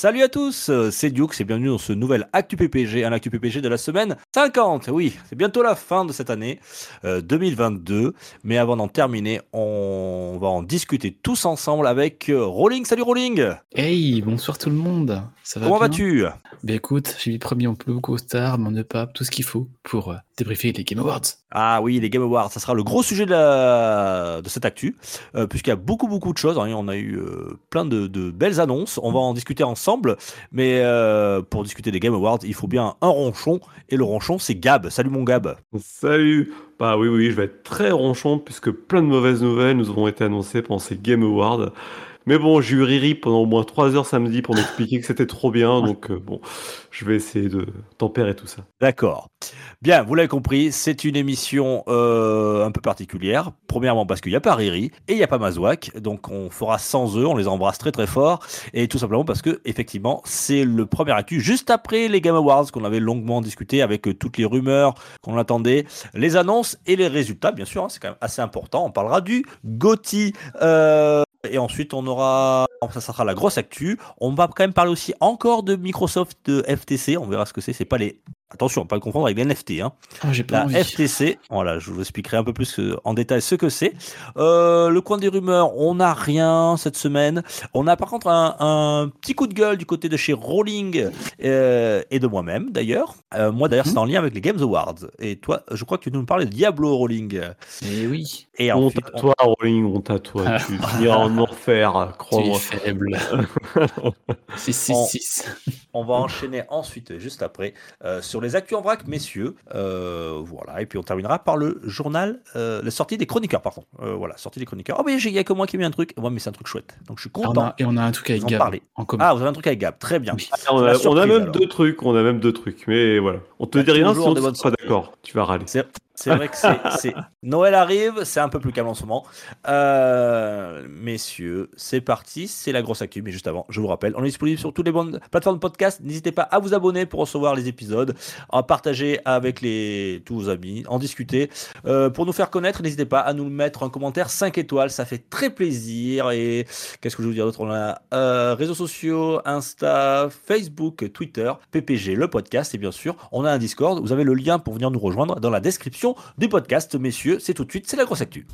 Salut à tous, euh, c'est Duke, c'est bienvenue dans ce nouvel Actu PPG, un Actu PPG de la semaine 50. Oui, c'est bientôt la fin de cette année euh, 2022, mais avant d'en terminer, on va en discuter tous ensemble avec euh, Rolling. Salut Rolling Hey, bonsoir tout le monde. Ça va Comment vas-tu? Ben écoute, j'ai mis premier mon plus star, mon EPAP, tout ce qu'il faut pour euh, débriefer les Game Awards. Ah oui, les Game Awards, ça sera le gros sujet de, la... de cette actu, euh, puisqu'il y a beaucoup beaucoup de choses. hein, on a eu euh, plein de, de belles annonces, on va en discuter ensemble, mais euh, pour discuter des Game Awards, il faut bien un ronchon, et le ronchon c'est Gab. Salut mon Gab Salut Bah oui, oui, je vais être très ronchon puisque plein de mauvaises nouvelles nous auront été annoncées pendant ces Game Awards. Mais bon, j'ai eu Riri pendant au moins 3 heures samedi pour m'expliquer que c'était trop bien, donc euh, bon, je vais essayer de tempérer tout ça. D'accord. Bien, vous l'avez compris, c'est une émission euh, un peu particulière. Premièrement parce qu'il n'y a pas Riri et il n'y a pas Mazouak, donc on fera sans eux, on les embrasse très très fort. Et tout simplement parce que effectivement, c'est le premier actu juste après les Game Awards qu'on avait longuement discuté avec euh, toutes les rumeurs qu'on attendait, les annonces et les résultats, bien sûr, hein, c'est quand même assez important. On parlera du. Euh, et ensuite, on aura, ça sera la grosse actu. On va quand même parler aussi encore de Microsoft, FTC. On verra ce que c'est. C'est pas les, attention, pas le confondre avec les NFT. Hein. Ah, La envie. FTC, voilà, je vous expliquerai un peu plus euh, en détail ce que c'est. Euh, le coin des rumeurs, on n'a rien cette semaine. On a par contre un, un petit coup de gueule du côté de chez Rolling euh, et de moi-même d'ailleurs. Euh, moi d'ailleurs, Mhm. c'est en lien avec les Games Awards. Et toi, je crois que tu nous parlais de Diablo Rolling. Eh oui, Et honte ensuite, à toi, Rolling, honte à toi. tu finiras en enfer, tu es crois-moi. faible. 6, 6, On- 6. On va enchaîner ensuite, juste après, euh, sur les actus en vrac, messieurs. Euh, voilà, et puis on terminera par le journal, euh, la sortie des chroniqueurs, pardon. Euh, voilà, sortie des chroniqueurs. Oh, mais il y a que moi qui ai mis un truc. Ouais, mais c'est un truc chouette. Donc je suis Ah, on content. a- et on a un truc avec Gab parler. en commun. Ah, vous avez un truc avec Gab. Très bien. Oui. On a, on même alors. deux trucs, on a même deux trucs, mais voilà. On te a dit rien, tu bonnes seras surprises. d'accord. Tu vas râler. C'est vrai que c'est. Noël arrive, c'est un peu plus calme en ce moment. Euh, messieurs, c'est parti, c'est la grosse actu. Mais juste avant, je vous rappelle, on est disponible sur toutes les bonnes plateformes de podcast. N'hésitez pas à vous abonner pour recevoir les épisodes, à partager avec les, tous vos amis, en discuter. Euh, pour nous faire connaître, n'hésitez pas à nous mettre un commentaire 5 étoiles, ça fait très plaisir. Et qu'est-ce que je vais vous dire d'autre? On a euh, réseaux sociaux, Insta, Facebook, Twitter, PPG, le podcast, et bien sûr, on a un Discord. Vous avez le lien pour venir nous rejoindre dans la description du podcast, messieurs. C'est tout de suite, c'est la grosse actu.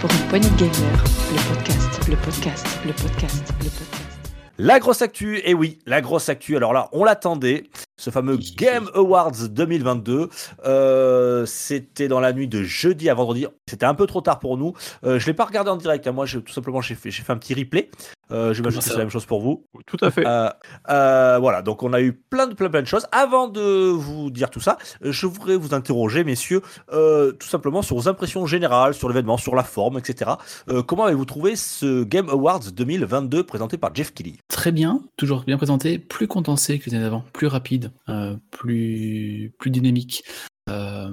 Pour une poignée de gagneurs, le podcast, le podcast, le podcast, le podcast. La grosse actu, et oui, la grosse actu. Alors là, on l'attendait, ce fameux Game Awards 2022. Euh, C'était dans la nuit de jeudi à vendredi. C'était un peu trop tard pour nous. Euh, je l'ai pas regardé en direct. hein. Moi, tout simplement, j'ai fait, j'ai fait un petit replay. Euh, J'imagine que c'est la même chose pour vous. Tout à fait. Euh, euh, voilà, donc on a eu plein de, plein, plein de choses. Avant de vous dire tout ça, je voudrais vous interroger, messieurs, euh, tout simplement sur vos impressions générales, sur l'événement, sur la forme, etc. Euh, comment avez-vous trouvé ce Game Awards 2022 présenté par Jeff Keighley Très bien, toujours bien présenté, plus condensé que les années d'avant, plus rapide, euh, plus, dynamique, euh,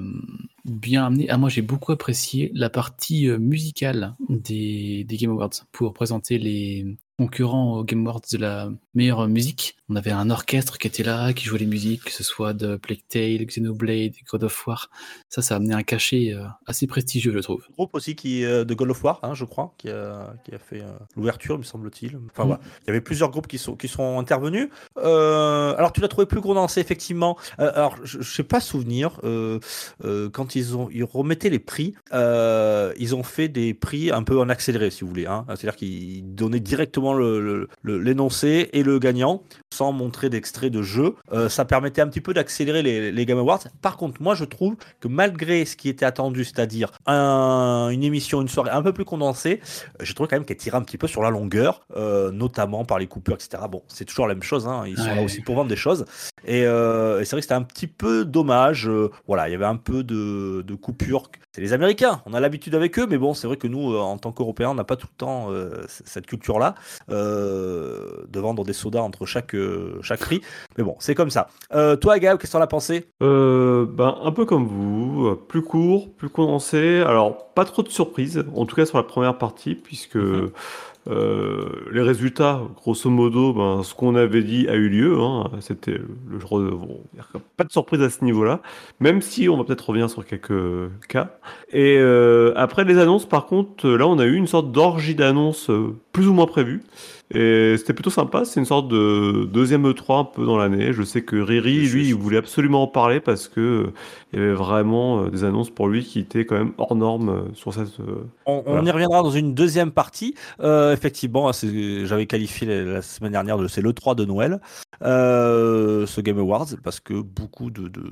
bien amené. Ah, moi, j'ai beaucoup apprécié la partie euh, musicale des, des Game Awards pour présenter les concurrents aux Game Awards de la meilleure musique. On avait un orchestre qui était là, qui jouait les musiques, que ce soit de Plague Tale, Xenoblade, God of War. Ça, ça a amené un cachet euh, assez prestigieux, je trouve. Groupe aussi qui euh, de God of War, hein, je crois, qui a, qui a fait euh, l'ouverture, me semble-t-il. Enfin Mm. voilà, il y avait plusieurs groupes qui sont qui sont intervenus. Alors tu l'as trouvé plus condensé effectivement. Alors je, je sais pas souvenir quand ils ont ils remettaient les prix, ils ont fait des prix un peu en accéléré si vous voulez. Hein. C'est-à-dire qu'ils donnaient directement le- le- le- l'énoncé et le gagnant sans montrer d'extrait de jeu. Euh, ça permettait un petit peu d'accélérer les, les Game Awards. Par contre, moi je trouve que malgré ce qui était attendu, c'est-à-dire un- une émission, une soirée un peu plus condensée, euh, j'ai trouvé quand même qu'elle tirait un petit peu sur la longueur, euh, notamment par les coupures, etc. Bon, c'est toujours la même chose, hein, ils sont là aussi pour vendre des choses. Et, euh, et c'est vrai que c'était un petit peu dommage. voilà, il y avait un peu de, de coupures. C'est les Américains, on a l'habitude avec eux, mais bon, c'est vrai que nous, en tant qu'Européens, on n'a pas tout le temps cette culture-là de vendre des sodas entre chaque, euh, chaque prix. Mais bon, c'est comme ça. Euh, toi, Gab, qu'est-ce que t'en as pensé? Euh, ben, un peu comme vous, plus court, plus condensé. Alors, pas trop de surprises, en tout cas sur la première partie, puisque Mhm. Les résultats, grosso modo, ben, ce qu'on avait dit a eu lieu. hein. C'était le genre de- bon, pas de surprise à ce niveau-là, même si on va peut-être revenir sur quelques cas. Et après les annonces, par contre, là, on a eu une sorte d'orgie d'annonces plus ou moins prévues. Et c'était plutôt sympa, c'est une sorte de deuxième E3 un peu dans l'année. Je sais que Riri, lui, il voulait absolument en parler parce que euh, il y avait vraiment euh, des annonces pour lui qui étaient quand même hors normes euh, sur cette. On, y reviendra dans une deuxième partie. Euh, effectivement, j'avais qualifié la, semaine dernière de c'est le 3 de Noël, euh, ce Game Awards, parce que beaucoup de, de- de-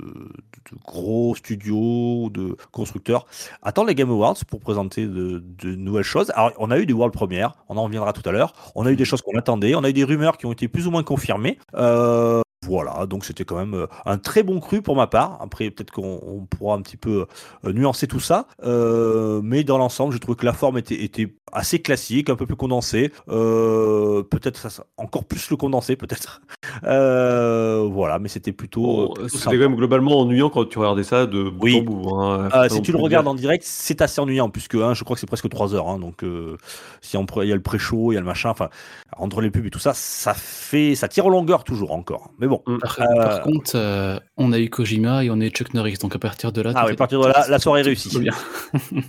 de gros studios, de constructeurs attendent les Game Awards pour présenter de, de nouvelles choses. Alors, on a eu des world premières, on en reviendra tout à l'heure. On a eu des choses qu'on attendait, on a eu des rumeurs qui ont été plus ou moins confirmées. Euh, voilà, donc c'était quand même euh, un très bon cru pour ma part. Après, peut-être qu'on on pourra un petit peu euh, nuancer tout ça. Mais dans l'ensemble, je trouve que la forme était assez classique, un peu plus condensée. Euh, peut-être encore plus le condensé, peut-être. Euh, voilà, mais c'était plutôt. Bon, plutôt C'était quand même globalement ennuyant quand tu regardais ça de bout Oui. en bout. hein. Euh, pas si tu le regardes dire- en direct, c'est assez ennuyant, puisque hein, je crois que c'est presque 3 heures. hein, donc, euh, si on il y a le pré-show, il y a le machin, enfin, entre les pubs et tout ça, ça fait, ça tire en longueur toujours encore. Mais bon. Par, Euh, par contre, euh, on a eu Kojima et on a eu Chuck Norris, donc à partir de là. Ah oui, à partir de là, la soirée est réussie. bien.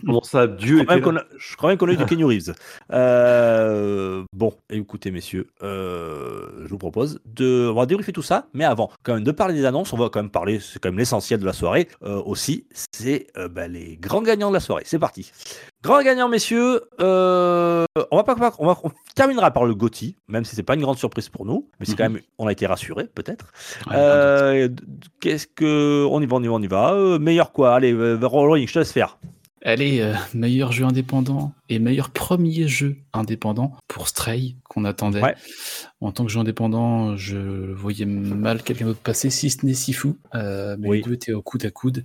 Comment ça, Dieu Je crois, était même là. qu'on a, je crois même qu'on a eu du Kenny Reeves. Euh, bon, écoutez, messieurs, euh, je vous propose de. On va débriefer tout ça, mais avant, quand même, de parler des annonces, on va quand même parler, c'est quand même l'essentiel de la soirée euh, aussi, c'est bah, les grands gagnants de la soirée. C'est parti. Grand gagnant, messieurs, euh, on va pas, on, va, on terminera par le Gotti, même si c'est pas une grande surprise pour nous, mais c'est quand même, on a été rassurés, peut-être. Ouais, Euh, Qu'est-ce que. On y va, on y va, on y va. Euh, meilleur quoi? Allez, Rolling, je te laisse faire. Allez, meilleur jeu indépendant et meilleur premier jeu indépendant pour Stray qu'on attendait. Ouais. En tant que jeu indépendant, je voyais mal quelqu'un d'autre passer, si ce n'est Sifu. Euh, mais Oui. les deux étaient au coude à coude.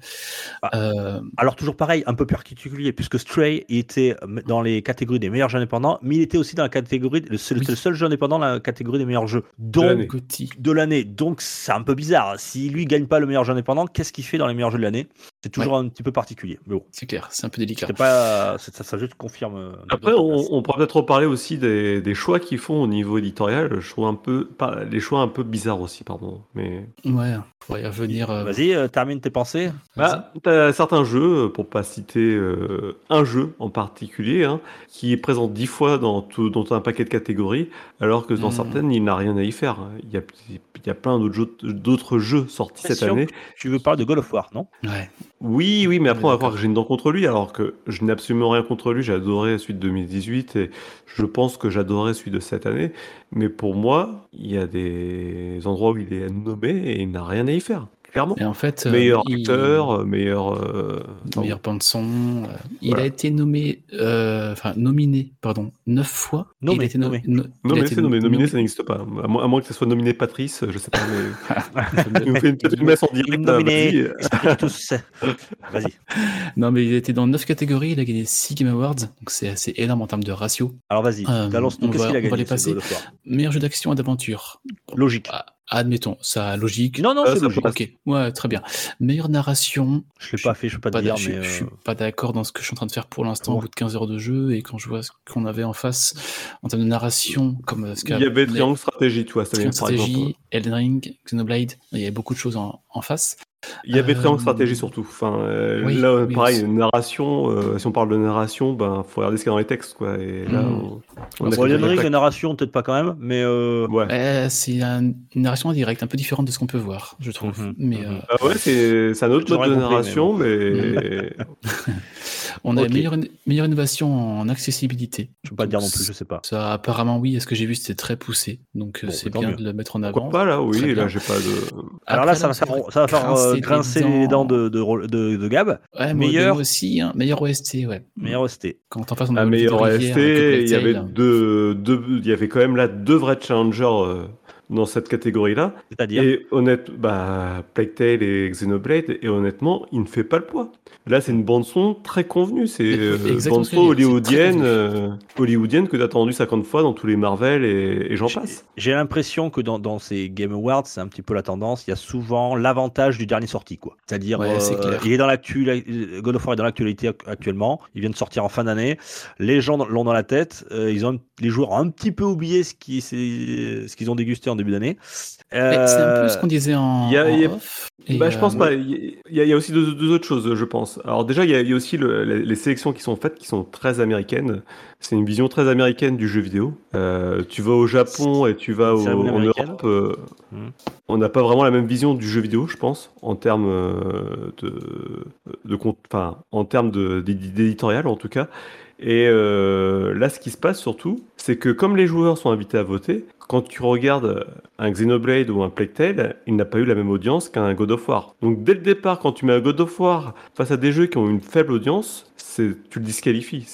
Ah. Euh, Alors toujours pareil, un peu particulier, puisque Stray il était euh, dans les catégories des meilleurs jeux indépendants, mais il était aussi dans la catégorie, le seul, Oui. le seul jeu indépendant dans la catégorie des meilleurs jeux. Donc, de l'année. Donc c'est un peu bizarre. Si lui gagne pas le meilleur jeu indépendant, qu'est-ce qu'il fait dans les meilleurs jeux de l'année? C'est toujours un petit peu particulier. Mais bon, C'est clair, c'est un peu délicat. pas, ça, ça juste confirme. Euh, Après, on, on pourra peut-être reparler aussi des, des choix qu'ils font au niveau éditorial. Je trouve un peu, pas, les choix un peu bizarres aussi, pardon. Mais Ouais, on va y revenir. euh, Vas-y, euh, termine tes pensées. bah, t'as certains jeux, pour pas citer euh, un jeu en particulier, hein, qui est présent dix fois dans, tout, dans un paquet de catégories, alors que dans Hmm. certaines, il n'a rien à y faire. Il y a, il y a plein d'autres jeux, d'autres jeux sortis cette année. Tu veux parler de God of War, non? Ouais. Oui, oui, mais après, on va croire que j'ai une dent contre lui, alors que je n'ai absolument rien contre lui. J'ai adoré celui de 2018 et je pense que j'adorais celui de cette année. Mais pour moi, il y a des endroits où il est nommé et il n'a rien à y faire, clairement. Et en fait, euh, Meilleur il- acteur, euh, meilleur. euh, meilleur bande son. euh, il Voilà. a été nommé, euh, enfin nominé, pardon, neuf fois. Nommé, il a été nommé. no- il a Nommé, c'est Nominé, ça n'existe pas. À moins, à moins que ce soit nominé Patrice, je sais pas, mais. il nous fait une petite messe en direct. Nominé. vas-y. Tous. Vas-y. Non, mais il a été dans neuf catégories. Il a gagné 6 Game Awards, donc c'est assez énorme en termes de ratio. Alors vas-y, Euh, balance-nous. on Qu'est-ce va- qu'il a on va les passer. Meilleur jeu d'action et d'aventure. Logique. Ah, admettons, ça a logique. Non, non, Ah, c'est logique. Ok, ouais, très bien. Meilleure narration. Je l'ai pas fait, je peux pas dire, mais. je suis euh, pas d'accord dans ce que je suis en train de faire pour l'instant au bout de 15 heures de jeu et quand je vois ce qu'on avait en face en termes de narration, comme euh, ce qu'a Il y avait Triangle Stratégie, tu vois, ça vient Triangle. Strategy, Elden Ring, Xenoblade, il y avait beaucoup de choses en, en face. Il y avait Triangle Euh, Stratégie surtout. Enfin, euh, oui, là, oui, pareil, aussi. une narration. euh, si on parle de narration, ben, faut regarder ce qu'il y a dans les textes, quoi. Et là, Mm. on, on Ring, attaques. la narration, peut-être pas quand même, mais. euh, Ouais. Euh, c'est un- une narration en direct, un peu différente de ce qu'on peut voir, je trouve. Mhm, mais mhm. euh, Ah ouais, c'est un autre mode de compris, narration, mais. on a Ok. meilleure, meilleure innovation en accessibilité. Je peux pas te dire non plus, je sais pas. Ça, apparemment, oui, à ce que j'ai vu, c'était très poussé. Donc, euh, Bon, c'est bien mieux. de le mettre en Pourquoi avant. pas là? Oui, là, j'ai pas de. Alors Après, là, ça va faire, ça va faire euh, grincer les grincer dents. les dents de, de, de, de Gab. Ouais, Meilleur- meilleur aussi, hein, meilleur OST, ouais. Meilleur OST. Quand en face, on Un a meilleur Olivier OST, le il y avait deux, il y avait quand même là deux vrais challengers euh, dans cette catégorie-là. C'est-à-dire Et honnête, bah, Plague Tale et Xenoblade, et honnêtement, il ne fait pas le poids. Là, c'est une bande-son très convenue. C'est Mais- euh, bande-son hollywoodienne, euh, hollywoodienne que tu as entendu 50 fois dans tous les Marvel et, et j'en passe. J'ai l'impression que dans, dans ces Game Awards, c'est un petit peu la tendance. Il y a souvent l'avantage du dernier sorti, quoi. C'est-à-dire, Ouais, euh, il est dans God of War est dans l'actualité ac- actuellement. Il vient de sortir en fin d'année. Les gens l'ont dans la tête. Euh, ils ont, les joueurs ont un petit peu oublié ce qui, c'est- ce qu'ils ont dégusté en début d'année. Mais C'est un peu ce Euh, qu'on disait en, y a- en il y a- off. et, Bah, je pense euh, pas. Il y, a- il y a aussi deux, deux autres choses, je pense. Alors déjà, il y a, il y a aussi le- les, les sélections qui sont faites, qui sont très américaines. C'est une vision très américaine du jeu vidéo. Euh, tu vas au Japon et tu vas au, en Europe. euh, Mhm. On n'a pas vraiment la même vision du jeu vidéo, je pense, en termes euh, de, de, enfin, en termes de- d'éditorial en tout cas. Et euh, là, ce qui se passe surtout, c'est que comme les joueurs sont invités à voter, quand tu regardes un Xenoblade ou un Plague Tale, il n'a pas eu la même audience qu'un God of War. Donc dès le départ, quand tu mets un God of War face à des jeux qui ont une faible audience, tu le disqualifies.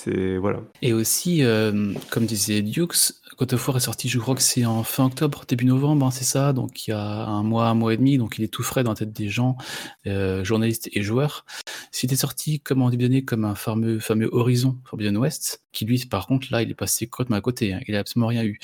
Et aussi, euh, comme disait Dukes, God of War est sorti, je crois que c'est en fin octobre, début novembre, hein, c'est ça, donc il y a un mois, un mois et demi, donc il est tout frais dans la tête des gens, euh, journalistes et joueurs. S'il était sorti comme en début d'année, comme un fameux, fameux Horizon Forbidden West, qui lui, par contre, là, il est passé complètement à côté, hein, il a absolument rien eu.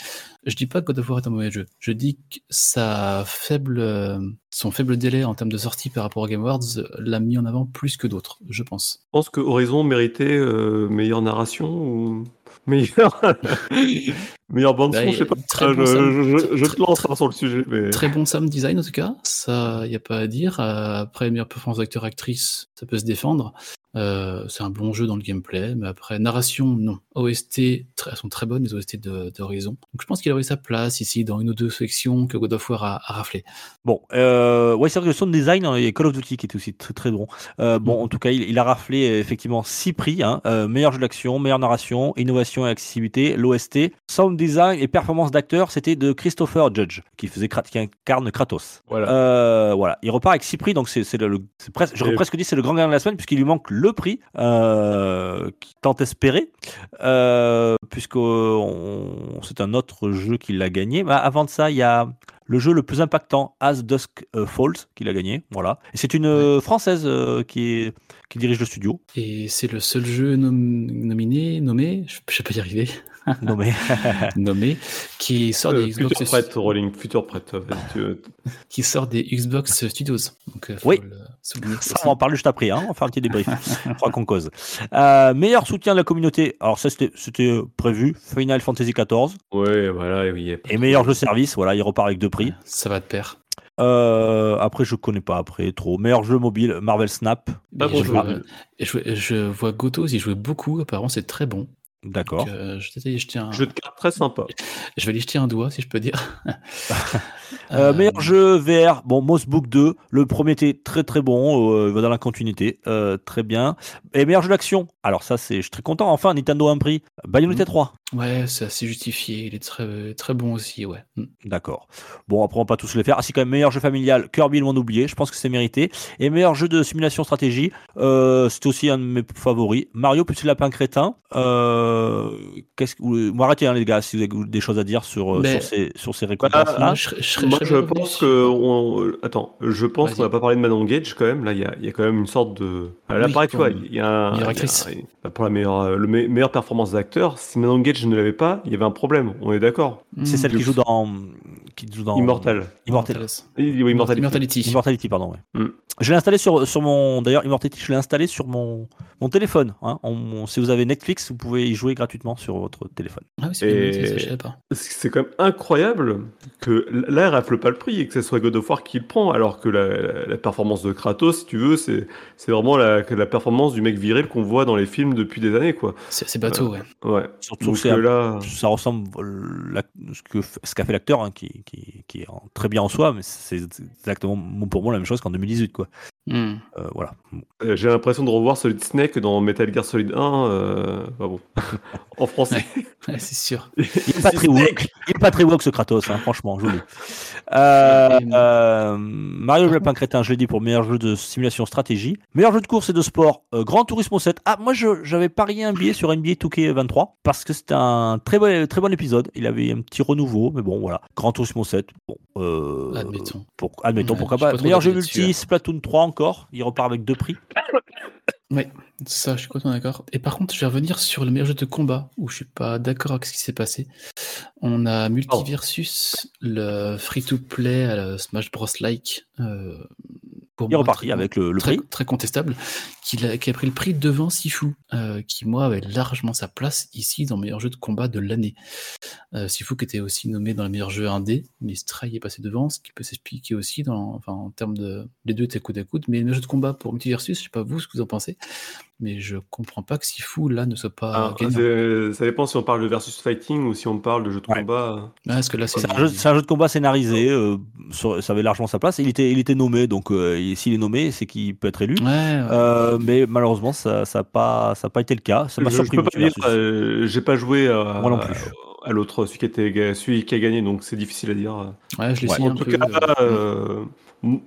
Je dis pas que God of War est un mauvais jeu, je dis que sa faible, euh, son faible délai en termes de sortie par rapport aux Game Awards l'a mis en avant plus que d'autres, je pense. Je pense que Horizon méritait euh, meilleure narration ou meilleure meilleure bande son, Bah, je sais pas. très Ah, bon je, sound- je- je- je très- te lance très- sur le sujet, mais Très bon sound design en tout cas, ça y a pas à dire. Euh, après meilleure performance d'acteur actrice, ça peut se défendre. Euh, c'est un bon jeu dans le gameplay, mais après narration non. OST, elles sont très bonnes les OST de- d'Horizon. Donc je pense qu'il aurait sa place ici dans une ou deux sections que God of War a, a raflé. Bon, euh, ouais, c'est vrai que le sound design, hein, il y a Call of Duty qui était aussi très très bon. Euh, bon, Mhm. en tout cas, il, il a raflé euh, effectivement six prix hein, euh, meilleur jeu d'action, meilleure narration, innovation et accessibilité, l'OST, sound design et performance d'acteur. C'était de Christopher Judge qui faisait qui incarne Kratos. voilà. Euh, voilà, il repart avec six prix, donc c'est le, presque, j'aurais presque dit c'est le grand gagnant de la semaine puisqu'il lui manque le prix euh, qui tant espéré, euh, puisque c'est un autre jeu qui l'a gagné. Mais avant de ça, il y a le jeu le plus impactant, As Dusk euh, Falls, qui l'a gagné. Voilà, et c'est une euh, française euh, qui est qui dirige le studio. Et c'est le seul jeu nom- nominé, nommé, je, sais pas y arriver, nommé. nommé, qui sort Euh, des futur Xbox, prête, Rolling, futur prête. qui sort des Xbox Studios. Donc euh, Oui. Ça, on en parler juste après, hein. on va faire un petit débrief. Faudra qu'on cause. Euh, meilleur soutien de la communauté. Alors ça c'était euh, prévu. Final Fantasy XIV. Ouais, voilà, oui. Et meilleur jeu service. Voilà, il repart avec deux prix. Ça va de pair. Euh, après, je connais pas après trop. Meilleur jeu mobile, Marvel Snap. Pas bon je, je, je vois Goto y jouer beaucoup, apparemment c'est très bon. D'accord. Euh, je, vais aller jeter un, Jeu de cartes très sympa. je vais jeter un doigt si je peux dire. Euh, Euh, meilleur jeu VR, bon, Moss Book 2. Le premier était très très bon, euh, il va dans la continuité, euh, très bien. Et meilleur jeu d'action, alors ça c'est, je suis très content, enfin Nintendo a un prix. Bayonetta Mhm. 3. Ouais, c'est assez justifié. Il est très, très bon aussi, ouais. Mm. D'accord. Bon, après on va pas tous les faire. Ah, si quand même meilleur jeu familial, Kirby le monde oublié, je pense que c'est mérité. Et meilleur jeu de simulation stratégie, euh, c'est aussi un de mes favoris. Mario plus le lapin crétin. Euh, qu'est-ce que, vous- bon, arrêtez hein, les gars, si vous avez des choses à dire sur, euh, Mais- sur ces, sur ces récompenses là. Moi, je, Moi, pense que. On... Attends, je pense qu'on va pas parler de Manon Gage quand même. Là, il y a, il y a quand même une sorte de. Ah, Là, Oui, pareil, tu pour vois, il y a un. y a- actrice. Pour la meilleure, euh, le me- meilleure performance d'acteur, si Manon Gage ne l'avait pas, il y avait un problème. On est d'accord. C'est Mm. celle qui joue dans, qui joue dans Immortal. Immortal. Immortals. Oui, oui, Immortality. Immortality. Immortality, pardon. Ouais. Mm. Je l'ai installé sur, sur mon. D'ailleurs, Immortality, je l'ai installé sur mon, mon téléphone. hein. On- si vous avez Netflix, vous pouvez y jouer gratuitement sur votre téléphone. Ah oui, c'est pas. C'est quand même incroyable que là, elle rafle pas le prix et que ce soit God of War qui le prend, alors que la, la- la performance de Kratos, si tu veux, c'est c'est vraiment la, la performance du mec viril qu'on voit dans les films depuis des années, quoi. C'est c'est bateau, ouais. Ouais. Surtout que euh, là, ça ressemble euh, la- ce que f- ce qu'a fait l'acteur, hein, qui, qui, qui est en- très bien en soi, mais c'est exactement pour moi la même chose qu'en 2018. Quoi. Hmm. Euh, voilà. Euh, J'ai l'impression de revoir Solid Snake dans Metal Gear Solid 1. euh, bah bon. en français. Ouais, c'est sûr. Il est pas très woke. Il est pas très woke ce Kratos, hein, franchement, je vous le dis. Euh, euh, Mario le lapin crétin, je l'ai dit pour meilleur jeu de simulation stratégie. Meilleur jeu de course et de sport, euh, Grand Turismo 7. Ah, moi j'avais parié un billet sur NBA 2K23 parce que c'était un très bon, très bon épisode. Il avait un petit renouveau, mais bon, voilà. Grand Turismo 7. Bon, euh, Admettons. pour- admettons, Ouais, pourquoi pas. Meilleur jeu multi, hein. Splatoon 3 encore. Il repart avec deux prix. Oui, ça, je suis complètement d'accord. Et par contre, je vais revenir sur le meilleur jeu de combat, où je suis pas d'accord avec ce qui s'est passé. On a Multiversus, le free-to-play, la Smash Bros. Like. euh, pour Il est reparti très- avec le, le très, prix. très contestable, qui a, qui a pris le prix devant Sifu, euh, qui moi avait largement sa place ici dans le meilleur jeu de combat de l'année. Euh, Sifu qui était aussi nommé dans le meilleur jeu indé, mais Stray est passé devant, ce qui peut s'expliquer aussi dans, enfin, en termes de. Les deux étaient coude à coude, mais le meilleur jeu de combat pour Multiversus, je sais pas vous ce que vous en pensez, mais je comprends pas que Sifu là ne soit pas Ah, ça dépend si on parle de versus fighting ou si on parle de jeu de Ouais. combat. Ah, parce que là, c'est. C'est un, jeu- c'est un jeu de combat scénarisé, euh, sur- ça avait largement sa place. Il était, il était nommé, donc euh, et s'il est nommé, c'est qu'il peut être élu. Ouais, ouais. Euh, mais malheureusement, ça n'a ça pas, ça a pas été le cas. Ça m'a Je, je surpris. peux pas dire, Multiversus. euh, j'ai pas joué à, Moi non plus. à l'autre, celui qui, était, celui qui a gagné, donc c'est difficile à dire. ouais, je l'ai ouais, En un tout peu. cas, euh, euh,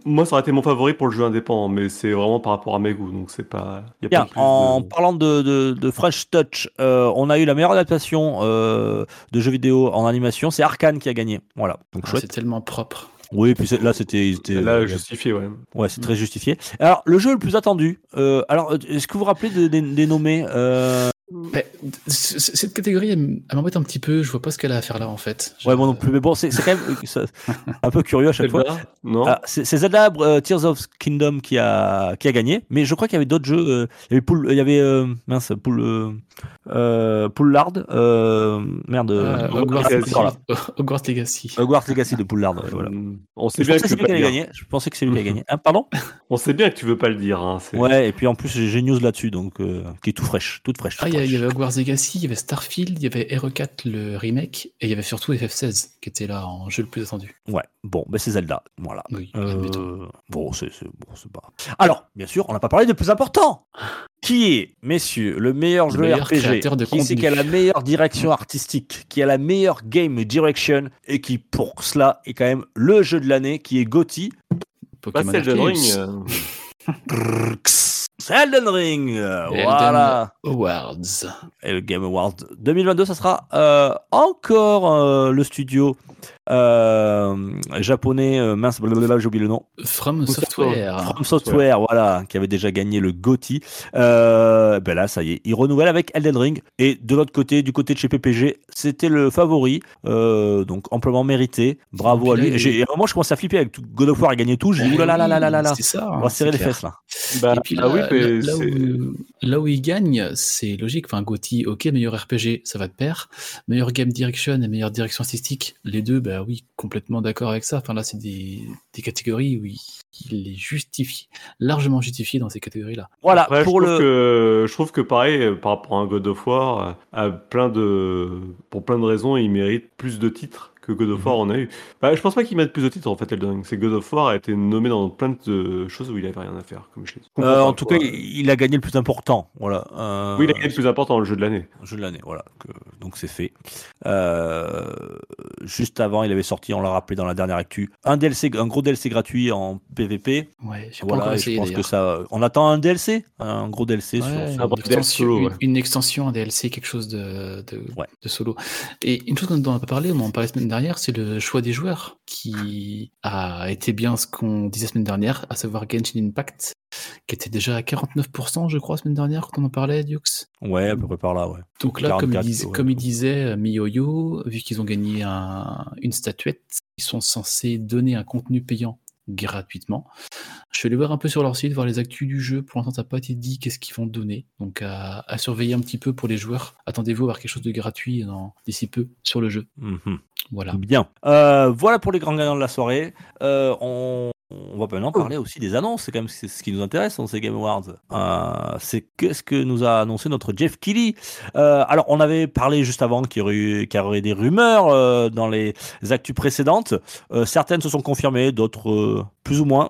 moi ça aurait été mon favori pour le jeu indépendant, mais c'est vraiment par rapport à mes goûts, donc c'est pas. y a Bien, pas plus en de- parlant de, de, de Fresh Touch, euh, on a eu la meilleure adaptation euh, de jeux vidéo en animation. C'est Arkane qui a gagné. Voilà, donc ah, chouette. c'est tellement propre. Oui, puis là c'était, Là, justifié, ouais. ouais, c'est très justifié. Alors le jeu le plus attendu. euh, alors, euh, est-ce que vous vous rappelez des, des- des nommés Mais, c- c- cette catégorie, elle m'embête un petit peu. Je vois pas ce qu'elle a à faire là, en fait. Je- Ouais, moi non plus. Mais bon, c'est, quand même euh, ça- un peu curieux à chaque fois. Non Ah, c'est Zelda euh, Tears of Kingdom qui a, qui a gagné, mais je crois qu'il y avait d'autres jeux. euh, il y avait, Pool, il y avait euh, mince, Pool, euh, euh, Poolard, euh, merde, Hogwarts, ah, Legacy. voilà. Hogwarts Legacy. Hogwarts Legacy de Poolard. ouais, voilà. Hum, On sait Je bien pensais que c'est lui pas qui dire. gagner. Je pensais que c'est lui qui allait gagner. Hein, pardon? On sait bien que tu veux pas le dire. Hein, Ouais, et puis en plus j'ai une news là-dessus, donc euh, qui est tout fraîche, toute fraîche. Ah, il y, avait Hogwarts Legacy, il y avait Starfield, il y avait Hero 4, le remake, et il y avait surtout FF16, qui était là en jeu le plus attendu. Ouais, bon, ben c'est Zelda, voilà. Oui, Euh, bon, c'est c'est- bon, c'est pas. Alors, bien sûr, on n'a pas parlé de plus important. Qui est, messieurs, le meilleur Le jeu meilleur RPG créateur de Qui c'est qui a la meilleure direction artistique Qui a la meilleure game direction Et qui, pour cela, est quand même le jeu de l'année, qui est. Pas Pokémon Elden Ring. Euh, Elden Ring euh, Elden Voilà Awards. Et le Game Awards 2022, ça sera euh, encore euh, le studio euh, japonais, euh, mince, blablabla, j'ai oublié le nom. From Software. From Software, voilà, qui avait déjà gagné le GOTY. Euh, ben là, ça y est, il renouvelle avec Elden Ring. Et de l'autre côté, du côté de chez PPG, c'était le favori, euh, donc amplement mérité. Bravo à là, lui. Et à un moment, je commençais à flipper avec tout- God of War et gagné tout. J'ai dit, oulala, là là là là là. C'est ça. On hein, va serrer les clair. fesses là. Bah, Et puis ah là, oui, mais là, là c'est- où, là où il gagne, c'est logique. Enfin, Gauthier, ok, meilleur RPG, ça va de pair. Meilleur game direction et meilleure direction artistique, les deux, bah oui, complètement d'accord avec ça. Enfin, là, c'est des, des catégories où il, il est justifié, largement justifié dans ces catégories-là. Voilà, Après, pour je, le. trouve que, je trouve que pareil, euh, par rapport à un God of War, euh, à plein de, pour plein de raisons, il mérite plus de titres que God of War en a eu. Bah, je pense pas qu'il mette plus de titres en fait, Elden Ring. C'est God of War a été nommé dans plein de choses où il avait rien à faire, comme je. Euh, en tout cas, Quoi. il il a gagné le plus important. Voilà. Euh, oui, il a gagné le plus important, le jeu de l'année. jeu de l'année, voilà. que- donc c'est fait. Euh, juste avant, il avait sorti, on l'a rappelé dans la dernière actu, un DLC, un gros DLC gratuit en PVP. Ouais, pas Voilà, je pense que ça. On attend un DLC, un gros DLC sur- Ouais, sur. un une, DLC extension, solo, une- ouais. une extension, un DLC, quelque chose de, de, Ouais. de solo. Et une chose dont on n'a pas parlé, on en parlait la semaine dernière, c'est le choix des joueurs qui a été bien ce qu'on disait la semaine dernière, à savoir Genshin Impact, qui était déjà à 49%, je crois, la semaine dernière, quand on en parlait, Dux. Ouais, à peu près par là, ouais. Donc là, comme il, 44, disait, ouais. comme il disait euh, MiYoYo, vu qu'ils ont gagné un- une statuette, ils sont censés donner un contenu payant gratuitement. Je suis allé voir un peu sur leur site, voir les actus du jeu. Pour l'instant, ça n'a pas été dit qu'est-ce qu'ils vont donner. Donc à, à surveiller un petit peu pour les joueurs. Attendez-vous à avoir quelque chose de gratuit dans- d'ici peu sur le jeu. Mhm. Voilà. Bien. Euh, voilà pour les grands gagnants de la soirée. Euh, on, on va maintenant parler aussi des annonces. C'est quand même ce qui nous intéresse dans ces Game Awards. Euh, c'est qu'est-ce que nous a annoncé notre Jeff Keighley. Euh, alors, on avait parlé juste avant qu'il y aurait, eu- qu'il y aurait des rumeurs euh, dans les actus précédentes. Certaines se sont confirmées, d'autres plus ou moins.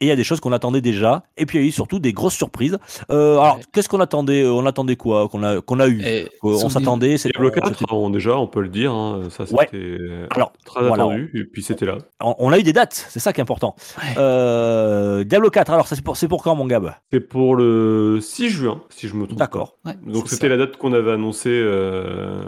Euh, et il y a des choses qu'on attendait déjà. Et puis il y a eu surtout des grosses surprises. Euh, alors, Ouais. qu'est-ce qu'on attendait On attendait quoi Qu'on a, qu'on a eu? Et On s'attendait. c'était- Diablo 4, c'était- on- déjà, on peut le dire, hein, ça Ouais. c'était Alors, très voilà. attendu, et puis c'était là. On, on a eu des dates, c'est ça qui est important. Ouais. Euh, Diablo 4, alors c'est pour, c'est pour quand mon Gab? C'est pour le 6 juin, si je me trompe. D'accord. Ouais, Donc c'était la date qu'on avait annoncée euh,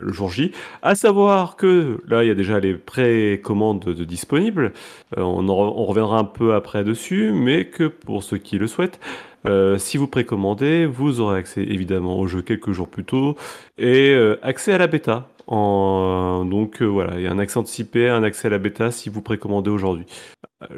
le jour J. À savoir que là, il y a déjà les précommandes de, de disponibles. Euh, on, en on reviendra un peu après dessus, mais que pour ceux qui le souhaitent, euh, si vous précommandez, vous aurez accès évidemment au jeu quelques jours plus tôt et euh, accès à la bêta. En, donc euh, voilà, il y a un accès anticipé, un accès à la bêta si vous précommandez aujourd'hui.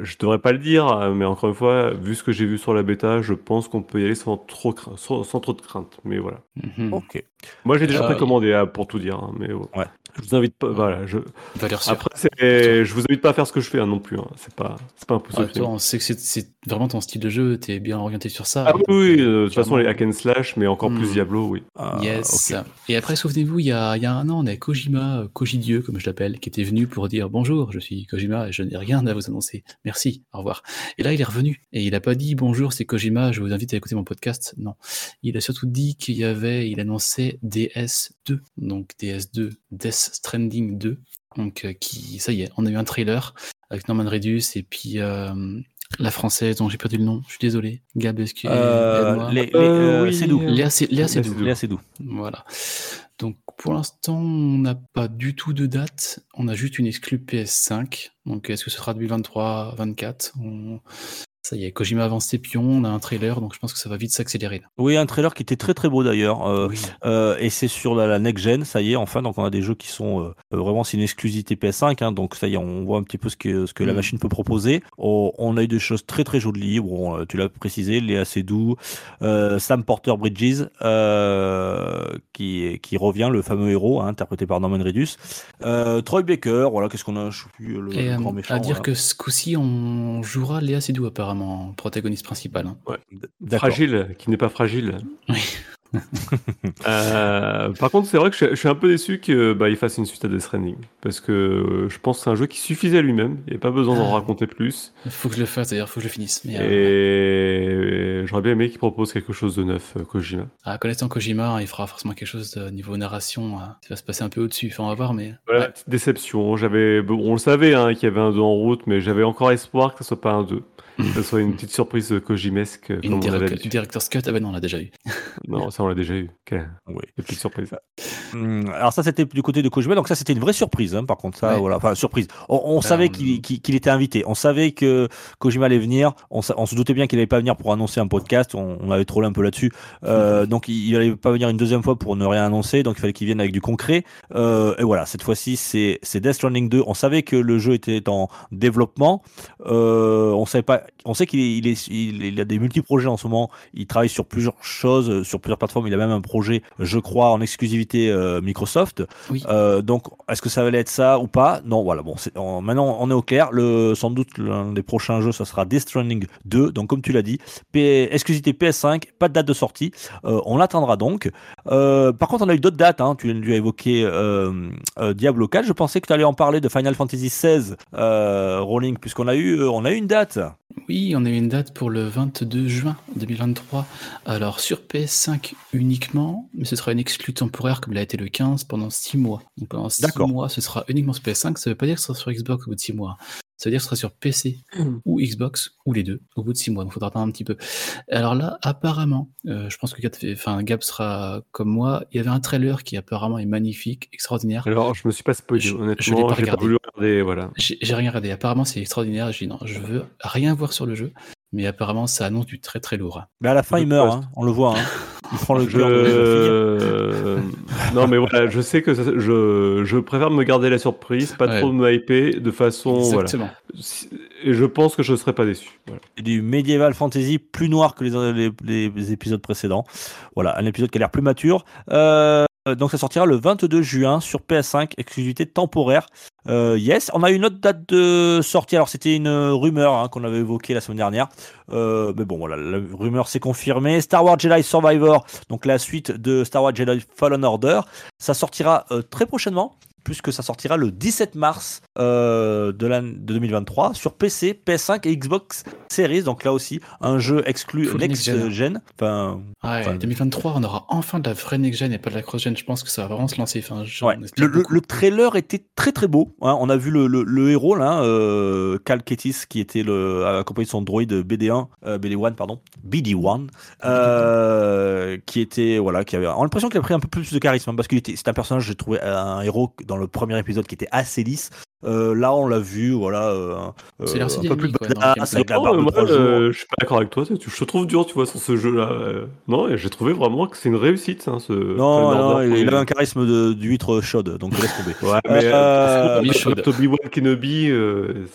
Je devrais pas le dire, euh, mais encore une fois, vu ce que j'ai vu sur la bêta, je pense qu'on peut y aller sans trop, cra- sans, sans trop de crainte. Mais voilà. Mhm. Ok. Moi, j'ai déjà Euh, précommandé, hein, pour tout dire. hein, mais ouais. Ouais. Je vous invite pas. Voilà. Je... Après, je vous invite pas à faire ce que je fais hein, non plus. hein. C'est pas, c'est pas toi, on sait que c'est- vraiment ton style de jeu, t'es bien orienté sur ça. Ah oui, oui, euh, de toute façon, les hack and slash, mais encore plus Hmm. Diablo, oui. Ah, Yes. Et après, souvenez-vous, il y a, y a un an, on a Kojima, euh, Kojidieu, comme je l'appelle, qui était venu pour dire bonjour, je suis Kojima et je n'ai rien à vous annoncer. Merci, au revoir. Et là, il est revenu. Et il n'a pas dit bonjour, c'est Kojima, je vous invite à écouter mon podcast. Non. Il a surtout dit qu'il y avait, il annonçait DS2. Donc DS2, Death Stranding 2. Donc, euh, qui, ça y est, on a eu un trailer avec Norman Reedus et puis euh, la française dont j'ai perdu le nom. Je suis désolé. Gab, est-ce que Euh, aide-moi. les, les, oui, c'est doux. Léa, c'est Léa, c'est Léa doux. Seydoux. Léa, c'est doux. Voilà. Donc pour l'instant, on n'a pas du tout de date. On a juste une exclue PS5. Donc est-ce que ce sera 2023, 24 on... Ça y est, Kojima avance ses pions, on a un trailer, donc je pense que ça va vite s'accélérer. Oui, un trailer qui était très très beau d'ailleurs. Euh, Oui. Euh, et c'est sur la, la next gen, ça y est, enfin, donc on a des jeux qui sont euh, vraiment c'est une exclusivité PS5, hein, donc ça y est, on voit un petit peu ce que ce que la Mm. machine peut proposer. On, on a eu des choses très très jolies, bon, tu l'as précisé, Léa Seydoux, Sam Porter Bridges, qui qui revient, le fameux héros, hein, interprété par Norman Reedus, Troy Baker, voilà, qu'est-ce qu'on a, je plus, le, Et grand méchant. à dire voilà. que ce coup-ci, on jouera Léa Seydoux apparemment, protagoniste principale. hein. Fragile, qui n'est pas fragile. Oui. Euh, par contre, c'est vrai que je, je suis un peu déçu qu'il bah, fasse une suite à Death Stranding. Parce que euh, je pense que c'est un jeu qui suffisait à lui-même. Il n'y a pas besoin d'en Ah. raconter plus. Il faut que je le fasse, d'ailleurs, il faut que je le finisse. Mais, euh, Et j'aurais bien aimé qu'il propose quelque chose de neuf, Kojima. à connaissant Kojima, il fera forcément quelque chose de niveau narration. euh, qui va se passer un peu au-dessus. Enfin, on va voir, mais. Voilà, Ouais. petite déception. J'avais, bon, on le savait hein, qu'il y avait un 2 en route, mais j'avais encore espoir que ce soit pas un 2. Que ce soit une petite surprise Kojimesque, Une direct-. Director's Cut, ah ben non, on l'a déjà eu. Non, ça on l'a déjà eu. Oui. quelle petite surprise. Hum, Alors ça c'était du côté de Kojima, donc ça c'était une vraie surprise. Hein, par contre ça, Ouais. voilà, enfin surprise. On, on Ben, savait on- qu'il était invité. On savait que Kojima allait venir. On, se doutait bien qu'il allait pas venir pour annoncer un podcast. On, on avait trollé un peu là-dessus. Euh, donc il, il allait pas venir une deuxième fois pour ne rien annoncer. Donc il fallait qu'il vienne avec du concret. Euh, et voilà, cette fois-ci c'est c'est Death Stranding 2. On savait que le jeu était en développement. Euh, on savait pas. On sait qu'il est, il est, il, il a des multi-projets en ce moment. Il travaille sur plusieurs choses, euh, sur plusieurs plateformes. Il a même un projet, je crois, en exclusivité euh, Microsoft. Oui. Euh, donc, est-ce que ça allait être ça ou pas? Non, voilà. Bon, on- maintenant on est au clair. Le, sans doute l'un des prochains jeux, ça sera Death Stranding 2. Donc, comme tu l'as dit, P- exclusivité PS5, pas de date de sortie. Euh, on l'attendra donc. Par contre, on a eu d'autres dates. Hein. Tu, tu as évoqué Diablo 4. Je pensais que tu allais en parler de Final Fantasy 16 euh, Rolling, puisqu'on a eu, on a eu une date. Oui, on a eu une date pour le 22 juin 2023. Alors sur PS5 uniquement, mais ce sera une exclue temporaire comme l'a été le 15 pendant 6 mois. Donc pendant 6 D'accord. mois, ce sera uniquement sur PS5. Ça veut pas dire que ce sera sur Xbox au bout de 6 mois. Ça veut dire que ce sera sur PC ou Xbox ou les deux au bout de 6 mois. Donc il faudra attendre un petit peu. Alors là, apparemment, euh, je pense que Gab, enfin, Gab sera comme moi. Il y avait un trailer qui apparemment est magnifique, extraordinaire. Alors, je me suis pas spoilé, Je- je l'ai honnêtement. pas J'ai pas regardé. voulu regarder, voilà. J'ai rien regardé. Apparemment, c'est extraordinaire. J'ai dit non, je veux rien voir sur le jeu. Mais apparemment, ça annonce du très très lourd. Mais à la fin, il meurt. hein. On le voit. hein. Il prend le Je... cœur de non, mais voilà, je sais que ça- je, je préfère me garder la surprise, pas Ouais. trop me hyper de façon. Voilà. Exactement. Et je pense que je ne serai pas déçu. Voilà. C'est du médiéval fantasy plus noir que les, les- les épisodes précédents. Voilà, un épisode qui a l'air plus mature. Euh, donc ça sortira le 22 juin sur PS5, exclusivité temporaire. Euh, yes, on a une autre date de sortie. Alors c'était une rumeur hein, qu'on avait évoquée la semaine dernière. Euh, mais bon, voilà, la rumeur s'est confirmée. Star Wars Jedi Survivor, donc la suite de Star Wars Jedi Fallen Order, ça sortira euh, très prochainement puisque ça sortira le 17 mars euh, de, de 2023 sur PC, PS5 et Xbox Series. Donc là aussi, un jeu exclu next-gen. gen. Enfin, Ouais, Enfin, 2023, on aura enfin de la vraie next-gen et pas de la cross-gen. Je pense que ça va vraiment se lancer. Enfin, Ouais. Le, le- beaucoup. le trailer était très très beau. hein. On a vu le, héros là, euh, Cal Ketis, qui était le, accompagné de son droïde BD1, euh, BD1 pardon, BD1, euh, qui était voilà, qui avait on a l'impression qu'il a pris un peu plus de charisme hein, parce qu'il était, c'est un personnage, j'ai trouvé un héros dans le premier épisode qui était assez lisse. Euh, là, on l'a vu, voilà, euh, C'est l'air assez un peu plus badass, gameplay. avec la Oh, de moi, euh, je suis pas d'accord avec toi. tu- Je te trouve dur, tu vois, sur ce jeu-là. euh. Non, et j'ai trouvé vraiment que c'est une réussite, hein, ce. Non, non, il, il avait un charisme de- d'huître chaude, donc je laisse tomber. Ouais, mais Euh, euh, Toby euh, Wan Kenobi, euh,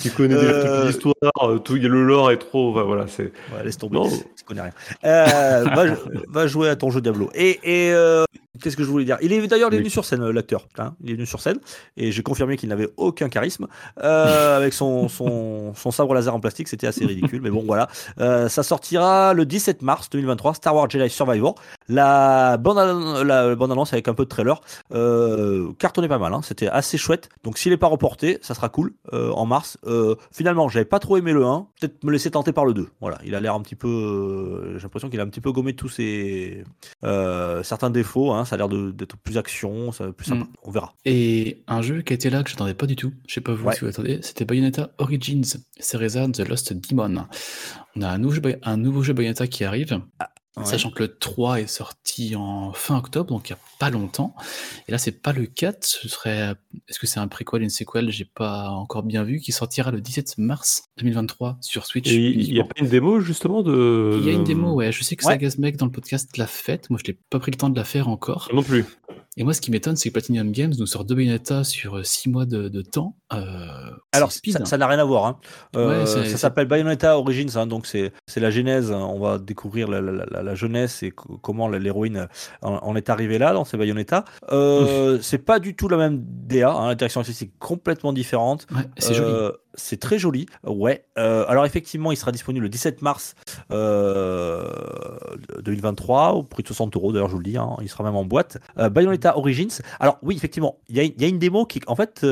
tu connais déjà Euh, toute l'histoire, euh, tout, a le lore est trop. enfin, voilà, c'est. Ouais, laisse tomber. Non. Tu connais rien. Euh, va, va jouer à ton jeu Diablo. Et, et euh, qu'est-ce que je voulais dire? Il est d'ailleurs venu sur scène, euh, l'acteur. hein. il est venu sur scène et j'ai confirmé qu'il n'avait aucun charisme euh, avec son, son, son sabre laser en plastique. C'était assez ridicule, mais bon voilà. Euh, ça sortira le 17 mars 2023. Star Wars Jedi Survivor. La bande, la bande annonce avec un peu de trailer euh, cartonnait pas mal. hein. C'était assez chouette. Donc s'il n'est pas reporté, ça sera cool euh, en mars. Euh, finalement, j'avais pas trop aimé le 1. Peut-être me laisser tenter par le 2. Voilà, il a l'air un petit peu. euh, J'ai l'impression qu'il a un petit peu gommé tous ses certains défauts. hein. Ça a l'air de- d'être plus action, ça, plus sympa. Mm. On verra. Et un jeu qui était là que j'attendais pas du tout, je sais pas vous Ouais. si vous attendez, c'était Bayonetta Origins, Cereza The Lost Demon. On a un nouveau jeu, un nouveau jeu Bayonetta qui arrive, Ouais. sachant que le 3 est sorti en fin octobre, donc il y a pas longtemps. Et là, c'est pas le 4, ce serait. Est-ce que c'est un préquel, une sequel J'ai pas encore bien vu, qui sortira le 17 mars 2023 sur Switch. Il n'y a pas une démo justement de. Il y a une démo, ouais. Je sais que Ouais. Sagasmec dans le podcast l'a faite. Moi, je n'ai pas pris le temps de la faire encore. Non plus. Et moi, ce qui m'étonne, c'est que Platinum Games nous sort deux Bayonetta sur 6 mois de, de temps. Euh, Alors, speed. ça ça n'a rien à voir. hein. Euh, Ouais, ça s'appelle Bayonetta Origins, hein, donc c'est c'est la genèse. hein. On va découvrir la, la- la- la jeunesse et co- comment la- l'héroïne en, en est arrivée là dans Bayonetta. Euh, c'est pas du tout la même DA. hein, La direction artistique complètement différente. Ouais, c'est joli. Euh, C'est très joli, ouais. Euh, alors effectivement, il sera disponible le 17 mars euh, 2023 au prix de 60 euros. D'ailleurs, je vous le dis, hein, il sera même en boîte. Bayonetta Origins. Alors oui, effectivement, il y, y a une démo qui, en fait,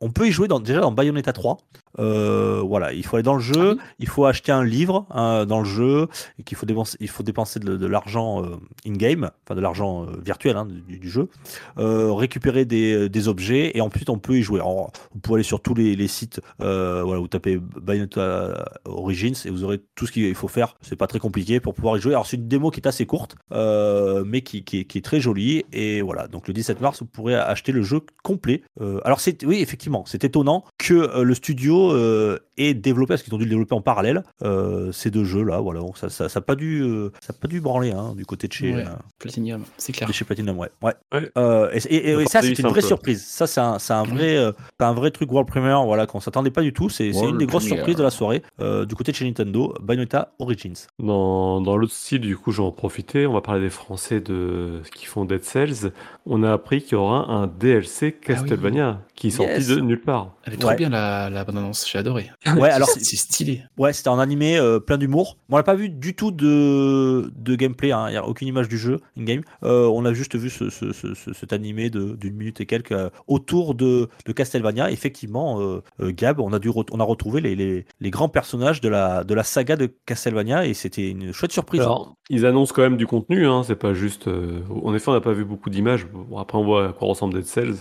on peut y jouer dans, déjà dans Bayonetta 3. Euh, voilà, il faut aller dans le jeu, Ah oui il faut acheter un livre hein, dans le jeu, et qu'il faut dépenser, il faut dépenser de, de l'argent euh, in-game, enfin de l'argent euh, virtuel hein, du, du jeu, récupérer des, des objets, et ensuite on peut y jouer. Alors, vous pouvez aller sur tous les, les sites, voilà, vous tapez Bayonetta Origins et vous aurez tout ce qu'il faut faire. C'est pas très compliqué pour pouvoir y jouer. Alors c'est une démo qui est assez courte, mais qui, qui est, qui est très jolie. Et voilà, donc le 17 mars, vous pourrez acheter le jeu complet. Alors c'est, oui, effectivement, c'est étonnant que le studio euh, ait développé, parce qu'ils ont dû le développer en parallèle, euh, ces deux jeux là. Voilà, donc ça, ça, ça a pas dû, euh, ça pas dû branler hein, du côté de chez. Ouais. euh, Platinum, c'est clair. de chez Platinum, ouais. ouais. Ouais. Euh, et, et- et ça, c'était une vraie surprise. Ça, c'est un, c'est un vrai, euh, c'est un vrai truc World Premiere, voilà, qu'on s'attendait pas du tout. C'est c'est une des grosses surprises de la soirée euh, du côté de chez Nintendo, Bayonetta Origins. Dans, dans l'autre style, du coup, j'en en profiter. On va parler des Français de qui font Dead Cells. On a appris qu'il y aura un DLC Castlevania qui est sorti Yes. de nulle part. Elle est trop Ouais. bien la, la bande-annonce, j'ai adoré. Ouais, alors c'est stylé. Ouais, c'était en animé, euh, plein d'humour. Bon, on n'a pas vu du tout de, de gameplay, hein. il n'y a aucune image du jeu in-game. Euh, on a juste vu ce, ce- ce- ce- cet animé de- d'une minute et quelques euh, autour de, de Castlevania. Effectivement, euh, euh, Gab, on a, dû on a retrouvé les, les- les grands personnages de la, de la saga de Castlevania et c'était une chouette surprise. Alors, ils annoncent quand même du contenu, hein, c'est pas juste. euh, En effet, on n'a pas vu beaucoup d'images. Bon, après, on voit à quoi ressemble Dead Cells.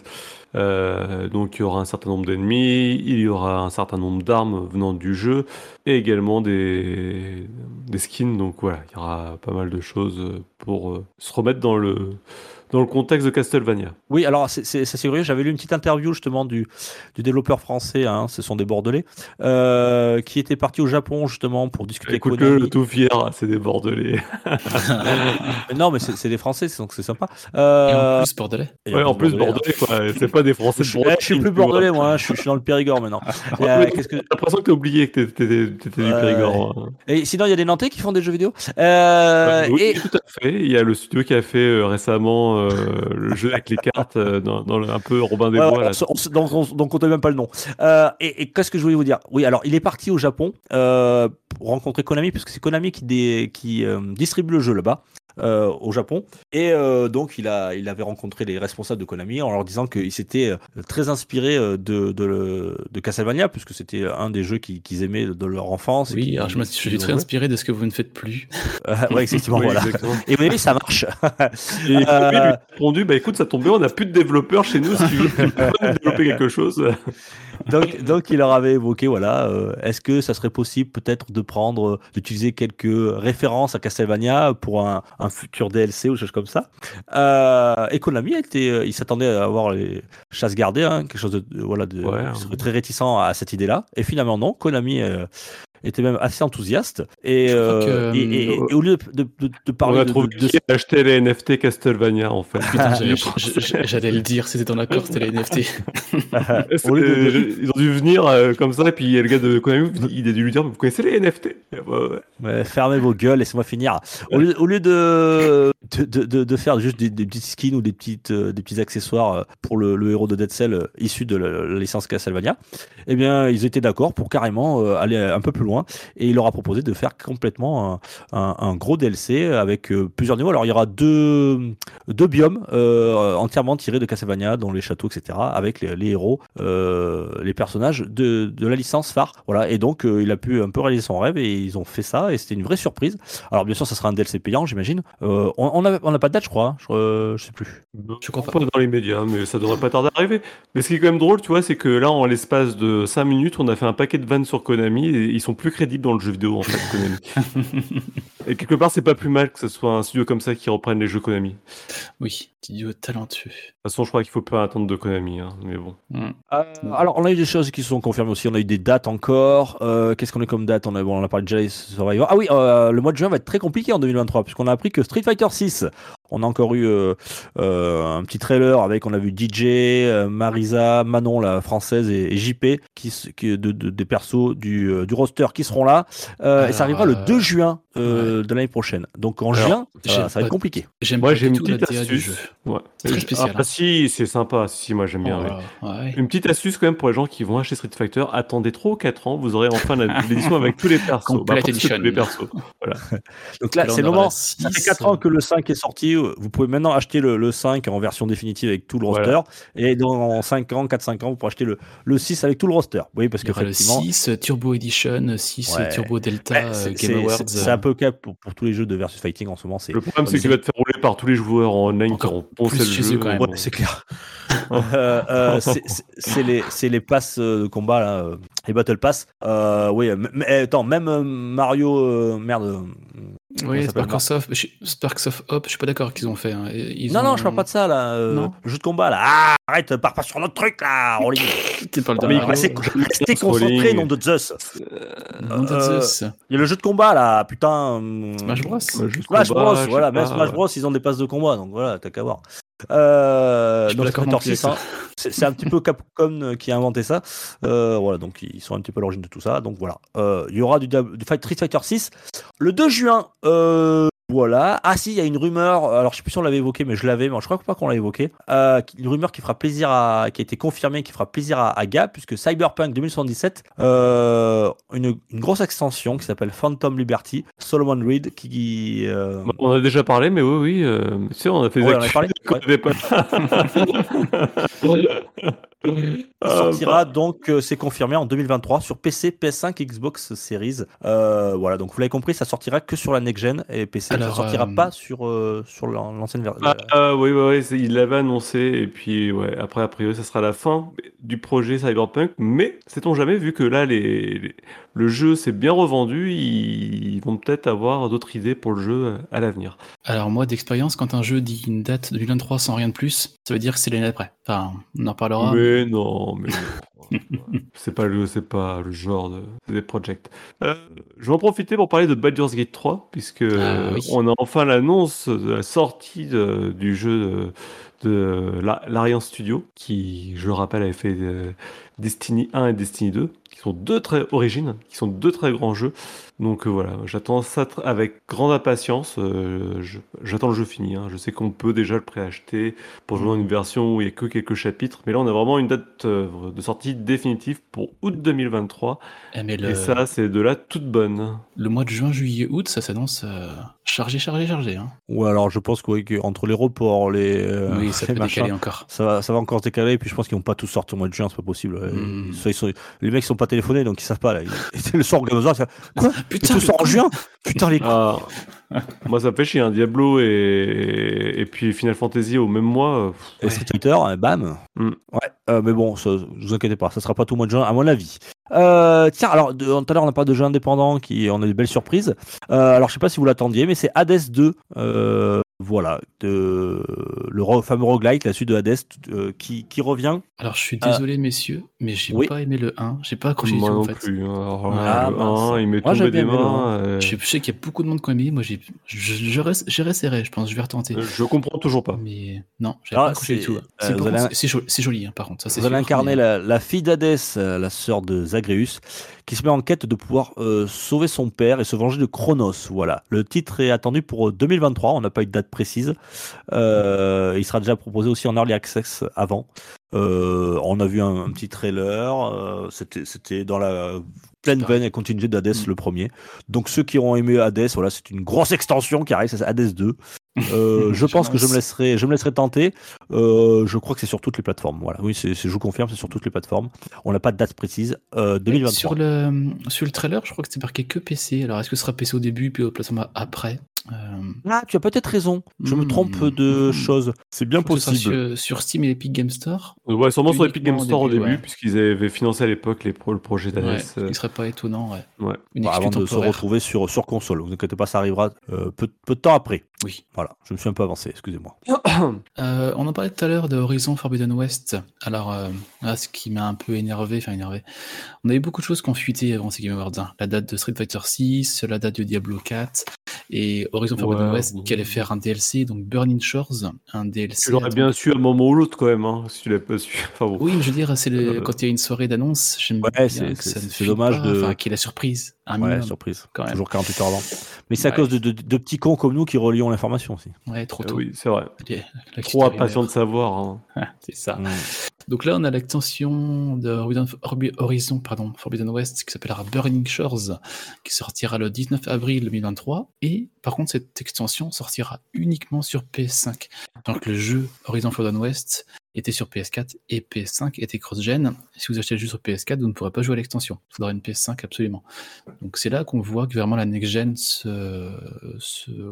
Euh, donc, il y aura un certain nombre d'ennemis, il y aura un certain nombre d'armes venant du jeu, et également des, des skins. Donc, voilà, il y aura pas mal de choses pour euh, se remettre dans le, dans le contexte de Castlevania. Oui, alors c'est c'est- j'avais lu une petite interview justement du, du développeur français, hein, ce sont des Bordelais, euh, qui était parti au Japon justement pour discuter avec Konami. le tout fier, c'est des Bordelais. Non, mais c'est c'est des Français, donc c'est sympa. Et Euh, en plus, bordelais. et Ouais, en plus, Bordelais, hein. Bordelais, quoi. C'est pas des Français Je, de suis- eh, je suis plus bordelais, moi. hein, Je suis, je suis dans le Périgord maintenant. Et, euh, qu'est-ce que- J'ai l'impression que t'as oublié que t'étais t'étais- t'étais du. Périgord. hein. Et sinon, il y a des Nantais qui font des jeux vidéo. Euh, oui, et tout à fait. Il y a le studio qui a fait euh, récemment euh, le jeu avec les cartes euh, dans, dans le- un peu Robin des Bois. donc, on, donc on même pas le nom. Et et qu'est-ce que je voulais vous dire? Oui, alors il est parti au Japon pour rencontrer Konami, parce que c'est Konami qui, dé- qui distribue le jeu là-bas. Euh, au Japon. Et euh, donc, il, a, il avait rencontré les responsables de Konami en leur disant qu'il s'était euh, très inspiré de, de, le- de Castlevania, puisque c'était un des jeux qu'ils aimaient de leur enfance. Oui, alors je me suis je suis très inspiré de ce que vous ne faites plus. Euh, ouais, effectivement, Oui, voilà. exactement. Et vous avez vu, ça marche. Et lui a répondu Bah écoute, ça tombe bien, on n'a plus de développeurs chez nous. Si tu veux développer quelque chose. Donc, donc, il leur avait évoqué, voilà, euh, est-ce que ça serait possible peut-être de prendre, euh, d'utiliser quelques références à Castlevania pour un, un futur DLC ou des choses comme ça. Euh, et Konami était, euh, il s'attendait à avoir les chasses gardées, hein, quelque chose de, voilà, de, Ouais, il serait ouais. très réticent à cette idée-là. Et finalement non, Konami euh, était même assez enthousiaste. Et, euh, que, et, et- et au lieu de, de, de On parler a de, trouvé de- de- a acheté les NFT Castlevania en fait. Putain, j'allais- le dire, c'était dans l'accord, c'était les NFT. au lieu de- de- Euh, Ils ont dû venir euh, comme ça, et puis le gars de Konami, il a dû lui dire Vous connaissez les NFT Ouais, ouais. Ouais, fermez vos gueules, laissez-moi finir. Au lieu, au lieu de, de, de- de- de faire juste des, des petits skins ou des, petites, euh, des petits accessoires euh, pour le, le héros de Dead Cell euh, issu de la, la licence Castlevania, eh bien, ils étaient d'accord pour carrément euh, aller un peu plus loin. Et il leur a proposé de faire complètement un, un- un gros DLC avec euh, plusieurs niveaux. Alors, il y aura deux, deux biomes euh, entièrement tirés de Castlevania, dont les châteaux, etc., avec les, les héros, euh, les personnages de, de la licence phare. Voilà. Et donc, euh, il a pu un peu réaliser son rêve et ils ont fait ça. Et c'était une vraie surprise. Alors, bien sûr, ça sera un DLC payant, j'imagine. Euh, on n'a on pas de date, je crois. hein. Je, euh, je sais plus. Je crois. Pas dans les médias, mais ça devrait pas tarder à arriver. Mais ce qui est quand même drôle, tu vois, c'est que là, en l'espace de 5 minutes, on a fait un paquet de vannes sur Konami et ils sont plus crédibles dans le jeu vidéo, en fait, Konami. et quelque part, c'est pas plus mal que ce soit un studio comme ça qui reprenne les jeux Konami. De Oui, duo talentueux. toute façon, je crois qu'il faut pas attendre de Konami, hein, mais bon. Mm. Euh, alors, on a eu des choses qui se sont confirmées aussi. On a eu des dates encore. Euh, Qu'est-ce qu'on a comme date? On a, bon, on a parlé de Jedi Survivor. Ah oui, euh, le mois de juin va être très compliqué en 2023, puisqu'on a appris que Street Fighter 6, on a encore eu euh, euh, un petit trailer avec, on a vu DJ, euh, Marisa, Manon, la française, et, et JP, qui, qui, de, de- des persos du, du roster qui seront là. Euh, et ça arrivera le euh, 2 juin euh, de l'année prochaine. Donc en Alors, juin, ça, va- ça va être compliqué. J'aime Moi, j'ai une petite astuce. Ouais. C'est très spécial, Ah, hein. si, c'est sympa. Si, moi, j'aime bien. Oh ouais. Une petite astuce quand même pour les gens qui vont acheter Street Fighter, attendez 3 ou 4 ans, vous aurez enfin la- l'édition avec tous les persos. Edition. tous les persos. Donc là, c'est le moment. Ça fait 6. 4 ans que le 5 est sorti. Vous pouvez maintenant acheter le, le 5 en version définitive avec tout le roster. Voilà. Et dans 5 ans, 4-5 ans, vous pourrez acheter le, le 6 avec tout le roster. Oui, parce aura le qu'effectivement, 6 Turbo Edition, 6 Ouais. Turbo Delta ouais, euh, c'est- Game c'est Awards. c'est- c'est un peu cap pour, pour tous les jeux de versus fighting en ce moment. Le problème, c'est que c'est- vas te faire rouler par tous les joueurs en online qui auront poncé plus le jeu. eux, quand même. Ouais, c'est clair. Euh, euh, c'est- les, c'est les passes euh, de combat, là, euh, les Battle Pass. Euh, oui, mais, mais, attends, même euh, Mario. euh, merde. Euh, Oui, Sparks of, je- Sparks of Hope, je suis pas d'accord qu'ils ont fait. hein. Ils Non, ont- non, je parle pas de ça, là. euh, Non. le jeu de combat, là. Ah, arrête, pars pas sur notre truc, là. Rolling. Tu parles de Mais Mario. restez, restez concentrés, nom de Zeus. Non, de Euh, Zeus. Il y a le jeu de combat, là. Putain. hum, Smash Bros. Smash Bros, voilà, même Smash. Bros, ils ont des passes de combat, donc voilà, t'as qu'à voir. Euh, donc d'accord Street non Fighter plus 6, avec hein, c'est un petit peu Capcom euh, qui a inventé ça. Euh, voilà, donc ils sont un petit peu à l'origine de tout ça. Donc voilà, Euh, il y aura du, du Fight- Street Fighter 6 le 2 juin. Euh, voilà. Ah si, il y a une rumeur. Alors je sais plus si on l'avait évoqué, mais je l'avais, mais je crois pas qu'on l'a évoqué. Euh, une rumeur qui fera plaisir à, qui a été confirmée, qui fera plaisir à, à Gab, puisque Cyberpunk 2077, euh, une, une grosse extension qui s'appelle Phantom Liberty, Solomon Reed, qui euh, Bah, On a déjà parlé, mais oui, oui. euh, sais, on a fait des Ouais, on a parlé, ouais. pas- sortira donc, euh, c'est confirmé en 2023 sur PC, PS5, Xbox Series. Euh, voilà, donc vous l'avez compris, ça sortira que sur la next gen et PC. Ça sortira euh, pas sur euh, sur l'an- l'ancienne version. Ah, ah, oui, oui, oui, il l'avait annoncé, et puis ouais, après, a priori, ça sera la fin du projet Cyberpunk, mais sait-on jamais, vu que là, les, les- le jeu s'est bien revendu, ils, vont peut-être avoir d'autres idées pour le jeu à l'avenir. Alors moi, d'expérience, quand un jeu dit une date 2023 sans rien de plus, ça veut dire que c'est l'année d'après. Enfin, on en reparlera. Mais non, mais non. c'est pas le, c'est pas le genre de, des projects. Euh, je vais en profiter pour parler de Baldur's Gate 3, puisque Ah, oui. on a enfin l'annonce de la sortie de- du jeu de, de la- l'Ariane Studio, qui, je le rappelle, avait fait euh, Destiny 1 et Destiny 2, qui sont deux très origines, qui sont deux très grands jeux. Donc euh, voilà, j'attends ça avec grande impatience. Euh, je- j'attends le jeu fini. hein. Je sais qu'on peut déjà le préacheter pour jouer dans une version où il n'y a que quelques chapitres, mais là on a vraiment une date euh, de sortie définitive pour août 2023. Eh, mais le, Et ça, c'est de la toute bonne. le mois de juin, juillet, août, ça s'annonce euh, chargé, chargé, chargé. Hein. Ou alors je pense que, oui, que entre les reports, les, euh, oui, ça les peut décaler encore. ça va, ça va encore se décaler. Et puis je pense qu'ils vont pas tous sortir au mois de juin, c'est pas possible. Euh, Mm. soit ils sont- les mecs ils sont pas téléphonés donc ils savent pas là. Ils- le sort Gamezoar, c'est quoi? Putain, Tout sort en juin? Putain les Ah, moi, ça me fait chier. hein. Diablo et... et puis Final Fantasy au même mois. euh, pff, Et Street Fighter, euh, bam. Mm. Ouais, euh, mais bon, ça, vous inquiétez pas, ça sera pas tout le mois de juin, à mon avis. Euh, tiens, alors tout à l'heure on a pas de jeu indépendant, qui on a des belles surprises. Euh, alors je sais pas si vous l'attendiez, mais c'est Hades 2. euh, voilà, de, le ro- fameux roguelike, la suite de Hades, euh, qui, qui revient. Alors, je suis désolé, messieurs, mais j'ai oui. pas aimé le 1. J'ai pas accroché moi dessus, non en fait. plus. hein. Alors, Ah, le mince. 1, il m'est tombé des mains. euh, Je, sais qu'il y a beaucoup de monde qui ont aimé. Moi, j'ai, je, je reste- j'ai resserré, je pense. Je vais retenter. Je comprends toujours pas. Mais non, j'ai Alors, pas accroché du tout. euh, C'est, joli, hein, par contre. Ça, Vous allez incarner mais- la, la fille d'Hadès, euh, la sœur de Zagreus, qui se met en quête de pouvoir euh, sauver son père et se venger de Chronos. Voilà. Le titre est attendu pour euh, 2023. On n'a pas eu de date précise. Euh, il sera déjà proposé aussi en early access avant. Euh, on a vu un, un petit trailer. euh, c'était, dans la pleine veine et continuité d'Hadès Mm. le premier. Donc ceux qui auront aimé Hades, voilà, c'est une grosse extension qui arrive, c'est Hades 2. Euh, je pense que je me laisserai, je me laisserai tenter. Euh, je crois que c'est sur toutes les plateformes. Voilà, oui, c'est, c'est- je vous confirme, c'est sur toutes les plateformes. On n'a pas de date précise. Euh, 2023. Sur le, sur le trailer, je crois que c'était marqué que PC. Alors, est-ce que ce sera PC au début, puis au plateforme après? Ah, tu as peut-être raison. Je me trompe de Hmm. choses. C'est bien possible. Sur, sur Steam et Epic Game Store. Ouais, sûrement sur Epic Game Store au début, début, ouais. puisqu'ils avaient financé à l'époque les pro- le projet Ouais, d'Hades. ce qui serait pas étonnant, ouais. ouais. Une Bah, avant de se temporaire. retrouver sur, sur console. Vous inquiétez pas, ça arrivera euh, peu, peu de temps après. Oui. Voilà, je me suis un peu avancé, excusez-moi. Euh, on en parlait tout à l'heure de Horizon Forbidden West. Alors, euh, là, ce qui m'a un peu énervé, enfin énervé, on a eu beaucoup de choses qui ont fuité avant ces Game Awards. hein. La date de Street Fighter 6, la date de Diablo 4, et Horizon Forbidden Ouais, West ouais. qui allait faire un DLC, donc Burning Shores, un DLC. Tu l'aurais bien su à un moment ou l'autre quand même, hein, si tu l'avais pas su. Enfin bon. Oui, mais je veux dire, c'est le... Euh, quand il y a une soirée d'annonce, j'aime Ouais, bien c'est- que ça ne c'est fuite dommage pas, de- Enfin, qu'il y ait la surprise. Un Ouais, minimum. surprise. quand même. Toujours 48 heures avant. Mais c'est à cause de, de- de petits cons comme nous qui relions l'information aussi. Ouais, trop Euh, tôt. oui, c'est vrai. La Trop impatient de savoir. hein. c'est ça. Donc là, on a l'extension de Horizon, pardon, Forbidden West qui s'appellera Burning Shores, qui sortira le 19 avril 2023. Et par contre, cette extension sortira uniquement sur PS5. Donc le jeu Horizon Forbidden West était sur PS4 et PS5 était cross-gen. Si vous achetez le jeu sur PS4, vous ne pourrez pas jouer à l'extension. Il faudra une PS5 absolument. Donc c'est là qu'on voit que vraiment la next-gen,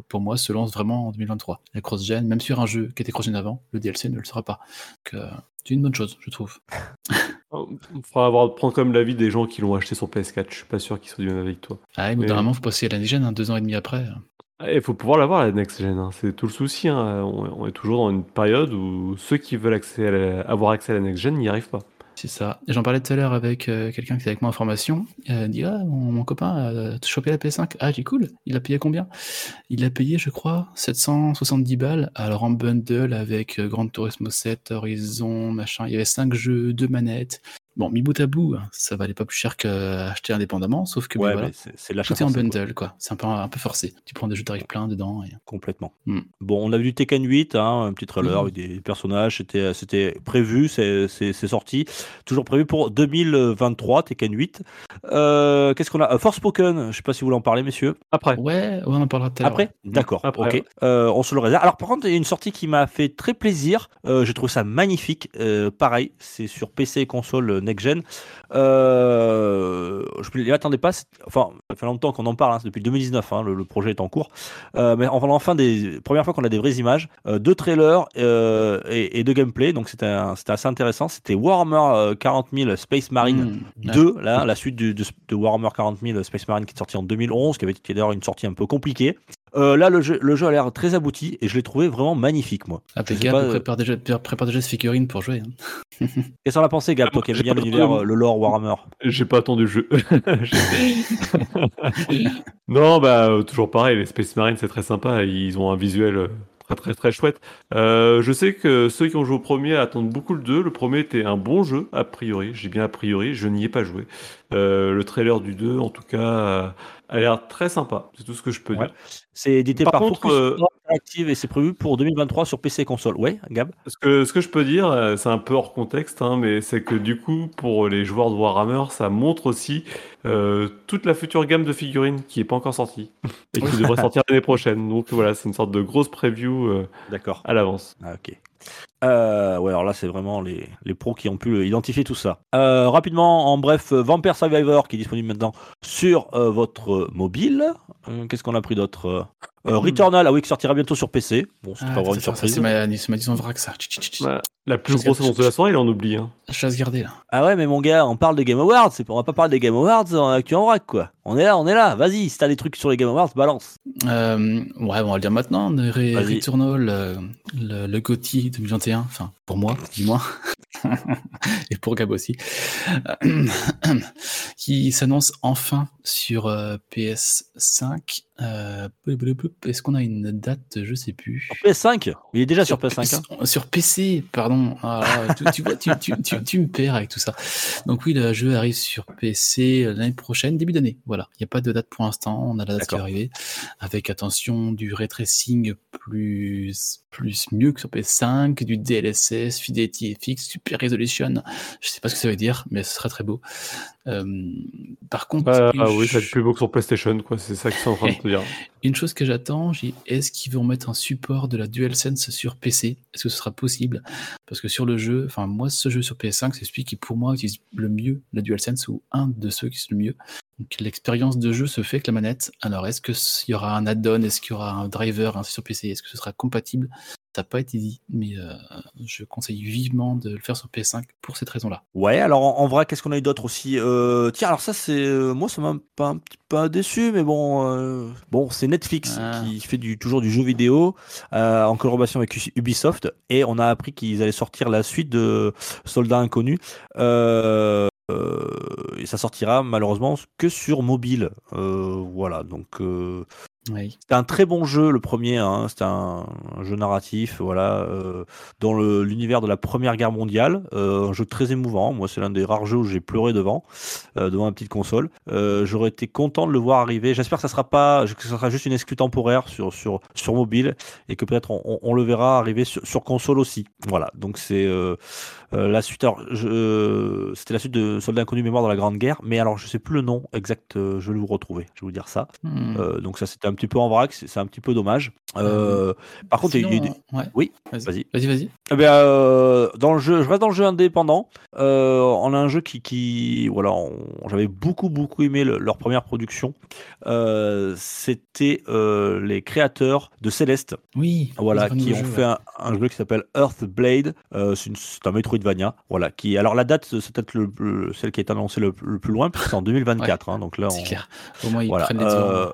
pour moi, se lance vraiment en 2023. La cross-gen, même sur un jeu qui était cross-gen avant, le DLC ne le sera pas. Donc, euh, c'est une bonne chose, je trouve. Il faudra avoir, prendre comme l'avis des gens qui l'ont acheté sur PS4. Je suis pas sûr qu'ils soient du même que toi. Ah, mais Mais- normalement, il faut passer à la next-gen hein, deux ans et demi après. Il faut pouvoir l'avoir la next gen, hein. c'est tout le souci. hein. On, on est toujours dans une période où ceux qui veulent accès à la- avoir accès à la next gen n'y arrivent pas. C'est ça. J'en parlais tout à l'heure avec euh, quelqu'un qui était avec moi en formation. Il dit Ah, mon, copain a chopé la PS5. Ah, j'ai cool. Il a payé combien? Il a payé, je crois, 770 balles. Alors en bundle avec euh, Gran Turismo 7, Horizon, machin. Il y avait 5 jeux, 2 manettes. Bon, mis bout à bout, hein, ça valait pas plus cher qu'acheter indépendamment, sauf que ben Ouais, voilà, c'est, l'achat tout est en quoi. bundle, quoi. C'est un peu, un peu forcé. Tu prends des jeux tarifs pleins dedans. Et... Complètement. Mm. Bon, on a vu du Tekken 8, hein, un petit trailer Oui. avec des personnages. C'était, c'était prévu, c'est, sorti. Toujours prévu pour 2023, Tekken 8. Euh, qu'est-ce qu'on a? Euh, Forspoken, je sais pas si vous voulez en parler, messieurs. Après, Ouais, ouais, on en parlera tout à l'heure. Après? Ouais. D'accord, Après, ok. ouais. Euh, on se le réserve. Alors par contre, il y a une sortie qui m'a fait très plaisir. Euh, J'ai trouvé ça magnifique. Euh, pareil, c'est sur PC et console next-gen. Euh, je ne l'attendais pas. Enfin, ça fait longtemps qu'on en parle. hein, depuis 2019, hein, le, le projet est en cours. Euh, mais enfin, enfin, des première fois qu'on a des vraies images, euh, deux trailers euh, et, et de gameplay. Donc c'était assez intéressant. C'était Warhammer euh, 40 000 Space Marine. Mmh, ouais. 2, là, la suite du- de, de Warhammer 40 000 Space Marine qui est sorti en 2011, qui avait d'ailleurs une sortie un peu compliquée. Euh, là, le jeu, le jeu a l'air très abouti et je l'ai trouvé vraiment magnifique, moi. Ah, Gab, pas, euh, prépare, déjà, prépare déjà ce figurine pour jouer. hein. Qu'est-ce qu'on a pensé, Gab, toi qui aime bien l'univers, euh, le lore Warhammer? J'ai pas attendu le jeu. Non, bah euh, toujours pareil, les Space Marines c'est très sympa, ils ont un visuel euh, très très très chouette. Euh, je sais que ceux qui ont joué au premier attendent beaucoup le 2. Le premier était un bon jeu, a priori. J'ai bien a priori, je n'y ai pas joué. Euh, le trailer du 2, en tout cas, euh, a l'air très sympa. C'est tout ce que je peux Ouais. dire. C'est édité Par par, contre, euh, et c'est prévu pour 2023 sur PC et console. Ouais, Gab? Ce que, ce que je peux dire, euh, c'est un peu hors contexte, hein, mais c'est que du coup, pour les joueurs de Warhammer, ça montre aussi euh, toute la future gamme de figurines qui n'est pas encore sortie et qui devrait sortir l'année prochaine. Donc voilà, c'est une sorte de grosse preview euh, D'accord. à l'avance. Ah, ok. Euh, ouais, alors là, c'est vraiment les, les pros qui ont pu identifier tout ça. Euh, rapidement, en bref, Vampire Survivor qui est disponible maintenant sur euh, votre mobile. Euh, Qu'est-ce qu'on a pris d'autre Euh, euh, Returnal, ah oui, qui sortira bientôt sur PC. Bon, c'est Ah, pas vraiment une surprise. c'est ma, ma vrac, ça. Bah, la plus grosse annonce de la soirée, il en oublie. Hein. Je laisse garder là. Ah ouais, mais mon gars, on parle des Game Awards. On va pas parler des Game Awards en actu en vrac, quoi. On est là, on est là. Vas-y, si t'as des trucs sur les Game Awards, balance. Euh, ouais, bon, on va le dire maintenant. de Re- Vas-y. Returnal, euh, le, le GOTY 2021, enfin, pour moi, du moins, et pour Gab aussi, qui s'annonce enfin sur euh, PS5. Euh, Est-ce qu'on a une date Je sais plus. Sur PS5 Il est déjà sur, PS5. hein? Sur, PC, pardon. Ah, tu, tu vois, tu, tu, tu, tu me perds avec tout ça. Donc oui, le jeu arrive sur PC l'année prochaine, début d'année. Voilà, il n'y a pas de date pour l'instant. On a la date qui D'accord. arriver. Avec attention du ray tracing plus, plus mieux que sur PS5, du DLSS, Fidelity FX, Super Resolution. Je sais pas ce que ça veut dire, mais ce serait très beau. Euh, par contre, Bah, ah oui, ça va être plus beau que sur PlayStation, quoi. C'est ça qu'ils sont en train de te dire. une chose que j'attends, j'ai est-ce qu'ils vont mettre un support de la DualSense sur PC Est-ce que ce sera possible? Parce que sur le jeu, enfin moi ce jeu sur PS5, c'est celui qui pour moi utilise le mieux la DualSense ou un de ceux qui utilisent le mieux. Donc l'expérience de jeu se fait avec la manette. Alors est-ce qu'il y aura un add-on? Est-ce qu'il y aura un driver sur PC Est-ce que ce sera compatible? Ça n'a pas été dit, mais euh, je conseille vivement de le faire sur PS5 pour cette raison-là. Ouais, alors en, en vrai, qu'est-ce qu'on a eu d'autre aussi? Euh, Tiens, alors ça, c'est euh, moi, ça m'a pas un petit peu déçu, mais bon, bon, c'est Netflix Ah. qui fait du toujours du jeu vidéo en collaboration avec Ubisoft, et on a appris qu'ils allaient sortir la suite de Soldats Inconnus. Euh, et ça sortira malheureusement que sur mobile. Euh, voilà, donc euh, Oui. c'était un très bon jeu, le premier. Hein, c'était un, un jeu narratif, voilà, euh, dans l'univers de la Première Guerre mondiale. Euh, un jeu très émouvant. Moi, c'est l'un des rares jeux où j'ai pleuré devant, euh, devant ma petite console. Euh, J'aurais été content de le voir arriver. J'espère que ça sera pas, que ça sera juste une exclue temporaire sur sur sur mobile et que peut-être on, on- on le verra arriver sur, sur console aussi. Voilà. Donc c'est la suite. C'était la suite de Soldats inconnus mémoire dans la Grande Guerre, mais alors je sais plus le nom exact. je vais vous retrouver. Je vais vous dire ça. Hmm. Donc ça c'était un petit peu en vrac, c'est un petit peu dommage. Euh, par contre, il y a- il y a Sinon, des- ouais. oui, Vas-y, vas-y. vas-y. Eh bien, euh, dans le jeu, je reste dans le jeu indépendant. Euh, on a un jeu qui, qui voilà, j'avais beaucoup beaucoup aimé le- leur première production. Euh, C'était euh, les créateurs de Céleste, Oui. voilà, qui ont jeu, fait ouais. un, un jeu qui s'appelle Earthblade. Euh, c'est un Metroidvania, voilà. Qui, alors la date, c'est peut-être le, le- celle qui est annoncée le, le plus loin, puisque c'est en 2024. hein, donc là, C'est on- clair. Au moins, ils voilà, prennent les euh.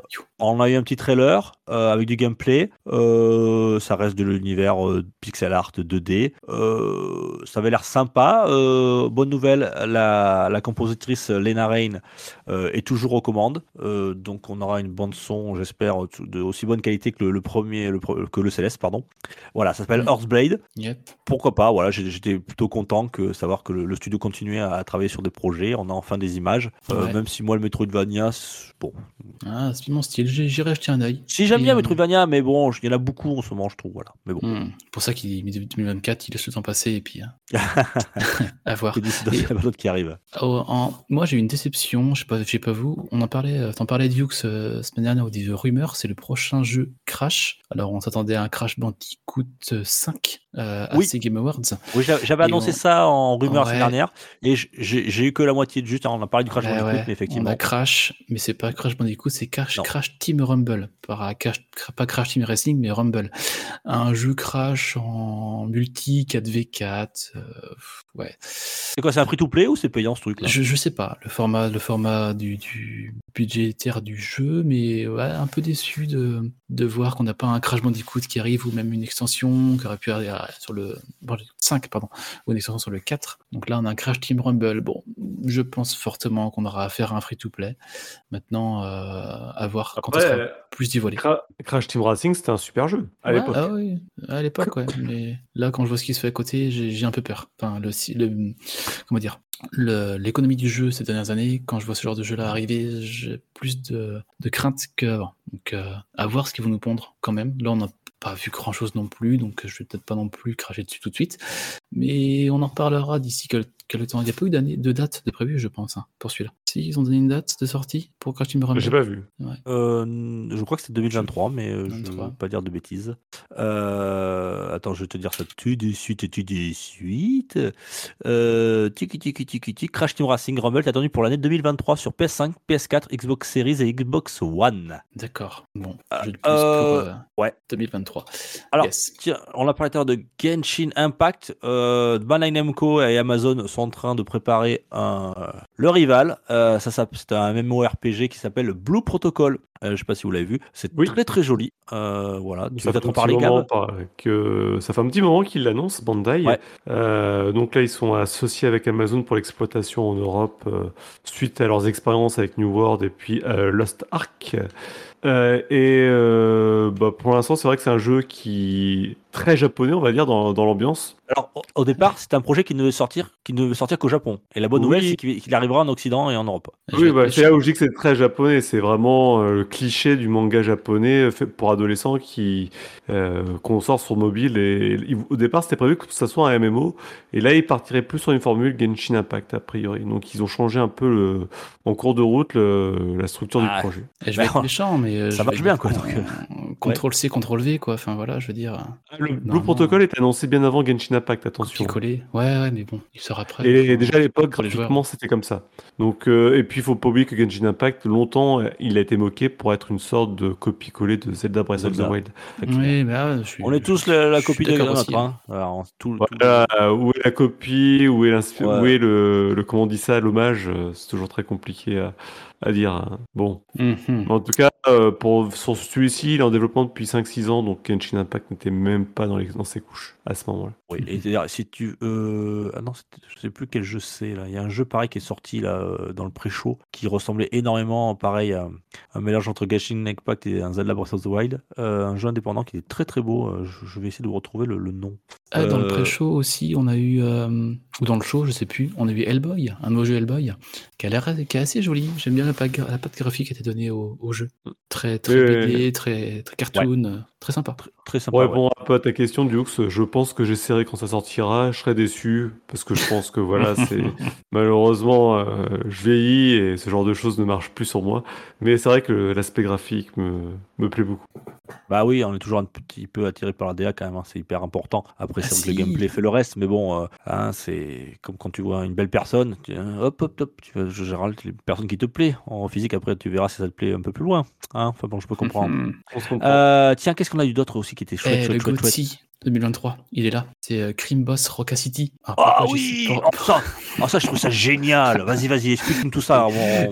On a eu un petit trailer euh, avec du gameplay. Euh, ça reste de l'univers euh, pixel art 2D. Euh, ça avait l'air sympa. Bonne nouvelle, la, la compositrice Lena Rain est toujours aux commandes. Donc on aura une bande son, j'espère, de aussi bonne qualité que le, le premier, le, que le Céleste, pardon. Voilà, ça s'appelle Mm. Earthblade. Yep. Pourquoi pas Voilà, j'étais plutôt content que savoir que le, le studio continuait à, à travailler sur des projets. On a enfin des images. Ouais. Même si moi le Metroidvania, bon, Ah, c'est mon style. J'irai jeter un œil. si j'aime bien euh, Metroidvania, mais bon, il y en a beaucoup en ce moment, je trouve. Voilà. Mais bon, Hmm. Pour ça qu'il est 2024, il laisse le temps passer et puis hein. à voir. il y a d'autres qui arrivent. Oh, en- Moi, j'ai eu une déception. Je sais pas, je sais pas vous. On en parlait. euh, T'en parlais de Vux euh, semaine dernière ou des rumeurs. C'est le prochain jeu Crash. Alors, on s'attendait à un Crash Bandicoot 5 euh, à Oui. ces Game Awards. Oui, j'a- j'avais annoncé on- ça en rumeur la Ouais. semaine dernière, et j'ai eu que la moitié de juste. On a parlé du Crash Bandicoot, ouais. mais On effectivement. a Crash, mais c'est pas Crash Bandicoot, c'est Crash. Crash Team Rumble. Pas Crash, pas Crash Team Racing, mais Rumble. Un jeu Crash en multi 4v4. euh, ouais. C'est quoi, c'est un free to play ou c'est payant ce truc-là? Je, je sais pas. Le format, le format du, du, budgétaire du jeu, mais ouais, un peu déçu de, de voir qu'on n'a pas un Crash Bandicoot qui arrive ou même une extension qui aurait pu arriver sur le bon, 5, pardon, ou une extension sur le 4. Donc là, on a un Crash Team Rumble. Bon, je pense fortement qu'on aura affaire à un free-to-play. Maintenant, euh, à voir quand on sera plus dévoilé. Cra- Crash Team Racing, c'était un super jeu à Ouais, l'époque. ah oui, à l'époque, ouais. Mais là, quand je vois ce qui se fait à côté, j'ai un peu peur. Enfin, le, le- comment dire, l'économie du jeu ces dernières années, quand je vois ce genre de jeu-là arriver, j'ai plus de, de crainte qu'avant. Donc, euh, à voir ce qu'ils vont nous pondre quand même. Là, on n'a pas vu grand-chose non plus, donc je vais peut-être pas non plus cracher dessus tout de suite. Mais on en reparlera d'ici quel- quelque temps. Il n'y a pas eu d'année- de date de prévu, je pense, hein, pour celui-là. Si, ils ont donné une date de sortie pour Crash Team Rumble. J'ai pas vu. Euh, je crois que c'est 2023, mais euh, je ne 23. veux pas dire de bêtises. Euh, attends, je vais te dire ça tout de suite, tout de suite. Euh, tiki tiki tiki tiki. Crash Team Racing Rumble est attendu pour l'année 2023 sur PS5, PS4, Xbox Series et Xbox One. D'accord. Bon, je le pousse euh, pour euh, ouais. 2023. Alors, Yes. Tiens, on a parlé tout à l'heure de Genshin Impact. Euh, Bandai Namco et Amazon sont en train de préparer un, le rival. Euh, ça, ça- c'est un MMORPG qui s'appelle Blue Protocol. Euh, je sais pas si vous l'avez vu. C'est Oui. très très joli. Euh, voilà. Tu Ça peut-être un en petit parler, que... ça fait un petit moment qu'ils l'annoncent, Bandai. Ouais. Euh, donc là, ils sont associés avec Amazon pour l'exploitation en Europe euh, suite à leurs expériences avec New World et puis euh, Lost Ark. Euh, et euh, bah, pour l'instant, c'est vrai que c'est un jeu qui très japonais, on va dire, dans, dans l'ambiance. Alors, au, départ, c'est un projet qui ne veut sortir, qui ne veut sortir qu'au Japon. Et la bonne Oui. nouvelle, c'est qu'il arrivera en Occident et en Europe. Oui, bah, c'est là où je dis que c'est très japonais. C'est vraiment euh, le cliché du manga japonais fait pour adolescents qui euh, qu'on sort sur mobile. Et, au départ, c'était prévu que ça soit un MMO. Et là, ils partiraient plus sur une formule Genshin Impact a priori. Donc, ils ont changé un peu le, en cours de route le- la structure Ah, du projet. Et je vais être méchant, mais euh, ça marche bien, quoi, euh, Contrôle C, Contrôle V, quoi. Enfin voilà, je veux dire. Le Blue. Protocol est annoncé bien avant Genshin Impact, attention. Copier-coller. Ouais, ouais, mais bon, il sera prêt. Et déjà à l'époque, graphiquement, c'était comme ça. Donc, euh, et puis, il faut pas oublier que Genshin Impact, longtemps, euh, il a été moqué pour être une sorte de copie-coller de Zelda Breath of the Zelda. Wild. Oui, mais ah, je suis. On est tous la, copie de notre. Hein. Alors, tout, Voilà, où est la copie, où est, Ouais. où est le, le, comment on dit ça, l'hommage, euh, c'est toujours très compliqué à, à dire. hein. Bon, Mhm. en tout cas, euh, pour, sur celui-ci, il est en développement depuis 5-6 ans, donc Genshin Impact n'était même pas dans, les, dans ses couches à ce moment-là. Oui, et c'est-à-dire, si tu. Euh... Ah non, je sais plus quel jeu c'est là. Il y a un jeu pareil qui est sorti là euh, dans le pré-show qui ressemblait énormément, pareil, à un mélange entre Genshin Impact et un Zelda Breath of the Wild. Euh, un jeu indépendant qui est très très beau. Je, je vais essayer de vous retrouver le, le nom. Ah, dans le pré-show aussi, on a eu. euh, ou dans le show, je sais plus, on a eu Hellboy, un nouveau jeu Hellboy, qui a l'air qui est assez joli. J'aime bien la, la patte graphique qui était donnée au, au jeu. Très, très Oui, oui, BD, très, très cartoon, euh, très sympa. Très, très sympa. Pour ouais. répondre un peu à ta question, Dux, je pense que j'essaierai quand ça sortira. Je serai déçu parce que je pense que voilà, c'est malheureusement, euh, je vieillis et ce genre de choses ne marche plus sur moi. Mais c'est vrai que l'aspect graphique me, me plaît beaucoup. Bah oui, on est toujours un petit peu attiré par la DA quand même, hein, c'est hyper important. Après, Ah si. le gameplay fait le reste, mais bon, euh, hein, c'est comme quand tu vois une belle personne, tu- hop, hop, hop, tu vois, en général, les personnes qui te plaît. En physique, après, tu verras si ça te plaît un peu plus loin. Hein enfin bon, je peux comprendre. On se comprend. Euh, tiens, qu'est-ce qu'on a eu d'autre aussi qui était chouette, Eh, chouette, le chouette, chouette GOTY 2023, il est là. C'est euh, Crime Boss Roca City. Ah j'y oui pas- oh, ça, oh, ça, je trouve ça génial. Vas-y, vas-y, explique-nous tout ça. mon-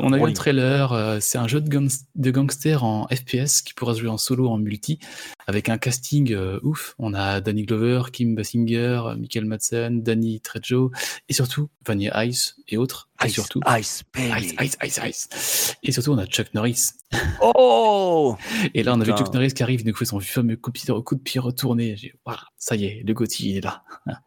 on a eu un trailer, euh, c'est un jeu de, de gangster en FPS qui pourra se jouer en solo, en multi, avec un casting euh, ouf. On a Danny Glover, Kim Basinger, Michael Madsen, Danny Trejo, et surtout Vanilla Ice et autres. Et Ice, surtout, Ice. Ice, Ice, Ice, Ice. Et surtout, on a Chuck Norris. Oh Et là, on a vu. Chuck Norris qui arrive, il nous fait son fameux coup de pied, coup retourné. J'ai, ça y est, le Gotti, il est là.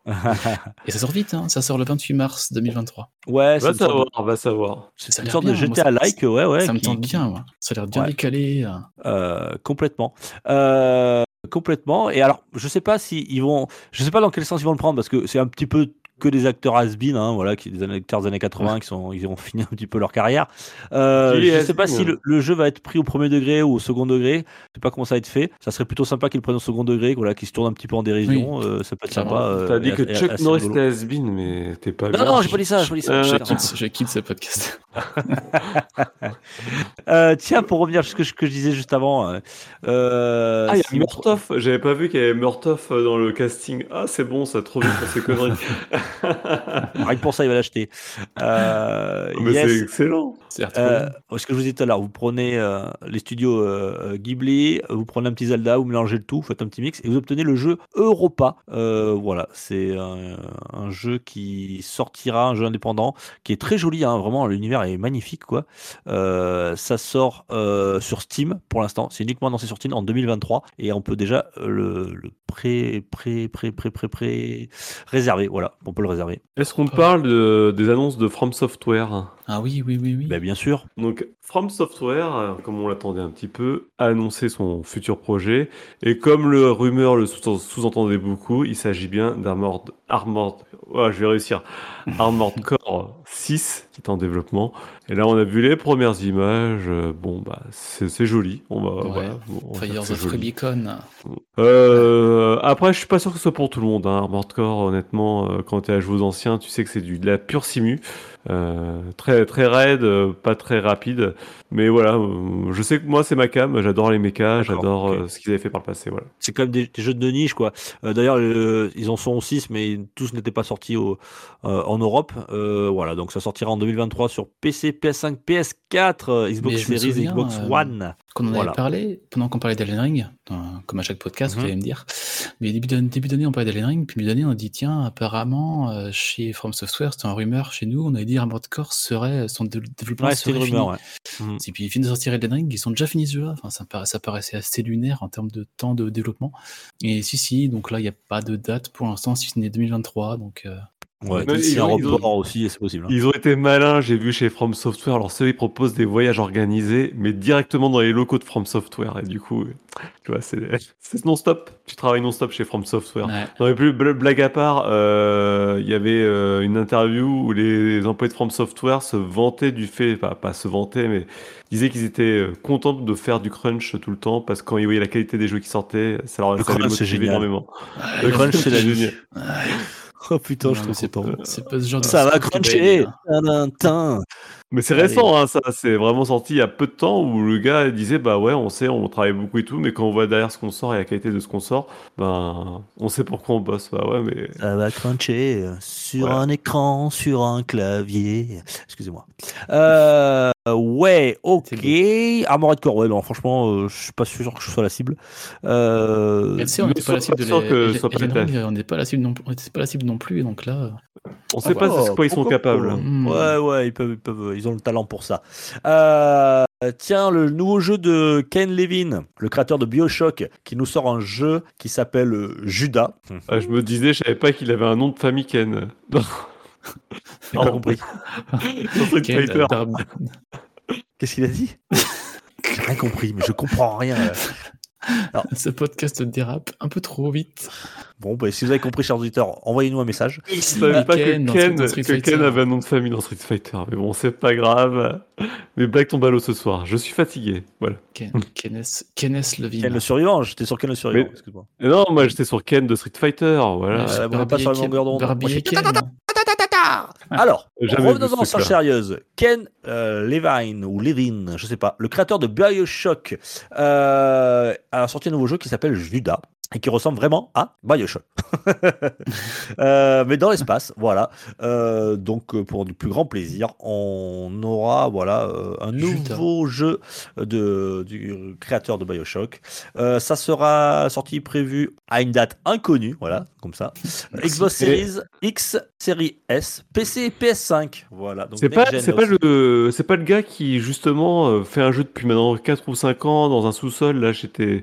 Et ça sort vite, hein, ça sort le 28 mars 2023. ouais, va savoir, de, va savoir. c'est une sorte de bien, moi, GTA ça- like, ouais, ouais. ça me tente bien, moi. Ça a l'air bien Ouais. décalé. euh. Euh, complètement. Euh, complètement. Et alors, je sais pas si ils vont, je sais pas dans quel sens ils vont le prendre parce que c'est un petit peu que des acteurs has-been, hein, voilà, qui des acteurs des années 80 qui sont, ils ont fini un petit peu leur carrière. Euh, je sais pas si le, le jeu va être pris au premier degré ou au second degré. Je sais pas comment ça va être fait. Ça serait plutôt sympa qu'ils le prennent au second degré, voilà, qu'ils se tournent un petit peu en dérision. Euh, ça peut être Clairement. sympa. euh, T'as dit que et- Chuck Norris était has-been, mais t'es pas Non, bien. non, j'ai pas dit ça, j'ai pas dit ça. Euh, Je quitte, je quitte ce podcast. Tiens, pour revenir à ce que je, que je disais juste avant. euh, Ah, il y a Murtoff. J'avais pas vu qu'il y avait Murtoff dans le casting. Ah, c'est bon, ça trop vite pour ces conneries. Rien que pour ça, il va l'acheter. Euh, Mais yes. c'est excellent. Euh, ce que je vous disais tout à l'heure, vous prenez euh, les studios euh, Ghibli, vous prenez un petit Zelda, vous mélangez le tout, vous faites un petit mix et vous obtenez le jeu Europa. Euh, voilà, c'est un, un jeu qui sortira, un jeu indépendant, qui est très joli, hein, vraiment, l'univers est magnifique, quoi. Euh, ça sort euh, sur Steam pour l'instant, c'est uniquement annoncé sur Steam en 2023 et on peut déjà euh, le, le pré, pré, pré, pré, pré, pré, réserver, voilà, on peut le réserver. Est-ce qu'on parle de- des annonces de From Software? Ah oui, oui, oui, oui. Bah, bien sûr. Donc, From Software, euh, comme on l'attendait un petit peu, a annoncé son futur projet. Et comme le rumeur le sous- sous-entendait beaucoup, il s'agit bien d'Armored... Armored... Ouais, je vais réussir. Armored Core 6, qui est en développement. Et là, on a vu les premières images. euh, Bon, bah, c'est joli. On va, Ouais. voilà, on va dire Fires que c'est of joli. Rubicon. Euh, après, je suis pas sûr que ce soit pour tout le monde. Hein. Armored Core, honnêtement, quand tu es à jouer aux anciens, tu sais que c'est du de la pure simu, très très raide, euh, pas très rapide. Mais voilà, euh, je sais que moi c'est ma cam. J'adore les mechas, j'adore euh, ce qu'ils avaient fait par le passé. Voilà. c'est quand même des, des jeux de niche quoi. Euh, D'ailleurs, le- ils en sont 6 mais tous n'étaient pas sortis au, euh, en Europe. Euh, voilà, donc ça sortira en 2023 sur PC, PS5, PS4, euh, Xbox Series, souviens, Xbox euh, One. Qu'on en Voilà. avait parlé pendant qu'on parlait d'Elden Ring, comme à chaque podcast, Mhm. vous allez me dire. Mais début d'année, début on parlait d'Elden Ring, puis milieu d'année, on a dit tiens, apparemment, euh, chez From Software, c'était un rumeur chez nous, on avait dit Armored Core serait son dé- développement Ouais, une serait fini. rumeur. Ouais. Mhm. Et puis ils viennent de sortir Elden Ring, ils sont déjà finis ce jeu-là. Enfin, ça, ça paraissait assez lunaire en termes de temps de développement. Et si, si, donc là, il n'y a pas de date pour l'instant, si ce n'est 2023. Donc, euh, Ouais, Mais ils un ont- ils ont- report aussi, c'est possible. hein. Ils ont été malins, j'ai vu chez From Software. Alors, ceux ils proposent des voyages organisés, mais directement dans les locaux de From Software. Et du coup, tu vois, c'est non-stop. Tu travailles non-stop chez From Software. ouais. Non, mais plus bl- blague à part, euh, il y avait euh, une interview où les employés de From Software se vantaient du fait, pas se vantaient, mais disaient qu'ils étaient euh, contents de faire du crunch tout le temps parce que quand ils voyaient la qualité des jeux qui sortaient, ça leur Le ça les crunch, c'est motivait énormément. Le crunch, c'est la vie. Oh putain, Non, je suis c'est trop content. pas, c'est pas ce genre de Ça va cruncher. hein. Mais c'est récent, hein, ça, c'est vraiment sorti il y a peu de temps où le gars disait bah ouais, on sait, on travaille beaucoup et tout, mais quand on voit derrière ce qu'on sort et la qualité de ce qu'on sort, ben on sait pourquoi on bosse. Bah ouais, mais Ça va cruncher sur Ouais. un écran, sur un clavier. Excusez-moi. Euh, ouais, ok. Armored Core, ouais, non, franchement, euh, je suis pas sûr que je sois la cible. Euh, on n'était pas la cible de pas les- que les- on la cible non on n'était pas la cible non plus, et donc là, on sait pas Oh, de quoi ils sont capables. Hmm. Ouais, ouais, ils peuvent, ils peuvent, ils ont le talent pour ça. Euh, tiens, le nouveau jeu de Ken Levin, le créateur de Bioshock, qui nous sort un jeu qui s'appelle euh, Judas. Ah, je me disais, je savais pas qu'il avait un nom de famille Ken. J'ai pas compris. Dar- Qu'est-ce qu'il a dit? J'ai rien compris, mais je comprends rien. là. ce podcast dérape un peu trop vite. Bon, bah, si vous avez compris, chers auditeurs, envoyez-nous un message. Je savais pas Ken que, Ken, que. Ken avait un nom de famille dans Street Fighter. Mais bon, c'est pas grave. Mes blagues tombent à l'eau ce soir. Je suis fatigué. Voilà. Ken, Kenneth, Kenneth Levin. Ken le survivant, j'étais sur Ken le survivant, Mais- non, moi j'étais sur Ken de Street Fighter. Voilà. Ouais, on n'est pas sur la Barbie et longueur d'onde. Alors, Jamais vu revenons ce en truc-là. sérieuse. Ken euh, Levine, ou Levine, je sais pas, le créateur de Bioshock, euh, a sorti un nouveau jeu qui s'appelle Judas. Et qui ressemble vraiment à Bioshock. Euh, mais dans l'espace, voilà. Euh, donc, euh, pour du plus grand plaisir, on aura voilà, euh, un Judas. nouveau jeu de, du créateur de Bioshock. Ça sera sorti prévu à une date inconnue, voilà, comme ça. Xbox Series X, Série S, PC et PS5. Voilà. donc C'est pas, c'est pas le, c'est pas le gars qui justement fait un jeu depuis maintenant 4 ou 5 ans dans un sous-sol là chez, T-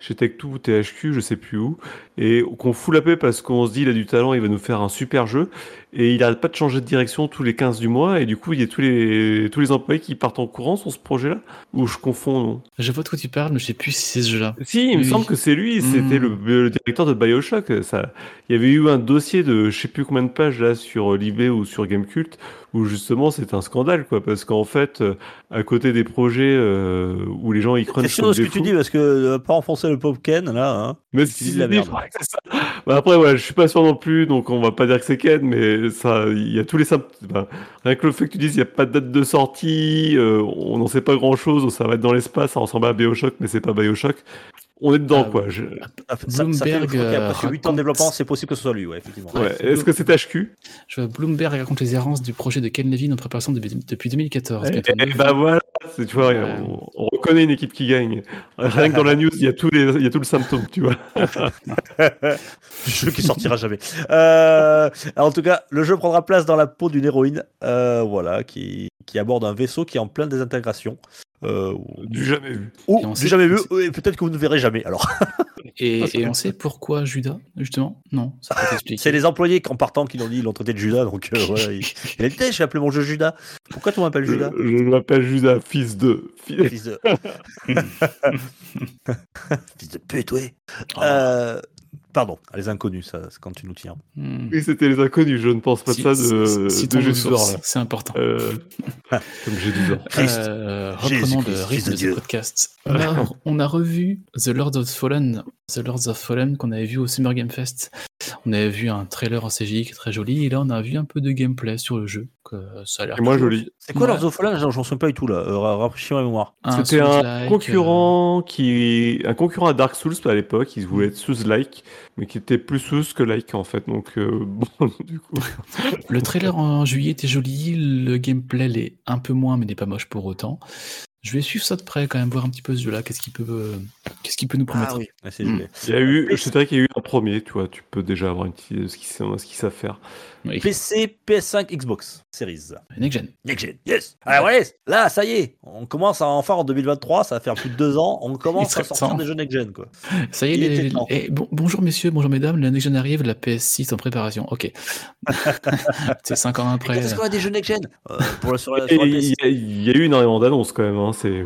chez Tech2 ou THQ, je sais plus où, et qu'on fout la paix parce qu'on se dit il a du talent, il va nous faire un super jeu, et il arrête pas de changer de direction tous les 15 du mois, et du coup il y a tous les, tous les employés qui partent en courant sur ce projet-là, ou je confonds, non? Je vois de quoi tu parles, mais je sais plus si c'est ce jeu-là. Si, il me semble que c'est lui, c'était Hmm. le, le directeur de Bioshock. Ça, il y avait eu un dossier de je sais plus combien de pages là sur Libé ou sur Gamecult où justement c'est un scandale quoi, parce qu'en fait, euh, à côté des projets euh, où les gens y C'est crunchent sûr comme de ce que tu dis parce que euh, pas enfoncer le pop Ken là. Hein. mais si la merde. Bah, après voilà, je suis pas sûr non plus, donc on va pas dire que c'est Ken, mais ça, il y a tous les symptômes. bah, rien que le fait que tu dises il y a pas de date de sortie, euh, on n'en sait pas grand chose, ça va être dans l'espace, ça ressemble à Bioshock, mais c'est pas Bioshock. on est dedans, Ah, quoi. Je- Ça, fait- ça, ça fait Bloomberg, je crois euh, qu'après 8 ans de développement, c'est possible que ce soit lui, ouais, effectivement. Ouais. Est-ce que c'est HQ Je vois Bloomberg raconte les errances du projet de Ken Levine en préparation depuis, depuis 2014. Et, neuf bah voilà, tu vois, Ouais. on, on reconnaît une équipe qui gagne. Rien que dans la news, il y a tous les, il y a tout le symptôme, tu vois. jeu qui sortira jamais. Euh, en tout cas, le jeu prendra place dans la peau d'une héroïne, euh, voilà, qui, qui aborde un vaisseau qui est en pleine désintégration. Euh, ou Du jamais vu. ou du sait- jamais vu, peut-être que vous ne verrez jamais. Alors, Et, et on sait pourquoi Judas, justement? Non, ça peut t'expliquer. c'est les employés qui, en partant qui l'ont dit, ils l'ont traité de Judas. Donc, euh, voilà, il, il a dit Tiens, j'ai appelé mon jeu Judas. Pourquoi tu m'appelles Je, Judas? je m'appelle Judas, fils de. fils- Fils de. Fils de pute, oui. Oh. Euh, pardon, les inconnus, ça, c'est quand tu nous tiens. Hmm. Oui, c'était les inconnus, je ne pense pas Si- de ça de, si- de Jésus. C'est important. Euh, comme j'ai 12 ans. Christ. Euh, reprenons Jésus-Christ, le rythme de de ce Dieu. podcast. On a, on a revu The Lords of Fallen, The Lords of Fallen qu'on avait vu au Summer Game Fest. On avait vu un trailer en CGI qui est très joli et là on a vu un peu de gameplay sur le jeu. Que ça a l'air Et moi, joli. C'est quoi Ouais. Fallen J'en souviens pas du tout là. Euh, ra- Rafraîchis-moi la mémoire. Un C'était un Souls-like, concurrent qui, un concurrent à Dark Souls à l'époque. Il voulait être Souls-like, mais qui était plus Souls que like en fait. Donc euh, bon, du coup. euh, le trailer en juillet était joli, le gameplay l'est un peu moins mais n'est pas moche pour autant. Je vais suivre ça de près quand même, voir un petit peu ce jeu-là, qu'est-ce qu'il peut, euh, qu'est-ce qu'il peut nous promettre. Ah oui, Ouais, c'est joli. Il y a eu, je dirais qu'il y a eu un premier. Tu vois, tu peux déjà avoir une petite idée de ce qu'ils savent, savent faire. Oui. PC, PS5, Xbox Series. Next Gen. Next Gen, yes. Alors voilà, là, ça y est, on commence à enfin en 2023, ça va faire plus de deux ans, on commence à sortir temps. des jeux Next Gen quoi. Ça y est, les- temps. eh, bon- bonjour messieurs, bonjour mesdames, la Next Gen arrive, la PS6 en préparation. Ok. C'est 5 ans après. Est-ce qu'on a des jeux Next Gen? Euh, pour le, sur la, Et sur la il PS6 y, a- il y a eu énormément d'annonces quand même. Hein. C'est.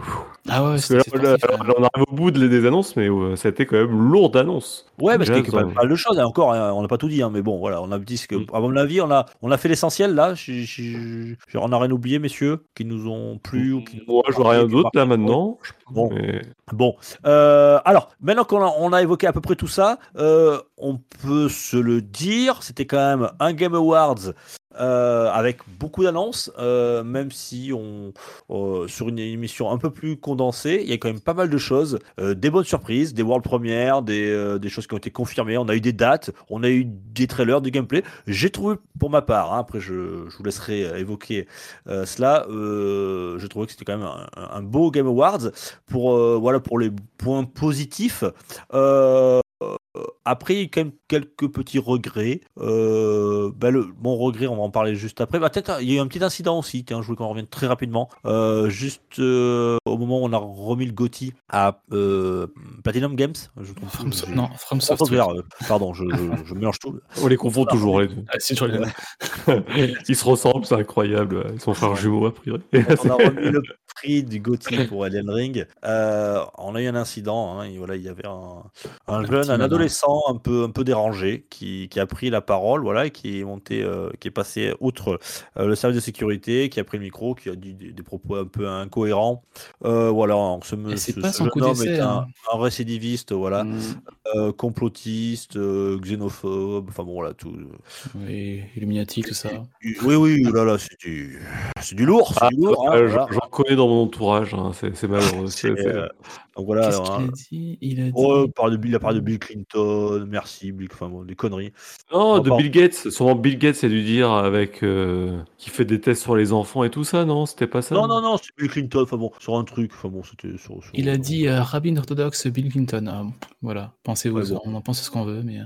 Ah ouais, c'est là, là, on arrive au bout de- des annonces, mais euh, ça a été quand même lourd d'annonces. Ouais, parce qu'il y a même ça- pas mal de choses. Et encore, hein, on n'a pas tout dit, hein, mais bon, voilà, on a dit ce que, Mm. à mon avis, on a, on a fait l'essentiel là. Je- je- on n'a rien oublié, messieurs, qui nous ont plu ou qui Moi, je vois marqué, rien d'autre là maintenant. Bon. Mais- Bon, euh, alors maintenant qu'on a, on a évoqué à peu près tout ça, euh, on peut se le dire, c'était quand même un Game Awards euh, avec beaucoup d'annonces, euh, même si on euh, sur une émission un peu plus condensée, il y a quand même pas mal de choses, des bonnes surprises, des world premières, des, des choses qui ont été confirmées, on a eu des dates, on a eu des trailers, du gameplay. J'ai trouvé pour ma part, hein, après je, je vous laisserai évoquer cela, je trouvais que c'était quand même un, un beau Game Awards pour voilà pour les points positifs. Euh, après, il y a quand même quelques petits regrets. Euh, ben, le, mon regret, on va en parler juste après. Bah, peut-être, il y a eu un petit incident aussi. Tiens, je voulais qu'on revienne très rapidement. Euh, juste euh, au moment où on a remis le GOTY à euh, Platinum Games. Je From, So- non, From Software. Software, euh, pardon, je, je- je mélange tout. On les confond toujours les deux. Ah. Ils se ressemblent, c'est incroyable. Ils sont frères jumeaux a priori. on a remis le prix du GOTY pour Elden Ring. Euh, on a eu un incident. hein, et voilà, il y avait un, un jeune, un adolescent un peu, un peu dérangé qui, qui a pris la parole, voilà, et qui est monté, euh, qui est passé outre euh, le service de sécurité, qui a pris le micro, qui a dit des, des propos un peu incohérents. Voilà, ce, Et c'est ce- pas ce jeune coup homme est un, hein. un récidiviste, voilà, Mm. complotiste, xénophobe, enfin bon, voilà, tout. Oui, Illuminati, tout ça. Oui, oui, là, là, c'est du, c'est du lourd, Ah, lourd. hein, voilà. J'en connais dans mon entourage, hein, c'est c'est malheureux. C'est, c'est- c'est- donc voilà. Qu'est-ce alors, qu'il hein. a dit? Il a dit. Oh, il parle de Bill, il a parlé de Bill Clinton, merci, Bill, enfin bon, des conneries. Non, de Bill Gates. Sûrement Bill Gates a dû dire avec euh, qui fait des tests sur les enfants et tout ça, non? C'était pas ça? Non, non, non, c'est Bill Clinton, enfin bon, sur un truc, enfin bon, c'était sur, sur- Il a dit euh, rabbin orthodoxe Bill Clinton. Ah, voilà, pensez-vous, Ouais, bon. on en pense ce qu'on veut, mais. euh,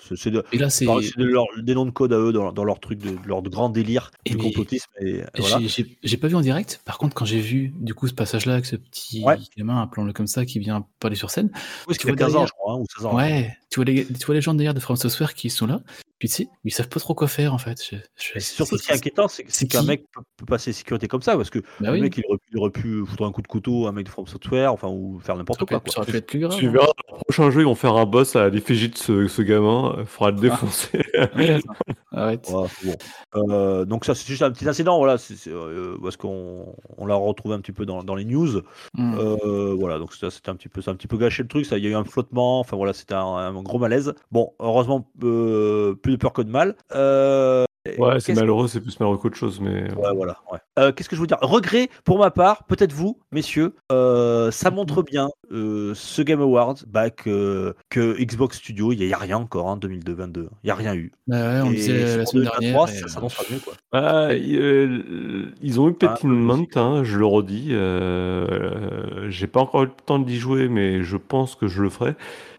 c'est, c'est de- Et là, c'est. par- c'est de leur- des noms de code à eux dans, dans leur truc, de, leur grand délire Et du mais- complotisme. Et, voilà. J'ai pas vu en direct. Par contre, quand j'ai vu du coup ce passage-là avec ce petit Ouais. gamin, appelons-le comme ça, qui vient parler sur scène, Oui, vois 15 ans, je crois, hein, ou 16 ans. ouais, tu vois, les, tu vois les gens derrière de From Software qui sont là, puis tu sais, ils savent pas trop quoi faire en fait. Je- surtout, ce qui est inquiétant, c'est, qu'un qui mec peut, peut passer sécurité comme ça, parce que Bah le oui, mec, il aurait, pu, il aurait pu foutre un coup de couteau à un mec de From Software, enfin, ou faire n'importe quoi. ça aurait pu être plus grave. Tu hein. verras, dans le prochain jeu, ils vont faire un boss à l'effigie de ce, ce gamin. Il faudra le défoncer. Arrête. Ouais, bon. Euh, donc ça c'est juste un petit incident voilà c'est, c'est, euh, parce qu'on on l'a retrouvé un petit peu dans, dans les news Hmm. Euh, voilà donc ça c'était un petit peu ça a un petit peu gâché le truc ça il y a eu un flottement enfin voilà c'était un, un gros malaise bon heureusement plus de peur que de mal Ouais, c'est malheureux, c'est plus malheureux qu'autre chose, mais. Ouais, voilà. ouais. Euh, Qu'est-ce que je veux dire? Regret, pour ma part, peut-être vous, messieurs, euh, ça montre bien euh, ce Game Awards bah, que, que Xbox Studio, il n'y a, rien encore en 2022. Il n'y a rien eu. Bah ouais, on Et disait la pour semaine 2023, dernière. et, ça s'annonce pas mieux. Quoi. Ah, y- euh, ils ont eu Ah, Pettinment, logique. hein, je le redis. euh, J'ai pas encore eu le temps d'y jouer, mais je pense que je le ferai.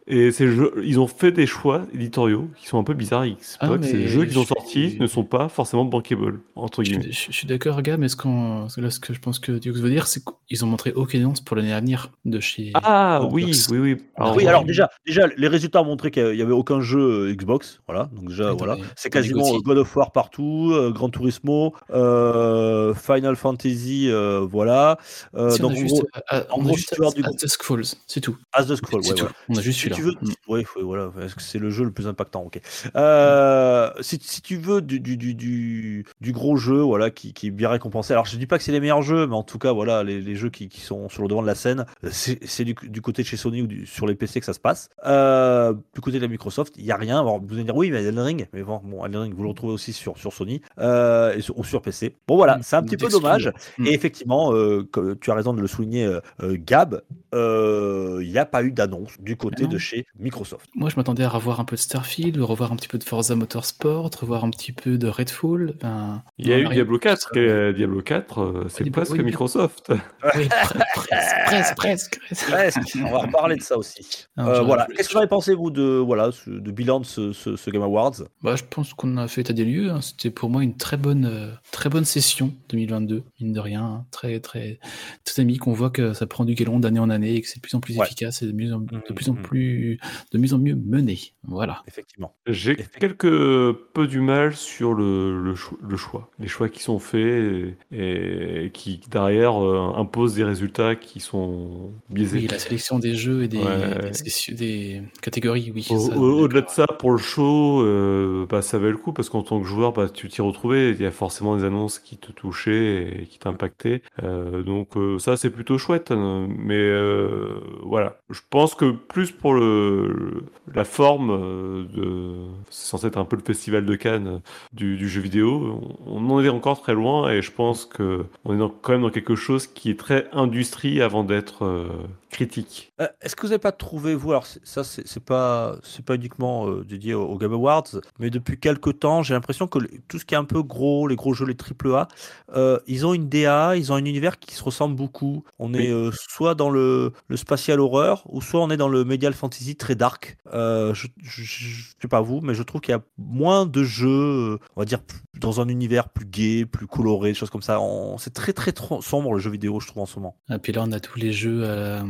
Et ces jeux, ils ont fait des choix éditoriaux qui sont un peu bizarres. Ah, que ces mais jeux qu'ils ont je sortis suis- ne sont pas forcément bankable, entre Je, guillemets. je- je suis d'accord, gars, mais ce, qu'on- que là, ce que je pense que Dux veut dire, c'est qu'ils ont montré aucune annonce pour l'année à venir de chez. Ah Xbox. oui, oui, oui. Ah, oui, alors déjà, déjà, les résultats ont montré qu'il n'y avait aucun jeu euh, Xbox. Voilà, donc déjà, voilà. les- C'est les quasiment euh, God of War partout, euh, Gran Turismo, euh, Final Fantasy, euh, voilà. Euh, Si, on donc, a en juste, gros, on a gros, juste tu veux avoir du gros- Dusk Falls, c'est tout. As the Scroll, C'est ouais, tout. voilà. On a juste celui-là. Tu veux, Mm. ouais, faut- voilà, c'est le jeu le plus impactant. Ok. Euh, si, si tu veux du, du, du, du, du gros jeu, voilà, qui, qui est bien récompensé. Alors, je dis pas que c'est les meilleurs jeux, mais en tout cas, voilà, les, les jeux qui, qui sont sur le devant de la scène, c'est c'est du, côté de chez Sony ou sur les PC que ça se passe. Euh, du côté de la Microsoft, il y a rien. Alors, vous allez dire oui, mais Elden Ring, mais bon, bon Elden Ring, vous le retrouvez aussi sur, sur Sony euh, et sur, ou sur PC. Bon, voilà, Mm. c'est un petit peu dommage. Mm. Et effectivement, euh, tu as raison de le souligner, euh, euh, Gab, euh, il n'y a pas eu d'annonce du côté non. de chez Microsoft. Moi, je m'attendais à revoir un peu de Starfield, revoir un petit peu de Forza Motorsport, revoir un petit peu de Redfall. Enfin, Il y a eu. Diablo 4. quel est Diablo 4, euh, c'est presque oui. Microsoft. Oui, presque, presque, presque. On va reparler de ça aussi. Euh, voilà. Qu'est-ce que vous avez pensé, vous, de, voilà, ce- de bilan de ce, ce- ce Game Awards? Bah, je pense qu'on a fait état des lieux. hein. C'était pour moi une très bonne, euh, très bonne session 2022, mine de rien. hein. Très, très dynamique. On voit que ça prend du galon d'année en année et que c'est de plus en plus Ouais. efficace et de, mieux en, de Mhm, plus en mhm. Plus, de mieux en mieux mené. Voilà. Effectivement. J'ai quelque peu du mal sur le, le, cho- le choix. Les choix qui sont faits et, et qui, derrière, euh, imposent des résultats qui sont biaisés. Oui, la sélection des jeux et des, Ouais. des, sessions- des catégories, oui. Au- ça, au- Au-delà de ça, pour le show, euh, bah, ça valait le coup parce qu'en tant que joueur, bah, tu t'y retrouvais. Il y a forcément des annonces qui te touchaient et qui t'impactaient. Euh, donc euh, ça, c'est plutôt chouette. hein. Mais euh, voilà, je pense que plus pour le, le- la forme euh, de, c'est censé être un peu le festival de Cannes euh, du, du jeu vidéo. On, on en est encore très loin et je pense que on est dans- quand même dans quelque chose qui est très industrie avant d'être euh, critique. Euh, Est-ce que vous n'avez pas trouvé, vous, alors ça, c'est pas, pas uniquement euh, dédié au, au Game Awards, mais depuis quelques temps, j'ai l'impression que le- tout ce qui est un peu gros, les gros jeux, les AAA, euh, ils ont une DA, ils ont un univers qui se ressemble beaucoup. On est Oui. euh, soit dans le, le spatial horreur, ou soit on est dans le medial fantasy très dark. Euh, je, je, je sais pas vous, mais je trouve qu'il y a moins de jeux, euh, on va dire, plus- dans un univers plus gai, plus coloré, des choses comme ça. On- C'est très très sombre le jeu vidéo, je trouve, en ce moment. Et puis là, on a tous les jeux euh,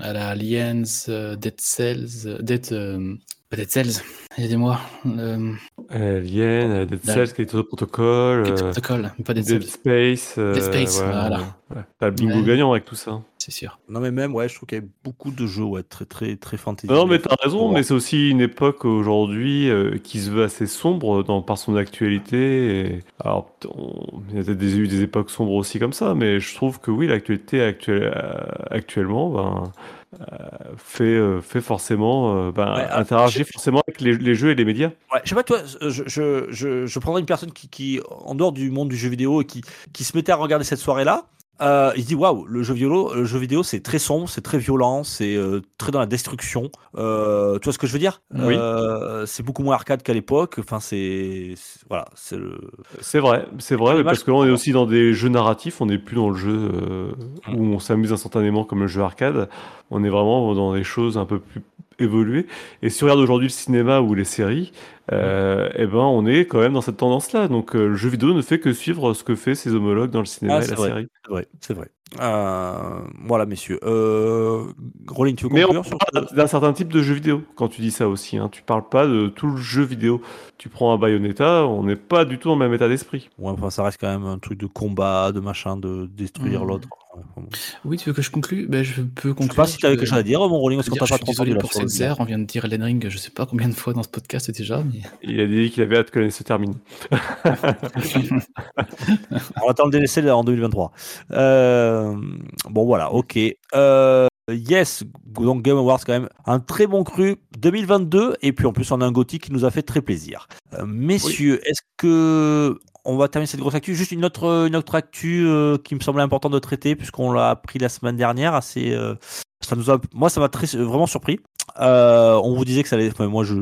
à la Aliens, euh, Dead Cells, euh, Dead, euh, pas Dead Cells, aidez-moi. Euh, Alien, Dead Là. Cells, Callisto Protocol. Dead Protocol, pas Dead Dead Cells, Space. euh, Dead Space, voilà. ouais. T'as le bingo Ouais. gagnant avec tout ça. C'est sûr. Non mais même, ouais, je trouve qu'il y a beaucoup de jeux, ouais, très très très fantasy. Non, mais t'as raison, mais c'est aussi une époque aujourd'hui euh, qui se veut assez sombre dans, par son actualité. Et... Alors, on- il y a peut-être des, eu des époques sombres aussi comme ça, mais je trouve que oui, l'actualité actuelle, euh, actuellement ben, euh, fait, euh, fait forcément euh, ben, Ouais, ah, interagir je- forcément avec les, les jeux et les médias. Ouais, je sais pas, toi, je, je, je, je prendrais une personne qui, qui, en dehors du monde du jeu vidéo, et qui, qui se mettait à regarder cette soirée-là. Euh, il se dit waouh, le jeu vidéo, le jeu vidéo, c'est très sombre, c'est très violent, c'est euh, très dans la destruction. Euh, tu vois ce que je veux dire? Oui. Euh, C'est beaucoup moins arcade qu'à l'époque. Enfin, c'est voilà, c'est le. C'est vrai, c'est vrai, parce que là, on est pour- aussi dans des jeux narratifs, on n'est plus dans le jeu euh, Mm. où on s'amuse instantanément comme le jeu arcade, on est vraiment dans des choses un peu plus évoluées. Et si on regarde aujourd'hui le cinéma ou les séries, euh, eh ben, on est quand même dans cette tendance-là. Donc euh, le jeu vidéo ne fait que suivre ce que fait ses homologues dans le cinéma Ah, et la vrai. série. C'est vrai, c'est vrai. Euh, voilà, messieurs. Euh, Rolling, tu veux Mais on conclure sur parle ce- d'un certain type de jeu vidéo quand tu dis ça aussi. Hein. Tu parles pas de tout le jeu vidéo. Tu prends un Bayonetta, on n'est pas du tout dans le même état d'esprit. Ouais, enfin, ça reste quand même un truc de combat, de machin, de détruire Mm. l'autre. Oui, tu veux que je conclue? Ben, Je peux Je conclure. sais pas si tu avais je- quelque chose à dire, mon Rolling, je parce qu'on t'a je pas trop désolé pour on vient de dire Elden Ring, je sais pas combien de fois dans ce podcast déjà, mais Il a dit qu'il avait hâte que l'année se termine. On attend le DLC en 2023. Euh, bon, voilà, ok. Euh, yes, donc Game Awards quand même un très bon cru 2022 et puis en plus on a un gothique qui nous a fait très plaisir. Euh, messieurs, est-ce que on va terminer cette grosse actu? Juste une autre une autre actu euh, qui me semblait important de traiter puisqu'on l'a appris la semaine dernière assez euh, ça nous a, moi, ça m'a très, vraiment surpris. Euh, on vous disait que ça allait. Moi, je,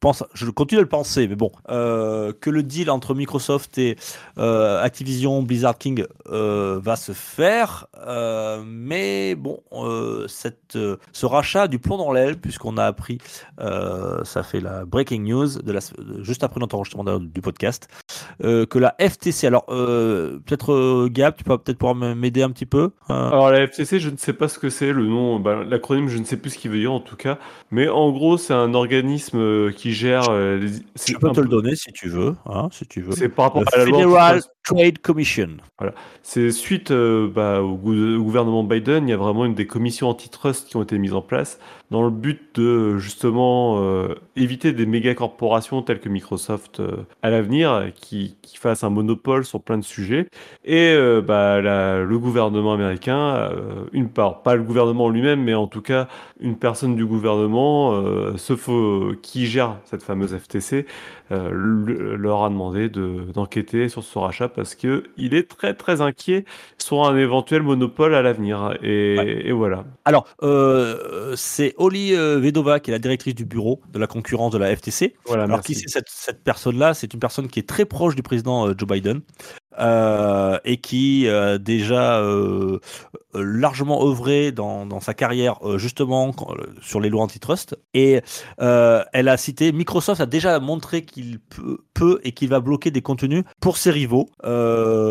pense, je continue de le penser, mais bon, euh, que le deal entre Microsoft et euh, Activision Blizzard King va se faire, mais bon, cette, ce rachat du plomb dans l'aile puisqu'on a appris, ça fait la breaking news de la, juste après notre enregistrement du podcast, que la FTC. Alors, peut-être Gab, tu peux peut-être pouvoir m'aider un petit peu. Alors la FTC, je ne sais pas ce que c'est le nom bah, l'acronyme, je ne sais plus ce qu'il veut dire en tout cas, mais en gros, c'est un organisme euh, qui gère. Euh, je peux te le donner si tu veux. Hein, si tu veux. C'est par rapport à la Federal Trade Commission. Voilà. C'est suite euh, bah, au, gouvernement Biden, il y a vraiment une des commissions antitrust qui ont été mises en place dans le but de justement éviter des méga corporations telles que Microsoft à l'avenir qui, qui fassent un monopole sur plein de sujets. Et bah, le gouvernement américain, une part, pas le gouvernement lui-même, mais en tout cas une personne du gouvernement, euh, qui gère cette fameuse FTC, euh, leur a demandé d'enquêter sur ce rachat parce que il est très très inquiet sur un éventuel monopole à l'avenir. Et, voilà. Alors, euh, c'est Oli Vedova qui est la directrice du bureau de la concurrence de la FTC. Voilà, Alors, qui c'est cette, cette personne-là? C'est une personne qui est très proche du président Joe Biden. Euh, et qui euh, déjà euh, largement œuvré dans, dans sa carrière justement sur les lois antitrust. Et elle a cité Microsoft a déjà montré qu'il peut, et qu'il va bloquer des contenus pour ses rivaux.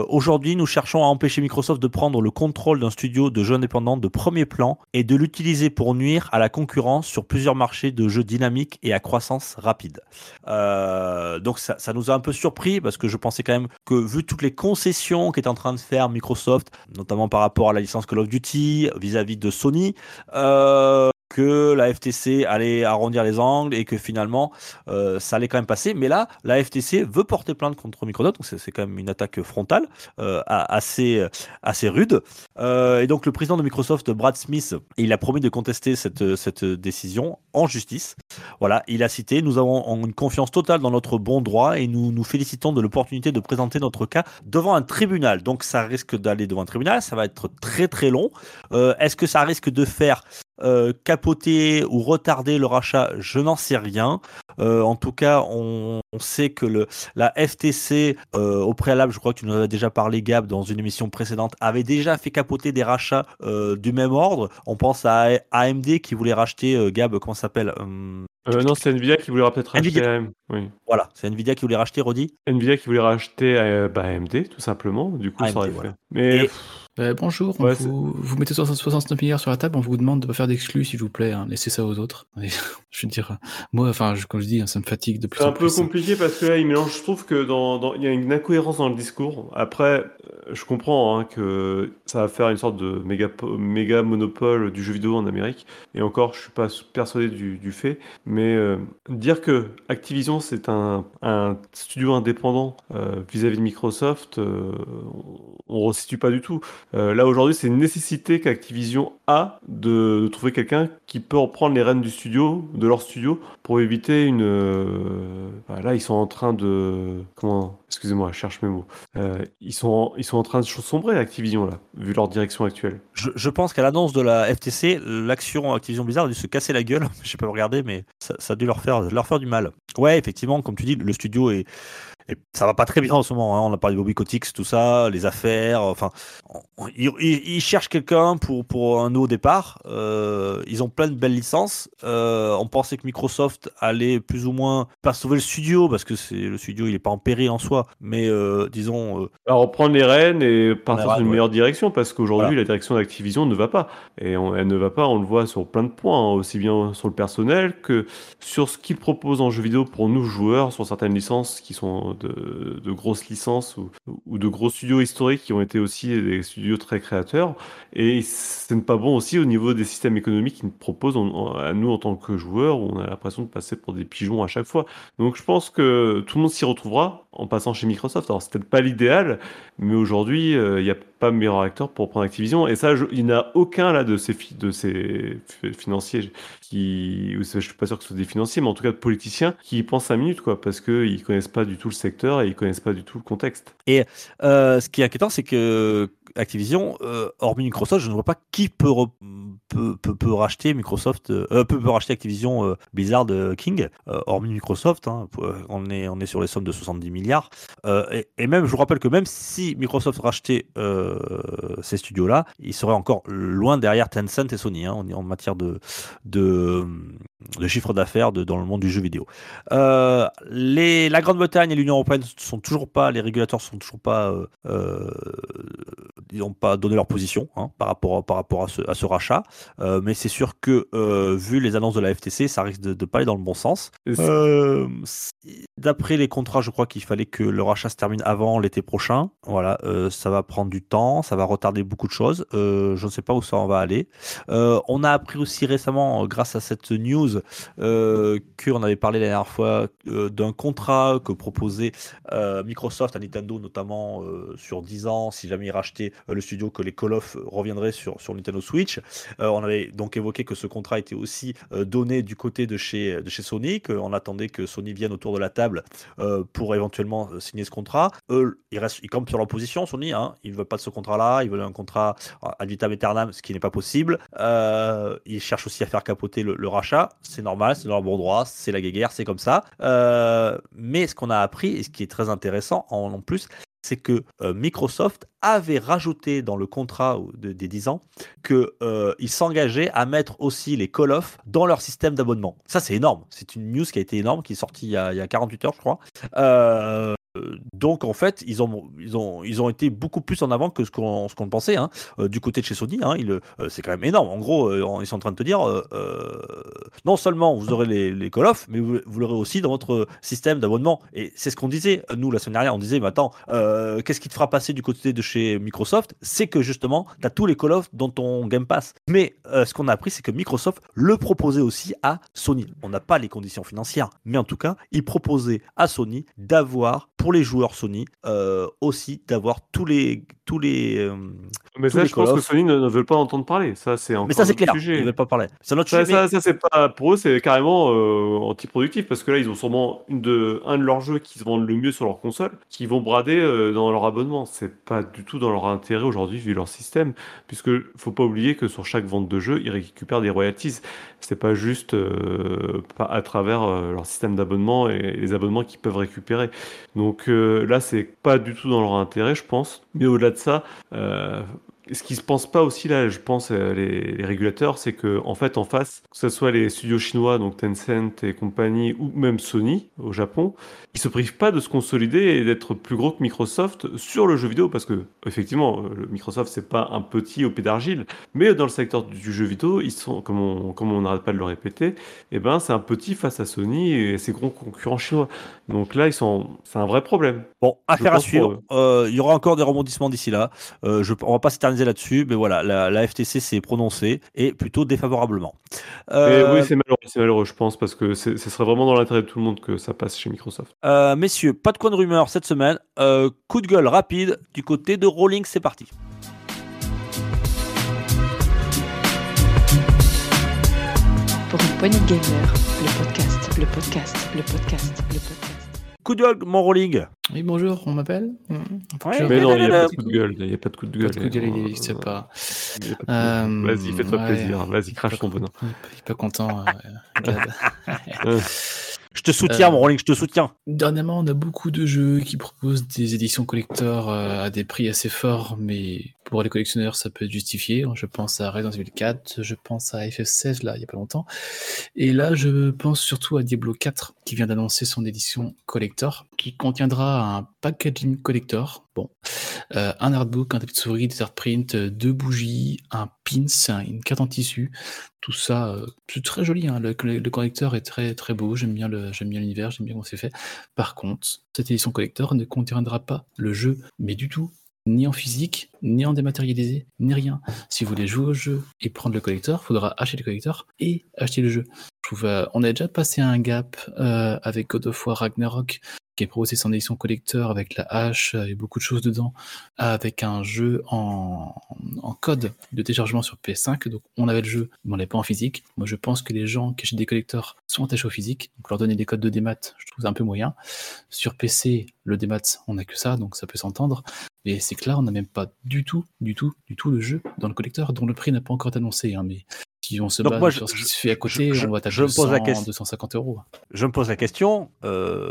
Aujourd'hui, nous cherchons à empêcher Microsoft de prendre le contrôle d'un studio de jeux indépendants de premier plan et de l'utiliser pour nuire à la concurrence sur plusieurs marchés de jeux dynamiques et à croissance rapide. donc ça nous a un peu surpris parce que je pensais quand même que vu toutes les concessions qu'est en train de faire Microsoft, notamment par rapport à la licence Call of Duty vis-à-vis de Sony, euh, que la FTC allait arrondir les angles et que finalement euh, ça allait quand même passer. Mais là, la FTC veut porter plainte contre Microsoft, donc c'est quand même une attaque frontale euh, assez, assez rude. Euh, et donc le président de Microsoft, Brad Smith, il a promis de contester cette, cette décision en justice. Voilà, il a cité Nous avons une confiance totale dans notre bon droit et nous nous félicitons de l'opportunité de présenter notre cas devant un tribunal. Donc ça risque d'aller devant un tribunal, ça va être très très long. Est-ce que ça risque de faire euh, capoter ou retarder le rachat, je n'en sais rien. Euh, en tout cas, on, sait que la FTC, euh, au préalable, je crois que tu nous avais déjà parlé, Gab, dans une émission précédente, avait déjà fait capoter des rachats du même ordre. On pense à AMD qui voulait racheter, Gab, comment ça s'appelle non, c'est Nvidia qui voulait peut-être racheter AMD. Oui. Voilà, c'est Nvidia qui voulait racheter, Rodi Nvidia qui voulait racheter AMD, tout simplement. Du coup, ça aurait fait. Mais. Euh, bonjour, vous, vous, mettez 69 milliards sur la table, on vous demande de pas faire d'exclus, s'il vous plaît. Hein. Laissez ça aux autres. je veux dire, moi, enfin, comme je dis, hein, ça me fatigue de plus en plus. C'est un peu compliqué parce que là, il mélange. Je trouve que dans, il y a une incohérence dans le discours. Après, euh, je comprends hein, que ça va faire une sorte de méga, monopole du jeu vidéo en Amérique. Et encore, je suis pas persuadé du, fait. Mais euh, dire que Activision c'est un, studio indépendant vis-à-vis de Microsoft, on ne resitue pas du tout. Euh, là aujourd'hui, c'est une nécessité qu'Activision a de, trouver quelqu'un qui peut reprendre les rênes du studio, de leur studio, pour éviter une. Euh, bah, là, ils sont en train de. Comment Excusez-moi, je cherche mes mots. Euh, ils, sont, ils sont en train de sombrer, Activision, là, vu leur direction actuelle. Je, pense qu'à l'annonce de la FTC, l'action Activision Blizzard a dû se casser la gueule. Je sais pas regarder, mais ça, ça a dû leur faire, leur faire du mal. Ouais, effectivement, comme tu dis, le studio est et ça va pas très bien en ce moment. Hein. On a parlé de Bobby Kotick, tout ça, les affaires. Enfin, ils, cherchent quelqu'un pour, pour un nouveau départ. Euh, ils ont plein de belles licences. Euh, on pensait que Microsoft allait plus ou moins pas sauver le studio parce que c'est le studio, il est pas en péril en soi, mais euh, disons. reprendre les rênes et partir dans une meilleure direction parce qu'aujourd'hui la direction d'Activision ne va pas et elle ne va pas. On le voit sur plein de points, hein, aussi bien sur le personnel que sur ce qu'ils proposent en jeu vidéo pour nous joueurs sur certaines licences qui sont de, grosses licences ou, de gros studios historiques qui ont été aussi des studios très créateurs. Et ce n'est pas bon aussi au niveau des systèmes économiques qu'ils proposent à nous en tant que joueurs, où on a l'impression de passer pour des pigeons à chaque fois. Donc je pense que tout le monde s'y retrouvera en passant chez Microsoft. Alors c'est peut-être pas l'idéal, mais aujourd'hui, euh, il y a pas meilleur acteur pour prendre Activision. Et ça, je- il n'y a aucun là de ces, de ces fi- financiers qui, je suis pas sûr que ce soit des financiers, mais en tout cas de politiciens qui y pensent 5 minutes, quoi, parce qu'ils connaissent pas du tout le secteur et ils connaissent pas du tout le contexte. Euh, ce qui est inquiétant, c'est que Activision, euh, hormis Microsoft, je ne vois pas qui peut, peut, peut, racheter Microsoft, euh, peut, peut racheter Activision euh, Blizzard euh, King, euh, hormis Microsoft. hein, on, est, on est sur les sommes de 70 milliards. Euh, et, même, je vous rappelle que même si Microsoft rachetait euh, ces studios-là, ils seraient encore loin derrière Tencent et Sony hein, en, matière de, de, chiffre d'affaires dans le monde du jeu vidéo. Euh, la Grande-Bretagne et l'Union européenne sont toujours pas, les régulateurs sont toujours pas, euh, euh, ils n'ont pas donné leur position hein, par rapport, par rapport à, ce, à ce rachat. Euh, mais c'est sûr que euh, vu les annonces de la FTC, ça risque de ne pas aller dans le bon sens. Euh, D'après les contrats, je crois qu'il fallait que le rachat se termine avant l'été prochain. Voilà, ça va prendre du temps, ça va retarder beaucoup de choses. Je ne sais pas où ça en va aller. On a appris aussi récemment, grâce à cette news, qu'on avait parlé la dernière fois d'un contrat que proposait Microsoft à Nintendo, notamment sur 10 ans, si jamais ils rachetaient euh, le studio, que les Call of reviendraient sur, sur Nintendo Switch. Euh, on avait donc évoqué que ce contrat était aussi euh, donné du côté de chez, de chez Sony, qu'on attendait que Sony vienne autour de la table euh, pour éventuellement euh, signer ce contrat. Eux, ils, restent, ils campent sur leur position, Sony. Hein. Ils ne veulent pas de ce contrat-là, ils veulent un contrat ad vitam aeternam, ce qui n'est pas possible. Euh, ils cherchent aussi à faire capoter le, rachat. C'est normal, c'est dans leur bon droit, c'est la guéguerre, c'est comme ça. Euh, mais ce qu'on a appris, et ce qui est très intéressant en plus, c'est que euh, Microsoft avait rajouté dans le contrat de- des 10 ans qu'ils s'engageaient à mettre aussi les Call of dans leur système d'abonnement. Ça, c'est énorme. C'est une news qui a été énorme, qui est sortie il y a, il y a 48 heures, je crois. Euh, donc en fait, ils ont, ils, ont, ils ont été beaucoup plus en avant que ce qu'on qu'on pensait hein. Euh, du côté de chez Sony. Hein, euh, c'est quand même énorme. En gros, euh, ils sont en train de te dire, euh, euh, non seulement vous aurez les, les Call of, mais vous, l'aurez aussi dans votre système d'abonnement. Et c'est ce qu'on disait, nous, la semaine dernière, on disait, mais attends, euh, qu'est-ce qui te fera passer du côté de chez Microsoft? C'est que justement, tu as tous les Call of dans ton Game Pass. Mais euh, ce qu'on a appris, c'est que Microsoft le proposait aussi à Sony. On n'a pas les conditions financières, mais en tout cas, il proposait à Sony d'avoir, pour les joueurs Sony, euh, aussi d'avoir tous les, tous les, euh, Mais Tous ça, les je pense que. Sony ne, ne veut pas entendre parler. Ça, c'est encore Mais ça, un c'est clair. sujet. Ils veulent pas parler. C'est un autre Ça, sujet. ça, mais- ça, c'est pas pour eux, c'est carrément euh, anti-productif parce que là, ils ont sûrement une de, un de leurs jeux qui se vendent le mieux sur leur console, qui vont brader euh, dans leur abonnement. C'est pas du tout dans leur intérêt aujourd'hui vu leur système, puisque faut pas oublier que sur chaque vente de jeu, ils récupèrent des royalties. C'est pas juste euh, pas à travers leur système d'abonnement et les abonnements qu'ils peuvent récupérer. Donc là, c'est pas du tout dans leur intérêt, je pense. Mais au-delà de ça. Ce qui se pense pas aussi là, je pense, euh, les, les régulateurs, c'est que en fait, en face, que ce soit les studios chinois, donc Tencent et compagnie, ou même Sony au Japon, ils se privent pas de se consolider et d'être plus gros que Microsoft sur le jeu vidéo, parce que effectivement, euh, le Microsoft c'est pas un petit au pied d'argile, mais dans le secteur du jeu vidéo, ils sont, comme on, comme on n'arrête pas de le répéter, et ben c'est un petit face à Sony et ses gros concurrents chinois. Donc là, ils sont, c'est un vrai problème. Bon, affaire à suivre. Euh, Il y aura encore des rebondissements d'ici là. Euh, je, on va pas s'éterniser là-dessus, mais voilà, la, la FTC s'est prononcée et plutôt défavorablement. Et Euh, oui, c'est malheureux, c'est malheureux, je pense, parce que ce serait vraiment dans l'intérêt de tout le monde que ça passe chez Microsoft. euh, messieurs, pas de coin de rumeur cette semaine. Euh, coup de gueule rapide du côté de Rolling, c'est parti. Pour une poignée de gamers, le podcast, le podcast, le podcast, le podcast. Coup de gueule, mon Rolling. Oui, bonjour, on m'appelle. Ouais, Mais non, il n'y a euh, pas de coup de gueule. Il n'y a pas de coup de Pas gueule. de coup de gueule, il Euh, n'existe pas. Euh, Vas-y, fais-toi ouais. plaisir. Vas-y, crache ton bonheur. Il est pas content. euh. Euh, Je te soutiens, Euh, mon Rolling, je te soutiens. Dernièrement, on a beaucoup de jeux qui proposent des éditions collector euh, à des prix assez forts, mais pour les collectionneurs, ça peut être justifié. Je pense à Resident Evil 4, je pense à FF16, là, il y a pas longtemps. Et là, je pense surtout à Diablo 4, qui vient d'annoncer son édition collector, qui contiendra un packaging collector. Bon, euh, un artbook, un tapis de souris, des artprints, euh, deux bougies, un pins, un- une carte en tissu. Tout ça, euh, c'est très joli. hein. Le, le- le collector est très très beau. J'aime bien le, j'aime bien l'univers, j'aime bien comment c'est fait. Par contre, cette édition collector ne contiendra pas le jeu, mais du tout, ni en physique, ni en dématérialisé, ni rien. Si vous voulez jouer au jeu et prendre le collector, il faudra acheter le collector et acheter le jeu. Je trouve, on a déjà passé un gap avec God of War Ragnarok qui est proposé en édition collector avec la hache et beaucoup de choses dedans, avec un jeu en, code de téléchargement sur PS5. Donc on avait le jeu, mais on l'avait pas en physique. Moi je pense que les gens qui achètent des collecteurs sont attachés au physique. Donc leur donner des codes de démat, je trouve un peu moyen. Sur PC, le démat, on n'a que ça, donc ça peut s'entendre. Et c'est que là, on n'a même pas du tout, du tout, du tout le jeu dans le collecteur, dont le prix n'a pas encore été annoncé. hein, mais si on se Donc moi, sur je- ce qui se fait à côté, je- on va taper je me pose la 200, question. 250 euros. Je me pose la question, euh,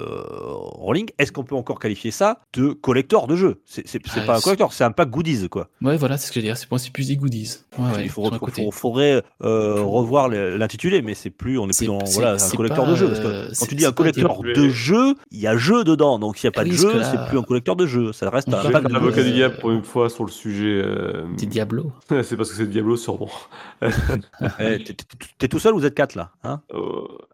Rolling, est-ce qu'on peut encore qualifier ça de collector de jeu C'est Ah, pas un collector, c'est un pack goodies quoi. Ouais, voilà, c'est ce que je veux dire. C'est pour moi, c'est plus des goodies. Ouais, ouais, Il faut, sur côté. faut- faudrait euh, revoir l'intitulé, mais c'est plus, on est plus dans voilà, un collector pas, de jeu. Parce que euh, quand tu dis un collector de jeu, il y a jeu dedans. Donc s'il n'y a pas de jeu, c'est plus un collector de jeu. Ça reste un pack L'avocat du Euh, diable pour une fois sur le sujet. euh, C'est Diablo. c'est parce que c'est Diablo sûrement. Eh, t'es- tout seul ou vous êtes quatre là hein? Euh,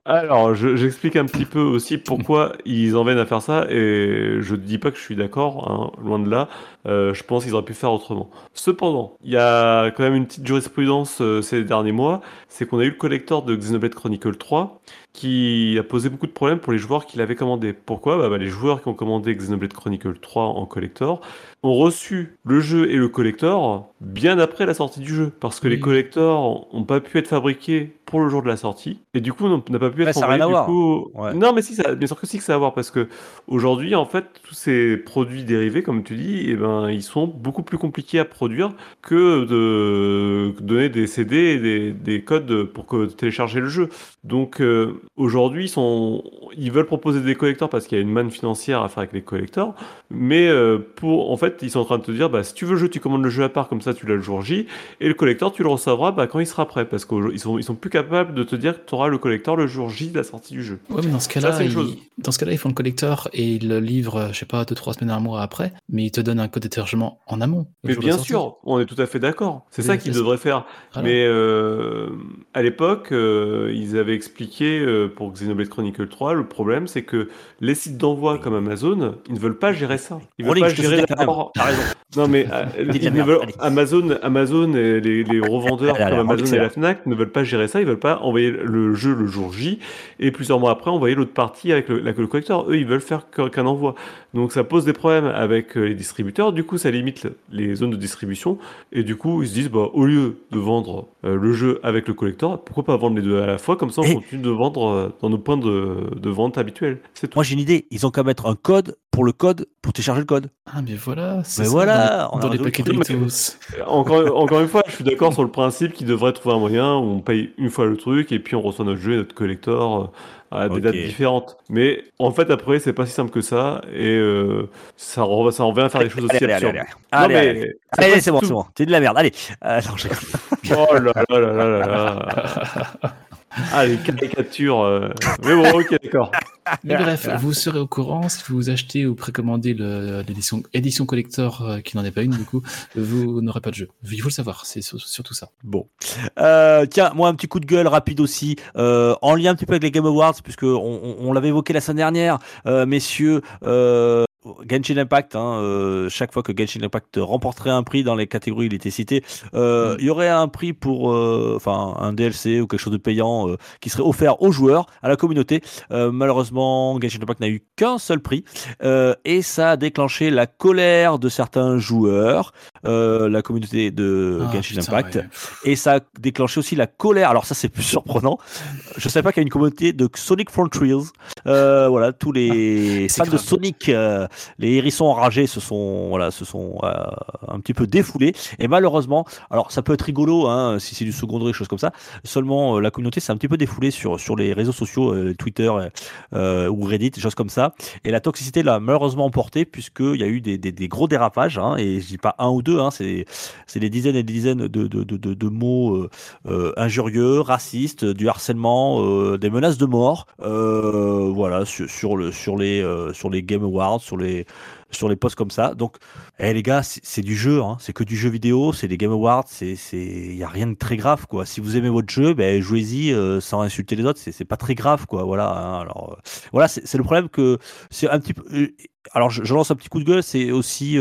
alors, je- j'explique un petit peu aussi pourquoi ils en viennent à faire ça, et je ne dis pas que je suis d'accord, hein, loin de là. Euh, je pense qu'ils auraient pu faire autrement. Cependant, il y a quand même une petite jurisprudence euh, ces derniers mois, c'est qu'on a eu le collector de Xenoblade Chronicle 3 qui a posé beaucoup de problèmes pour les joueurs qui l'avaient commandé. Pourquoi? Bah, bah, Les joueurs qui ont commandé Xenoblade Chronicle 3 en collector ont reçu le jeu et le collector bien après la sortie du jeu, parce que Oui. les collectors n'ont pas pu être fabriqués pour le jour de la sortie, et du coup n'a pas pu être ça a rien envoyé à du coup. Ouais. Non, mais si, ça, bien sûr que si que ça a à voir, parce que aujourd'hui, en fait, tous ces produits dérivés, comme tu dis, eh ben, ils sont beaucoup plus compliqués à produire que de donner des CD et des, des codes pour que télécharger le jeu. Donc euh, aujourd'hui, ils, sont... ils veulent proposer des collecteurs parce qu'il y a une manne financière à faire avec les collecteurs, mais euh, pour, en fait, ils sont en train de te dire, bah, si tu veux le jeu, tu commandes le jeu à part, comme ça tu l'as le jour J, et le collector, tu le recevras bah, quand il sera prêt, parce qu'ils sont, ils sont plus capables de te dire que tu auras le collector le jour J de la sortie du jeu. Ouais, mais dans ce cas-là, ils... chose. dans ce cas-là, ils font le collector et ils le livrent, je sais pas, deux trois semaines, un mois après, mais ils te donnent un code de téléchargement en amont. Mais bien sûr, on est tout à fait d'accord. C'est ça qu'ils devraient faire. Mais euh, à l'époque, euh, ils avaient expliqué euh, pour Xenoblade Chronicle 3, le problème c'est que les sites d'envoi comme Amazon, ils ne veulent pas gérer ça. Ils veulent Rolling, pas gérer T'as raison. Non mais euh, la ils ne veulent-. Amazon, Amazon et les, les revendeurs comme Amazon et la Fnac ne veulent pas gérer ça. Ils veulent pas envoyer le jeu le jour J et plusieurs mois après envoyer l'autre partie avec le, la- le collector. Eux, ils veulent faire qu'un envoi. Donc ça pose des problèmes avec euh, les distributeurs. Du coup, ça limite les zones de distribution. Et du coup, ils se disent, bah, au lieu de vendre euh, le jeu avec le collector, pourquoi pas vendre les deux à la fois? Comme ça, on Et- continue de vendre euh, dans nos points de, de vente habituels. C'est tout. Moi j'ai une idée, ils ont qu'à mettre un code pour le code pour télécharger le code. Ah, mais voilà. c'est Mais ça, voilà, dans les, dans les résolu paquets truc, Doritos. Encore, encore une fois, je suis d'accord sur le principe qu'ils devraient trouver un moyen où on paye une fois le truc et puis on reçoit notre jeu et notre collector euh, à des dates différentes. Mais en fait, après, c'est pas si simple que ça et euh, ça, re- ça en revient à faire des choses aussi allez, allez, absurdes. allez, Non, allez, mais allez. c'est Allez, bon, c'est bon. C'est de la merde. Allez. Euh, non, je- Oh là là là là là là. Ah, les caricatures. euh. Mais bon, ok, d'accord. Mais bref, vous serez au courant si vous achetez ou précommandez l'édition édition collector euh, qui n'en est pas une du coup, vous n'aurez pas de jeu. Il faut le savoir, c'est sur- surtout ça. Bon. Euh, tiens, moi, un petit coup de gueule rapide aussi, euh, en lien un petit peu avec les Game Awards, puisque on, on- on l'avait évoqué la semaine dernière, euh, messieurs. Genshin Impact, hein, euh, chaque fois que Genshin Impact remporterait un prix dans les catégories, il était cité. euh, Mm. Il y aurait un prix pour, euh, enfin, un DLC ou quelque chose de payant euh, qui serait offert aux joueurs, à la communauté. Euh, malheureusement, Genshin Impact n'a eu qu'un seul prix euh, et ça a déclenché la colère de certains joueurs, euh, la communauté de Ah, Genshin putain, Impact. ouais. Et ça a déclenché aussi la colère. Alors ça, c'est plus surprenant. Je savais pas qu'il y a une communauté de Sonic Frontiers. Euh, voilà, tous les c'est fans de. Sonic, euh, les hérissons enragés se sont, voilà, se sont euh, un petit peu défoulés. Et malheureusement, alors ça peut être rigolo, hein, si c'est du secondaire, choses comme ça. Seulement, la communauté s'est un petit peu défoulée sur sur les réseaux sociaux, Twitter ou Reddit, choses comme ça. Et la toxicité l'a malheureusement emporté puisqu'il y a eu des, des, des gros dérapages. Hein, et je dis pas un ou deux, hein, c'est des dizaines et des dizaines de, mots euh, euh, injurieux, racistes, du harcèlement, euh, des menaces de mort. Voilà, sur les Game Awards, sur les, sur les posts comme ça. Donc, eh, les gars, c'est du jeu, hein, c'est que du jeu vidéo, c'est les Game Awards, c'est il n'y a rien de très grave. quoi. Si vous aimez votre jeu, ben, jouez-y euh, sans insulter les autres, c'est pas très grave. quoi. Voilà, hein. alors, euh, voilà c'est le problème que c'est un petit peu. euh, alors, je, je lance un petit coup de gueule, c'est aussi.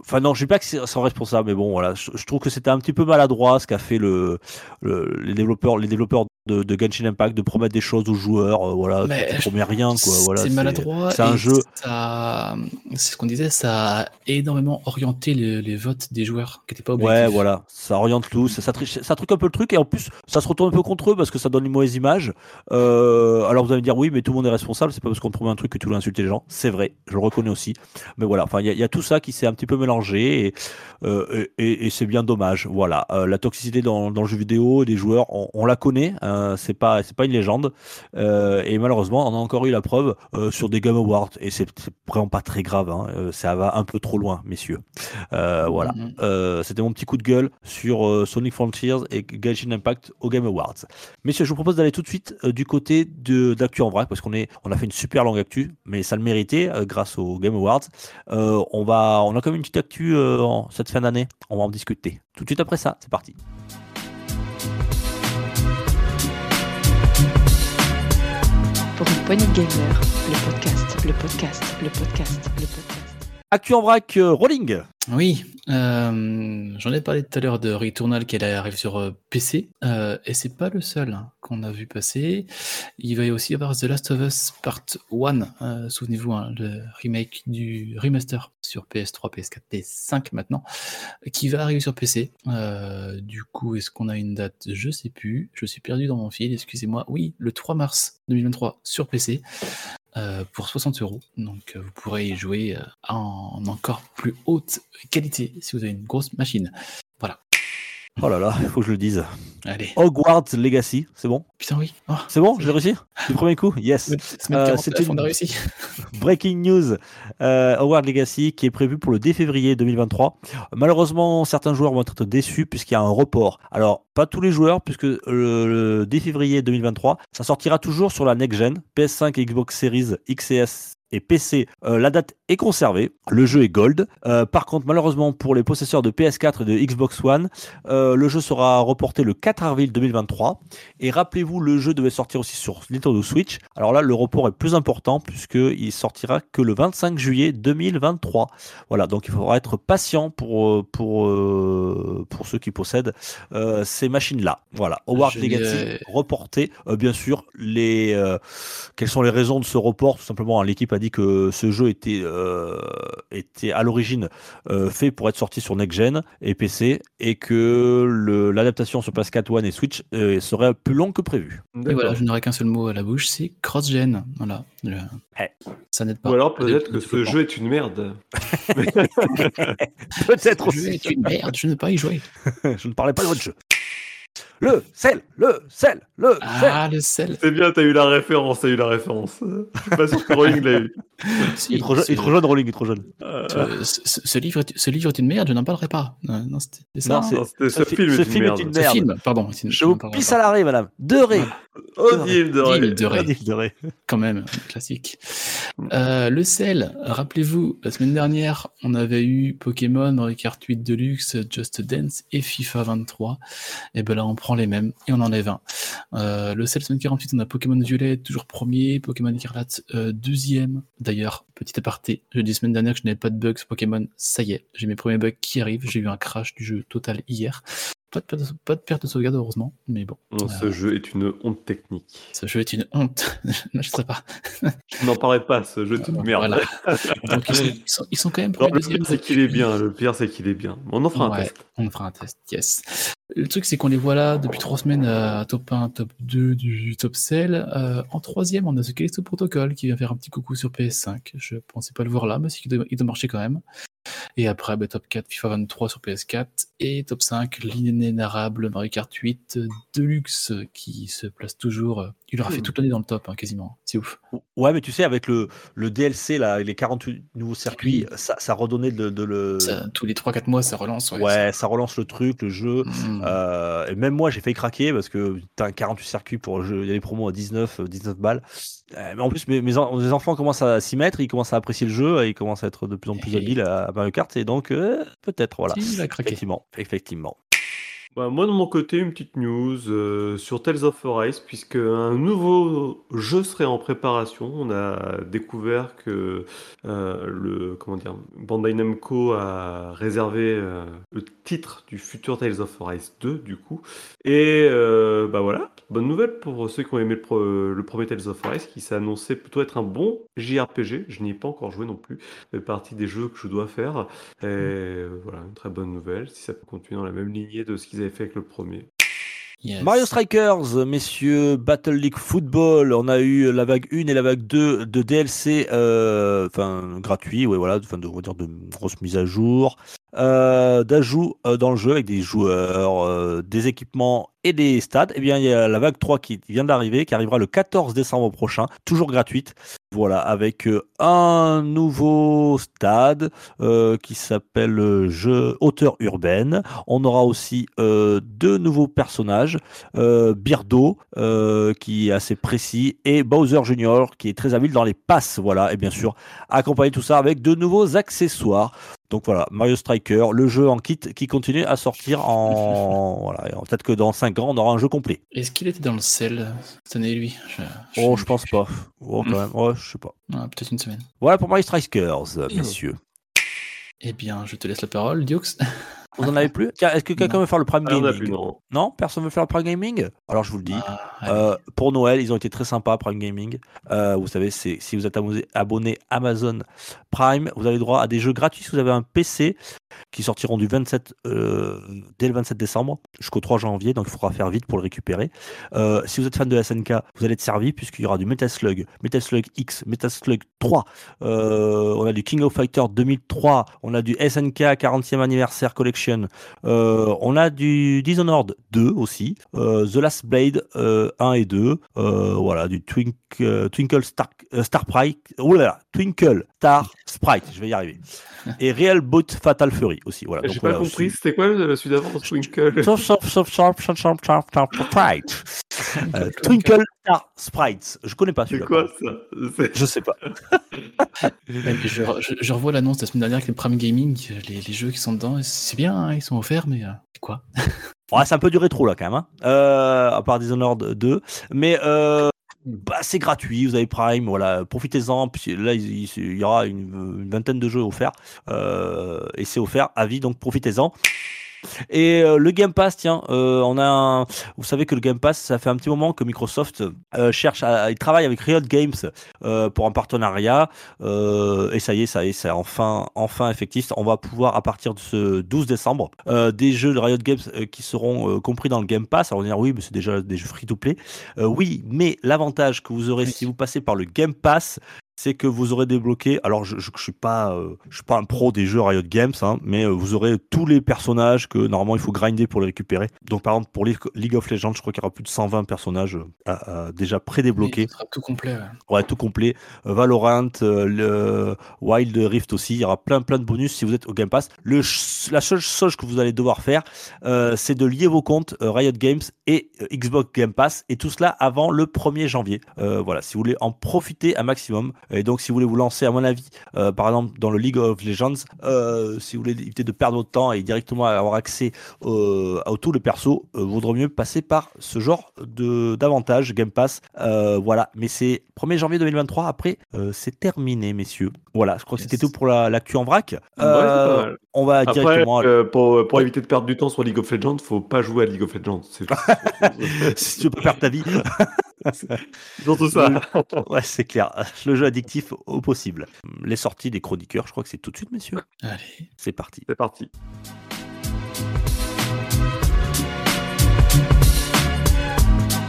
enfin non, je dis pas que c'est sans responsable, mais bon voilà, je, je trouve que c'était un petit peu maladroit ce qu'a fait le, le- les développeurs, les développeurs de, de Genshin Impact de promettre des choses aux joueurs, voilà, Mais tu promets rien quoi, voilà. c'est maladroit. C'est un jeu. ça- C'est ce qu'on disait, ça énormément orienté les, votes des joueurs qui n'étaient pas Ouais, objectifs. voilà, ça oriente tout, ça, ça, truque un peu le truc et en plus ça se retourne un peu contre eux parce que ça donne une mauvaise image. Euh, alors vous allez me dire oui, mais tout le monde est responsable, c'est pas parce qu'on promet un truc que tu dois insulter les gens. C'est vrai, je le reconnais aussi. Mais voilà, enfin il y, a- tout ça qui s'est un petit peu mélangé et, euh, c'est bien dommage. Voilà, Euh, la toxicité dans, dans le jeu vidéo des joueurs, on, la connaît, hein, c'est pas une légende et malheureusement on a encore eu la preuve sur des Game Awards et c'est vraiment pas très grave. hein. Ça va un peu trop loin, messieurs. Euh, voilà. Mhm. Euh, C'était mon petit coup de gueule sur euh, Sonic Frontiers et Genshin Impact au Game Awards. Messieurs, je vous propose d'aller tout de suite euh, du côté de d'actu en vrac parce qu'on est, on a fait une super longue actu, mais ça le méritait euh, grâce au Game Awards. Euh, on va, on a quand même une petite actu euh, en cette fin d'année. On va en discuter tout de suite après ça. C'est parti. Pour une poignée de gamers, le podcast, le podcast, le podcast, le podcast. Actu en vrac, euh, Rolling. Oui, euh, j'en ai parlé tout à l'heure de Returnal qui arrive sur euh, PC, euh, et c'est pas le seul hein, qu'on a vu passer. Il va y aussi avoir The Last of Us Part 1, euh, souvenez-vous, hein, le remake du remaster sur PS3, PS4, PS5 maintenant, qui va arriver sur PC. Du coup, est-ce qu'on a une date? Je sais plus, je suis perdu dans mon fil, excusez-moi. Oui, le 3 mars 2023 sur PC. Euh, pour 60 euros. Donc euh, vous pourrez y jouer euh, en encore plus haute qualité si vous avez une grosse machine. Voilà. Oh là là, il faut que je le dise. Allez. Hogwarts Legacy, c'est bon? Putain oui. Oh, C'est bon J'ai réussi? Du premier coup? Yes. Euh, 49, c'était on a une- réussi. Breaking news, euh, Hogwarts Legacy qui est prévu pour le 10 février 2023. Malheureusement, certains joueurs vont être déçus puisqu'il y a un report. Alors, pas tous les joueurs puisque le, le 10 février 2023, ça sortira toujours sur la next gen, PS5 et Xbox Series X et S et PC, euh, la date est conservée, le jeu est gold. Euh, par contre, malheureusement pour les possesseurs de PS4 et de Xbox One, euh, le jeu sera reporté le 4 avril 2023. Et rappelez-vous, le jeu devait sortir aussi sur Nintendo Switch. Alors là, le report est plus important puisqu'il sortira que le 25 juillet 2023. Voilà, donc il faudra être patient pour, pour, pour ceux qui possèdent ces machines-là. Voilà, Hogwarts Je Legacy reporté. Bien sûr, les, quelles sont les raisons de ce report? Tout simplement, hein, l'équipe a dit que ce jeu était, euh, était à l'origine euh, fait pour être sorti sur Next Gen et PC et que l'adaptation sur PS4 One et Switch euh, serait plus longue que prévu. Et voilà, je n'aurai qu'un seul mot à la bouche, c'est cross-gen. Voilà. Je- Eh. Ça n'aide pas. Ou alors peut-être que ce jeu est une merde. Peut-être Ce jeu aussi. est une merde, je ne veux pas y jouer. Je ne parlais pas de votre jeu. Le sel, le sel, le sel. Ah, le sel. C'est bien, t'as eu la référence, t'as eu la référence. Je suis pas sûr que Rowling l'a eu. Si, Il est trop, jeune, ce- il est trop jeune, Rolling, il est trop jeune. Euh, ce, ce- ce livre, est- ce livre est une merde, je n'en parlerai pas. Euh, non, c'était ça. Non, ce ce fi- film ce est une film est merde. une Ce merde. film, pardon. c'est- Je vous pisse à l'arrêt, madame. De ré. Odile de Ré. Odile de Ré. Odile de ré. quand même, classique. Euh, le sel, rappelez-vous, la semaine dernière, on avait eu Pokémon, Kart 8 Deluxe, Just Dance et FIFA 23. Et ben là, on prend les mêmes et on enlève un. Euh, le semaine 48, on a Pokémon Violet, toujours premier, Pokémon Écarlate, euh, deuxième. D'ailleurs, petit aparté, je dis semaine dernière que je n'avais pas de bugs Pokémon, ça y est, j'ai mes premiers bugs qui arrivent, j'ai eu un crash du jeu total hier. Pas de, perte de- pas de perte de sauvegarde, heureusement, mais bon, Non, ce jeu est une honte technique. ce jeu est une honte. je n'achèterai pas. Je n'en parlerai pas, ce jeu est une merde. Voilà. Donc ils sont, ils sont- ils sont quand même Non, le pire, c'est qu'il est bien. Le pire, c'est qu'il est bien. On en fera un test. On fera un test, yes. Le truc, c'est qu'on les voit là depuis trois semaines à top 1, top 2 du top sell. Euh, en troisième, on a ce Callisto Protocol qui vient faire un petit coucou sur PS5. Je pensais pas le voir là, mais c'est qu'il doit, il doit marcher quand même. Et après, bah, top 4, FIFA 23 sur PS4. Et top 5, l'inénarrable Mario Kart 8 euh, Deluxe qui se place toujours. Euh, Il aura fait Hmm. toute l'année dans le top, hein, quasiment. C'est ouf. Ouais, mais tu sais, avec le, le DLC, là, les 48 nouveaux circuits, ça, ça redonnait de, de le. Ça, tous les 3-4 mois, ça relance. Ouais. ouais, ça relance le truc, le jeu. Mm. Euh, et même moi, j'ai failli craquer parce que t'as un 48 circuits pour le jeu. Il y a des promos à 19, euh, 19 balles. Euh, mais en plus, mes, mes, en- mes enfants commencent à s'y mettre, ils commencent à apprécier le jeu, et ils commencent à être de plus en plus Et- habiles à, à Mario Kart. Et donc, euh, peut-être, voilà. Si, il a craqué. Effectivement, effectivement. Bah, moi, de mon côté, une petite news euh, sur Tales of Arise, puisque un nouveau jeu serait en préparation. On a découvert que euh, le comment dire, Bandai Namco a réservé euh, le titre du futur Tales of Arise 2, du coup. Et bah voilà, bonne nouvelle pour ceux qui ont aimé le, pro- le premier Tales of Arise, qui s'est annoncé plutôt être un bon JRPG. Je n'y ai pas encore joué non plus. Fait partie des jeux que je dois faire. Et euh, voilà, une très bonne nouvelle. Si ça peut continuer dans la même lignée de ce qu'ils avaient fait avec le premier. Yes. Mario Strikers, messieurs, Battle League Football, on a eu la vague 1 et la vague 2 de DLC, euh, enfin gratuits, ouais, voilà, enfin de, on va dire de grosses mises à jour, euh, d'ajouts euh, dans le jeu avec des joueurs, euh, des équipements et des stades. Et bien, il y a la vague 3 qui vient d'arriver, qui arrivera le 14 décembre prochain, toujours gratuite. Voilà, avec euh, un nouveau stade euh, qui s'appelle euh, Jeu Hauteur Urbaine. On aura aussi deux nouveaux personnages, Birdo, qui est assez précis, et Bowser Junior, qui est très habile dans les passes. Voilà, et bien sûr, accompagner tout ça avec de nouveaux accessoires. Donc voilà, Mario Striker, le jeu en kit qui continue à sortir en. voilà, peut-être que dans 5 ans, on aura un jeu complet. Est-ce qu'il était dans le sel cette année, lui? Je, Oh, je pense pas. Oh, quand même. Ouais, je sais pas. Ah, Peut-être une semaine. Voilà pour Mario Strikers, messieurs. Eh bien, je te laisse la parole, Diox. Vous en avez plus est-ce que quelqu'un veut faire le Prime Ah, Gaming plus, non. Non Personne veut faire le Prime Gaming Alors je vous le dis. Ah. Euh, pour Noël, ils ont été très sympas, Prime Gaming. Euh, vous savez, c'est si vous êtes abonné, Amazon Prime, vous avez droit à des jeux gratuits si vous avez un PC qui sortiront du 27, euh, dès le 27 décembre jusqu'au 3 janvier, donc il faudra faire vite pour le récupérer. Si vous êtes fan de SNK, vous allez être servi puisqu'il y aura du Metal Slug, Metal Slug X, Metal Slug 3, euh, on a du King of Fighter 2003, on a du SNK 40e anniversaire collection, euh, on a du Dishonored 2 aussi, euh, The Last Blade euh, 1 et 2, euh, voilà, du Twink, euh, Twinkle Star, euh, Star Sprite, oh là là, Twinkle Star Sprite, je vais y arriver, et Real Boot Fatal Fury aussi, voilà. J'ai pas voilà, compris, c'était quoi le- celui d'avant Twinkle Sprite. Euh, Twinkle Star Sprites. Je connais pas C'est celui-là. quoi ça? C'est- Je sais pas. Je, je- je revois l'annonce la semaine dernière avec le Prime Gaming, les, les jeux qui sont dedans, c'est bien, hein, ils sont offerts, mais euh, c'est quoi? Ouais, c'est un peu du rétro là quand même, hein. Euh, à part Dishonored 2. Mais euh, bah, c'est gratuit, vous avez Prime, voilà, profitez-en. Puis là, il, y aura une, une vingtaine de jeux offerts. Euh, et c'est offert à vie, donc profitez-en. Et euh, le Game Pass, tiens, euh, on a un... vous savez que le Game Pass, ça fait un petit moment que Microsoft euh, cherche à, il travaille avec Riot Games pour un partenariat. Et ça y est, ça y est, c'est enfin, enfin effectif. On va pouvoir à partir de ce 12 décembre des jeux de Riot Games qui seront compris dans le Game Pass. Alors on va dire oui, mais c'est déjà des jeux free to play. Oui, mais l'avantage que vous aurez Oui. si vous passez par le Game Pass, c'est que vous aurez débloqué. Alors, je, je, je suis pas, euh, je suis pas un pro des jeux Riot Games, hein, mais euh, vous aurez tous les personnages que normalement il faut grinder pour les récupérer. Donc, par exemple, pour League of Legends, je crois qu'il y aura plus de 120 personnages euh, déjà pré-débloqués. Tout complet. ouais. Ouais, tout complet. Valorant, le Wild Rift aussi. Il y aura plein plein de bonus si vous êtes au Game Pass. Le, la seule chose que vous allez devoir faire, c'est de lier vos comptes Riot Games et Xbox Game Pass et tout cela avant le 1er janvier. Voilà, si vous voulez en profiter un maximum. Et donc, si vous voulez vous lancer, à mon avis, euh, par exemple dans le League of Legends, euh, si vous voulez éviter de perdre votre temps et directement avoir accès euh, à tous les persos, euh, vaudrait mieux passer par ce genre de d'avantages Game Pass. Euh, voilà, mais c'est 1er janvier 2023. Après, euh, c'est terminé, messieurs. Voilà, je crois que c'était tout pour la- l'actu en vrac. Ouais, c'est pas Euh, mal. on va Après, directement. euh, pour, éviter de perdre du temps sur League of Legends, faut pas jouer à League of Legends. Si tu veux pas perdre ta vie, surtout ça. ouais, c'est clair. Le jeu addictif au possible. Les sorties des chroniqueurs, je crois que c'est tout de suite, messieurs. Allez. C'est parti. C'est parti.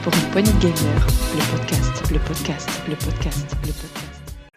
Pour une poignée de gamers, le podcast, le podcast, le podcast, le podcast.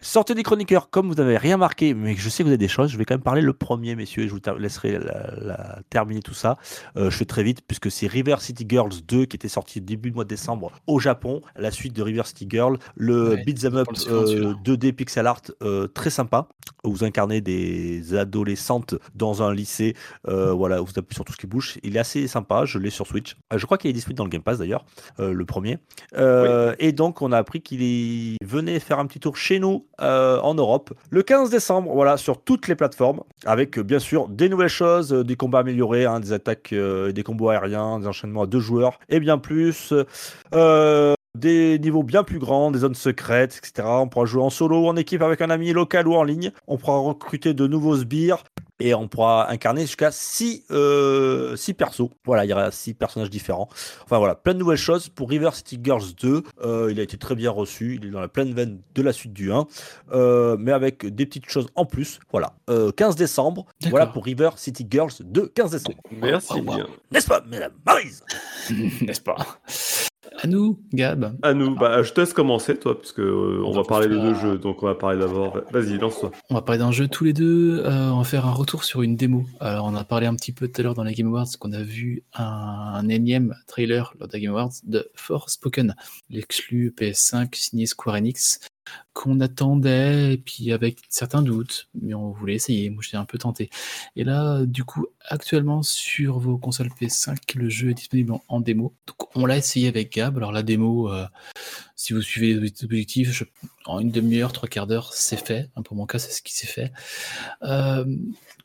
Sortez des chroniqueurs, comme vous n'avez rien marqué, mais je sais que vous avez des choses, je vais quand même parler le premier, messieurs, et je vous laisserai la- la- terminer tout ça. Euh, je fais très vite, puisque c'est River City Girls 2 qui était sorti début du mois de décembre au Japon, la suite de River City Girl, le Ouais, beat'em up pour le suivant, celui-là. euh, 2D pixel art euh, très sympa, où vous incarnez des adolescentes dans un lycée, voilà, vous appuyez sur tout ce qui bouge. Il est assez sympa, je l'ai sur Switch. Je crois qu'il est disponible dans le Game Pass d'ailleurs, le premier. Et donc, on a appris qu'il venait faire un petit tour chez nous euh, en Europe le 15 décembre, voilà, sur toutes les plateformes, avec euh, bien sûr des nouvelles choses, euh, des combats améliorés, hein, des attaques, des combos aériens, des enchaînements à deux joueurs et bien plus. Des niveaux bien plus grands, des zones secrètes, etc. On pourra jouer en solo ou en équipe avec un ami local ou en ligne. On pourra recruter de nouveaux sbires et on pourra incarner jusqu'à 6 euh, six persos. Voilà, il y aura 6 personnages différents. Enfin voilà, plein de nouvelles choses pour River City Girls 2. Euh, il a été très bien reçu, il est dans la pleine veine de la suite du 1, euh, mais avec des petites choses en plus. Voilà, Euh, 15 décembre, voilà pour River City Girls 2, 15 décembre. Merci bien. N'est-ce pas, mesdames? Maryse N'est-ce pas? À nous, Gab. À nous, bah, je te laisse commencer, toi, parce que euh, on On va parler de deux jeux, donc on va parler d'abord. Vas-y, lance-toi. On va parler d'un jeu tous les deux. euh, on va faire un retour sur une démo. Alors, on a parlé un petit peu tout à l'heure dans les Game Awards qu'on a vu un, un énième trailer lors des Game Awards de Forspoken, l'exclu PS5 signé Square Enix, qu'on attendait, et puis avec certains doutes, mais on voulait essayer. Moi, j'étais un peu tenté. Et là, du coup, actuellement sur vos consoles PS5, le jeu est disponible en, en démo. Donc, on l'a essayé avec Gab. Alors, la démo, euh, si vous suivez les objectifs, je- en une demi-heure, trois quarts d'heure, c'est fait. Hein, Pour mon cas, c'est ce qui s'est fait. Euh,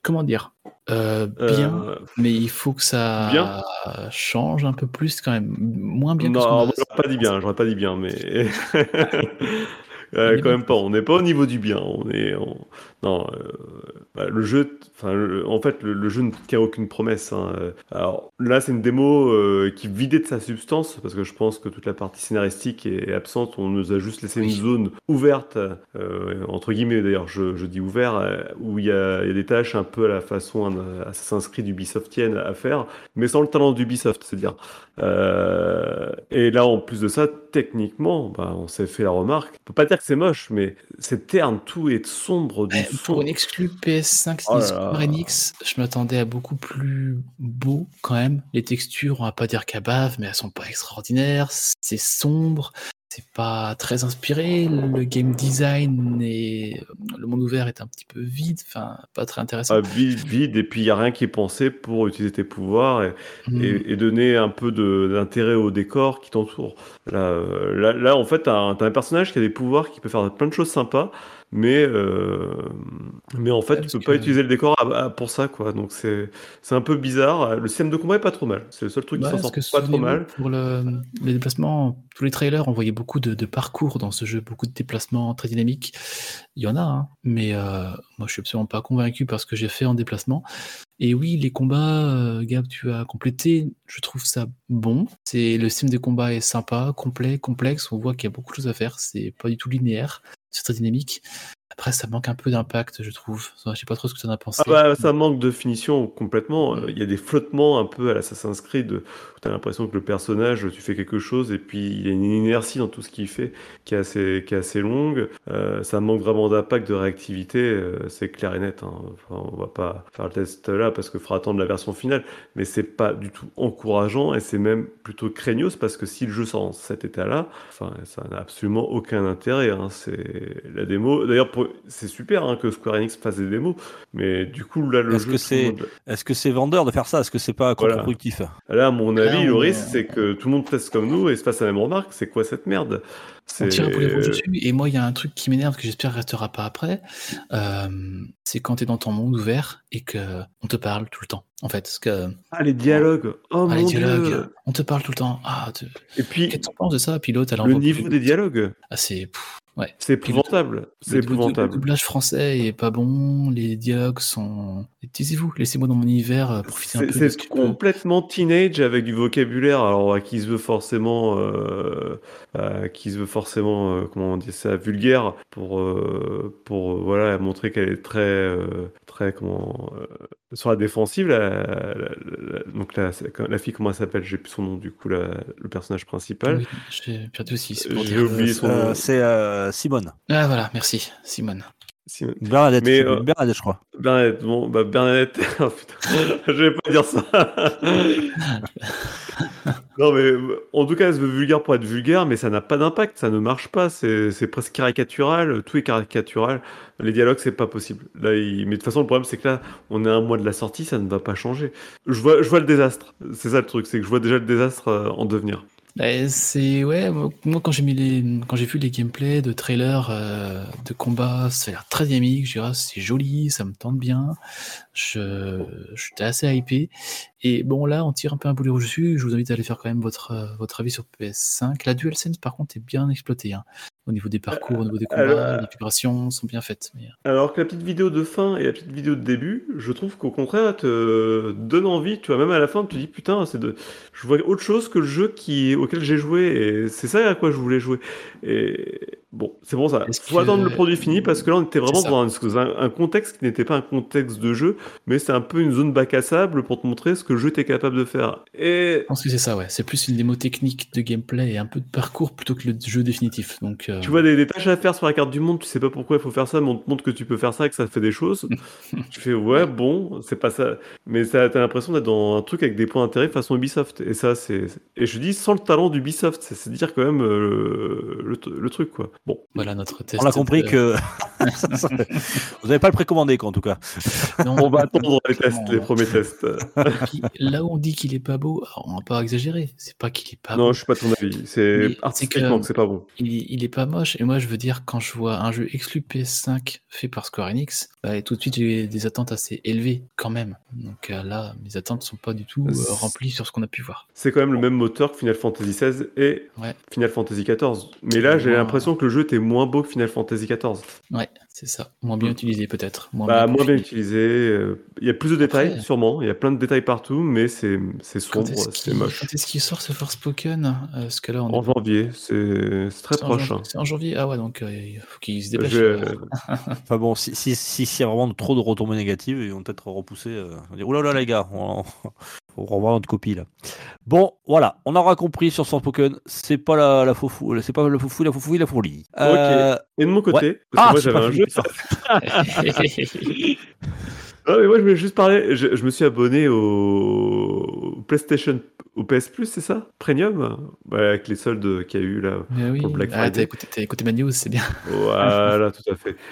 comment dire? Euh, Bien, mais il faut que ça bien change un peu plus quand même. Moins bien que ce qu'on non, a- moi, j'aurais pas dit bien, j'aurais pas dit bien, mais. Euh, quand même pas, on n'est pas au niveau du bien. On est, non, euh, bah, le jeu, enfin, le- en fait, le, le jeu ne tient aucune promesse. hein. Euh, Alors là, c'est une démo euh, qui vidait de sa substance parce que je pense que toute la partie scénaristique est absente. On nous a juste laissé une zone ouverte, euh, entre guillemets d'ailleurs, je, je dis ouvert, où il y, a, il y a des tâches un peu à la façon Assassin's Creed Ubisoftienne à faire, mais sans le talent d'Ubisoft, c'est dire. Et là, en plus de ça, techniquement, bah, on s'est fait la remarque. On peut pas dire que c'est moche, mais c'est terne, tout est sombre du Ouais, son. Pour une exclue PS5 Oh Square. Enix, je m'attendais à beaucoup plus beau quand même. Les textures, on va pas dire qu'elles bavent, mais elles sont pas extraordinaires. C'est sombre, c'est pas très inspiré. Le game design et le monde ouvert est un petit peu vide, enfin pas très intéressant. Ah, vide, vide, et puis il n'y a rien qui est pensé pour utiliser tes pouvoirs et, Hmm. et- et donner un peu d'intérêt au décor qui t'entoure. Là, euh, là, là, en fait, tu as, un personnage qui a des pouvoirs qui peut faire plein de choses sympas, mais, euh, mais en fait, Ouais, tu parce peux pas utiliser le décor à- à- pour ça, quoi. Donc c'est c'est un peu bizarre. Le système de combat est pas trop mal. C'est le seul truc Ouais, qui s'en parce sort que pas trop mal. Pour le, les déplacements, tous les trailers, on voyait beaucoup de, de parcours dans ce jeu, beaucoup de déplacements très dynamiques. Il y en a, hein, mais euh, moi je suis absolument pas convaincu par ce que j'ai fait en déplacement. Et oui, les combats, euh, Gab, tu as complété, je trouve ça bon. C'est le système de combat est sympa, complet, complexe. On voit qu'il y a beaucoup de choses à faire. C'est pas du tout linéaire, c'est très dynamique. Après, ça manque un peu d'impact, je trouve. Je sais pas trop ce que tu en as pensé. Ah bah, ça manque de finition complètement. Euh, Il y a des flottements un peu à l'Assassin's Creed où tu as l'impression que le personnage, tu fais quelque chose et puis il y a une inertie dans tout ce qu'il fait qui est assez, qui est assez longue. Euh, ça manque vraiment d'impact, de réactivité, euh, c'est clair et net. hein. Enfin, on va pas faire le test là parce qu'il faudra attendre la version finale, mais c'est pas du tout encourageant et c'est même plutôt craignos parce que si le jeu sort en cet état-là, enfin, ça n'a absolument aucun intérêt. hein. C'est la démo. D'ailleurs, pour- c'est super hein, que Square Enix fasse des démos, mais du coup, là, le Est-ce jeu. que c'est- monde- Est-ce que c'est vendeur de faire ça? Est-ce que c'est pas Voilà. contre-productif? Là, à mon avis, le on- risque, c'est que tout le monde teste comme nous et se fasse la même remarque. C'est quoi cette merde? On tire un peu les dessus. Et moi, il y a un truc qui m'énerve que j'espère restera pas après. Euh, c'est quand tu es dans ton monde ouvert et que on te parle tout le temps. En fait, parce que Ah, les dialogues Oh ah, les mon dialogues, dieu on te parle tout le temps. Ah, Et puis, qu'est-ce que tu penses de ça Puis l'autre, elle le niveau plus- des dialogues, Ah, c'est pff, ouais. c'est épouvantable. C'est Le, doublage français est pas bon. Les dialogues sont. Taisez-vous, laissez-moi dans mon univers euh, profiter un peu. c'est complètement teenage avec du vocabulaire, alors à qui se veut forcément, euh, à qui se veut forcément, euh, comment on dit ça, vulgaire pour, euh, pour voilà montrer qu'elle est très, très comment, euh, sur la défensive. La, la- la- donc la, la fille, comment elle s'appelle J'ai plus son nom du coup, la- le personnage principal. Oui, j'ai perdu aussi. c'est J'ai oublié euh, son nom. C'est euh, Simone. Ah voilà, merci, Simone. Bernadette. Mais, euh, Bernadette, je crois. Bernadette, bon, bah Bernadette, oh, putain, je vais pas dire ça. non, mais en tout cas, elle se veut vulgaire pour être vulgaire, mais ça n'a pas d'impact, ça ne marche pas, c'est presque caricatural, tout est caricatural. Les dialogues, c'est pas possible. Là, il- Mais de toute façon, le problème, c'est que là, on est à un mois de la sortie, ça ne va pas changer. Je vois, je vois le désastre, c'est ça le truc, c'est que je vois déjà le désastre euh, en devenir. Bah, c'est ouais, moi quand j'ai mis les quand j'ai vu les gameplays de trailers euh, de combat, ça a l'air très dynamique, je dirais c'est joli, ça me tente bien. Je j'étais assez hypé et bon là, on tire un peu un boulet rouge dessus, je vous invite à aller faire quand même votre euh, votre avis sur PS5. La DualSense par contre est bien exploitée hein. Au niveau des parcours, au niveau des combats, alors- les vibrations sont bien faites. mais, euh, Alors que la petite vidéo de fin et la petite vidéo de début, je trouve qu'au contraire, te donne envie, tu vois, même à la fin, tu te dis putain, c'est de... je vois autre chose que le jeu qui... auquel j'ai joué, et c'est ça à quoi je voulais jouer. Et bon, c'est bon ça. Est-ce Faut attendre que- le produit fini parce que là, on était vraiment dans un, contexte qui n'était pas un contexte de jeu, mais c'est un peu une zone bac à sable pour te montrer ce que le jeu était capable de faire. Et Je pense que c'est ça, ouais. C'est plus une démo technique de gameplay et un peu de parcours plutôt que le jeu définitif. Donc, euh, Tu vois des, des tâches à faire sur la carte du monde, tu sais pas pourquoi il faut faire ça, mais on te montre que tu peux faire ça et que ça fait des choses. tu fais ouais, bon, c'est pas ça. Mais ça, t'as l'impression d'être dans un truc avec des points d'intérêt façon Ubisoft. Et ça, c'est. Et je dis sans le talent d'Ubisoft, c'est c'est dire quand même euh, le, le truc, quoi. Bon. voilà notre test. On a compris de- que vous n'avez pas le précommandé, quoi, en tout cas. Non, On va attendre les tests, les premiers tests. Là où on dit qu'il est pas beau, alors, on va pas exagérer. C'est pas qu'il est pas non, beau. je suis pas de ton avis. C'est artistiquement que- c'est pas bon. Il, il est pas moche. Et moi, je veux dire, quand je vois un jeu exclu PS5 fait par Square Enix, bah, et tout de suite, j'ai des attentes assez élevées quand même. Donc euh, là, mes attentes sont pas du tout euh, remplies sur ce qu'on a pu voir. C'est quand même le même moteur que Final Fantasy XVI et Ouais. Final Fantasy XIV. Mais là, j'ai l'impression que le jeu était moins beau que Final Fantasy XIV. Ouais, c'est ça. Moins bien Mm. utilisé peut-être. Moins Bah, moins bien utilisé. euh, Il y a plus de détails, Après- sûrement. Il y a plein de détails partout, mais c'est sombre, c'est moche. quand est-ce qu'il sort ce Forspoken euh, Parce que là, on En est janvier, c'est c'est très c'est en proche. janvier- hein. C'est en janvier. Ah ouais, donc euh, il faut qu'il se dépêche. Je- euh, Enfin bon, si s'il si, s'il y a vraiment trop de retombées négatives, ils vont peut-être repousser. Euh, on va dire, oulala les gars, on, faut revoir notre copie là. Bon, voilà, on aura compris sur Forspoken, c'est pas la, la foufou, c'est pas le foufou, la foufou, la folie. Euh, Et de mon côté, parce que Ah, moi c'est j'avais pas un jeu. putain. Ah, mais moi je voulais juste parler. Je, je me suis abonné au PlayStation, au PS Plus, c'est ça? Premium? Ouais, Avec les soldes qu'il y a eu là. Mais oui. Pour Black Ah, t'as Friday. écouté, t'as écouté ma news, c'est bien. Voilà, tout à fait.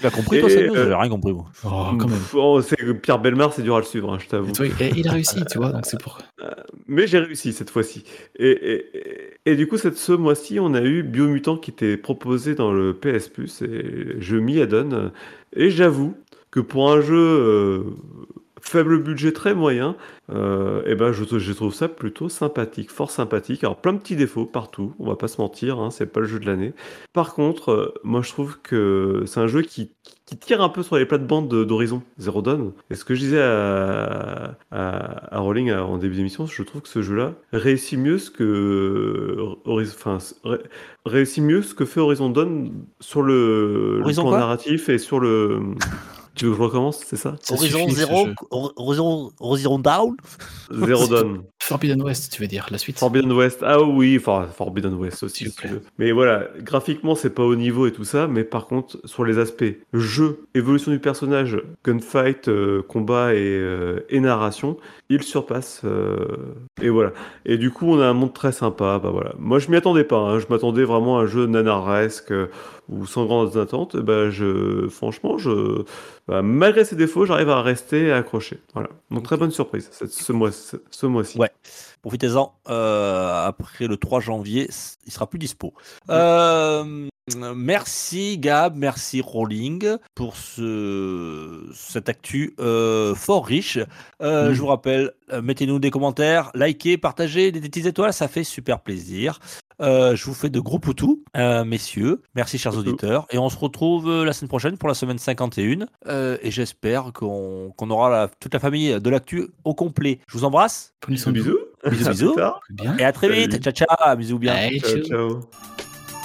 Tu as compris toi, Et, Samuel euh, J'ai rien compris moi. Oh, quand même. Pff, oh, Pierre Belmar, c'est dur à le suivre, hein, je t'avoue. Et toi, et il a réussi, tu vois, donc c'est pour. Mais j'ai réussi cette fois-ci. Et, et, et- et du coup, cette, ce mois-ci, on a eu Biomutant qui était proposé dans le PS Plus et je m'y adonne. Et j'avoue que pour un jeu euh, faible budget, très moyen, euh, eh ben je, je trouve ça plutôt sympathique, fort sympathique. Alors plein de petits défauts partout, on va pas se mentir, hein, c'est pas le jeu de l'année. Par contre, euh, moi je trouve que c'est un jeu qui, qui tire un peu sur les plates-bandes de- d'Horizon Zero Dawn. Et ce que je disais à, à, à Rowling euh, en début d'émission, je trouve que ce jeu-là réussit mieux ce que Horizon, enfin, ré- réussit mieux ce que fait Horizon Dawn sur le, plan narratif et sur le. Tu veux que je recommence, c'est ça? Ça Horizon suffit, ce 0, jeu. Horizon, Horizon Down Zero Dawn. Forbidden West, tu veux dire, la suite? Forbidden West, ah oui, enfin Forbidden West aussi, si. Mais voilà, graphiquement c'est pas au niveau et tout ça, mais par contre sur les aspects jeu, évolution du personnage, gunfight, euh, combat et, euh, et narration, il surpasse. euh, et voilà. Et du coup on a un monde très sympa. Bah voilà. Moi je m'y attendais pas. hein. Je m'attendais vraiment à un jeu nanaresque euh, ou sans grandes attentes. Bah je, franchement, je, bah, malgré ses défauts, j'arrive à rester accroché. Voilà. Donc très bonne surprise cette- ce mois, ce mois-ci. Ouais. Profitez-en. euh, après le 3 janvier, il sera plus dispo. Euh, merci Gab, merci Rolling pour ce, cette actu euh, fort riche. Euh, Mm. Je vous rappelle, euh, mettez-nous des commentaires, likez, partagez, des petites étoiles, ça fait super plaisir. Euh, je vous fais de gros poutous, euh, messieurs. Merci, chers auditeurs. Et on se retrouve la semaine prochaine pour la semaine 51. Euh, et j'espère qu'on aura la- toute la famille de l'actu au complet. Je vous embrasse. Bisous, bisous. Bisous, bisous. Et à très Salut. vite. Ciao, ciao. Bisous bien. Allez, Ciao, ciao.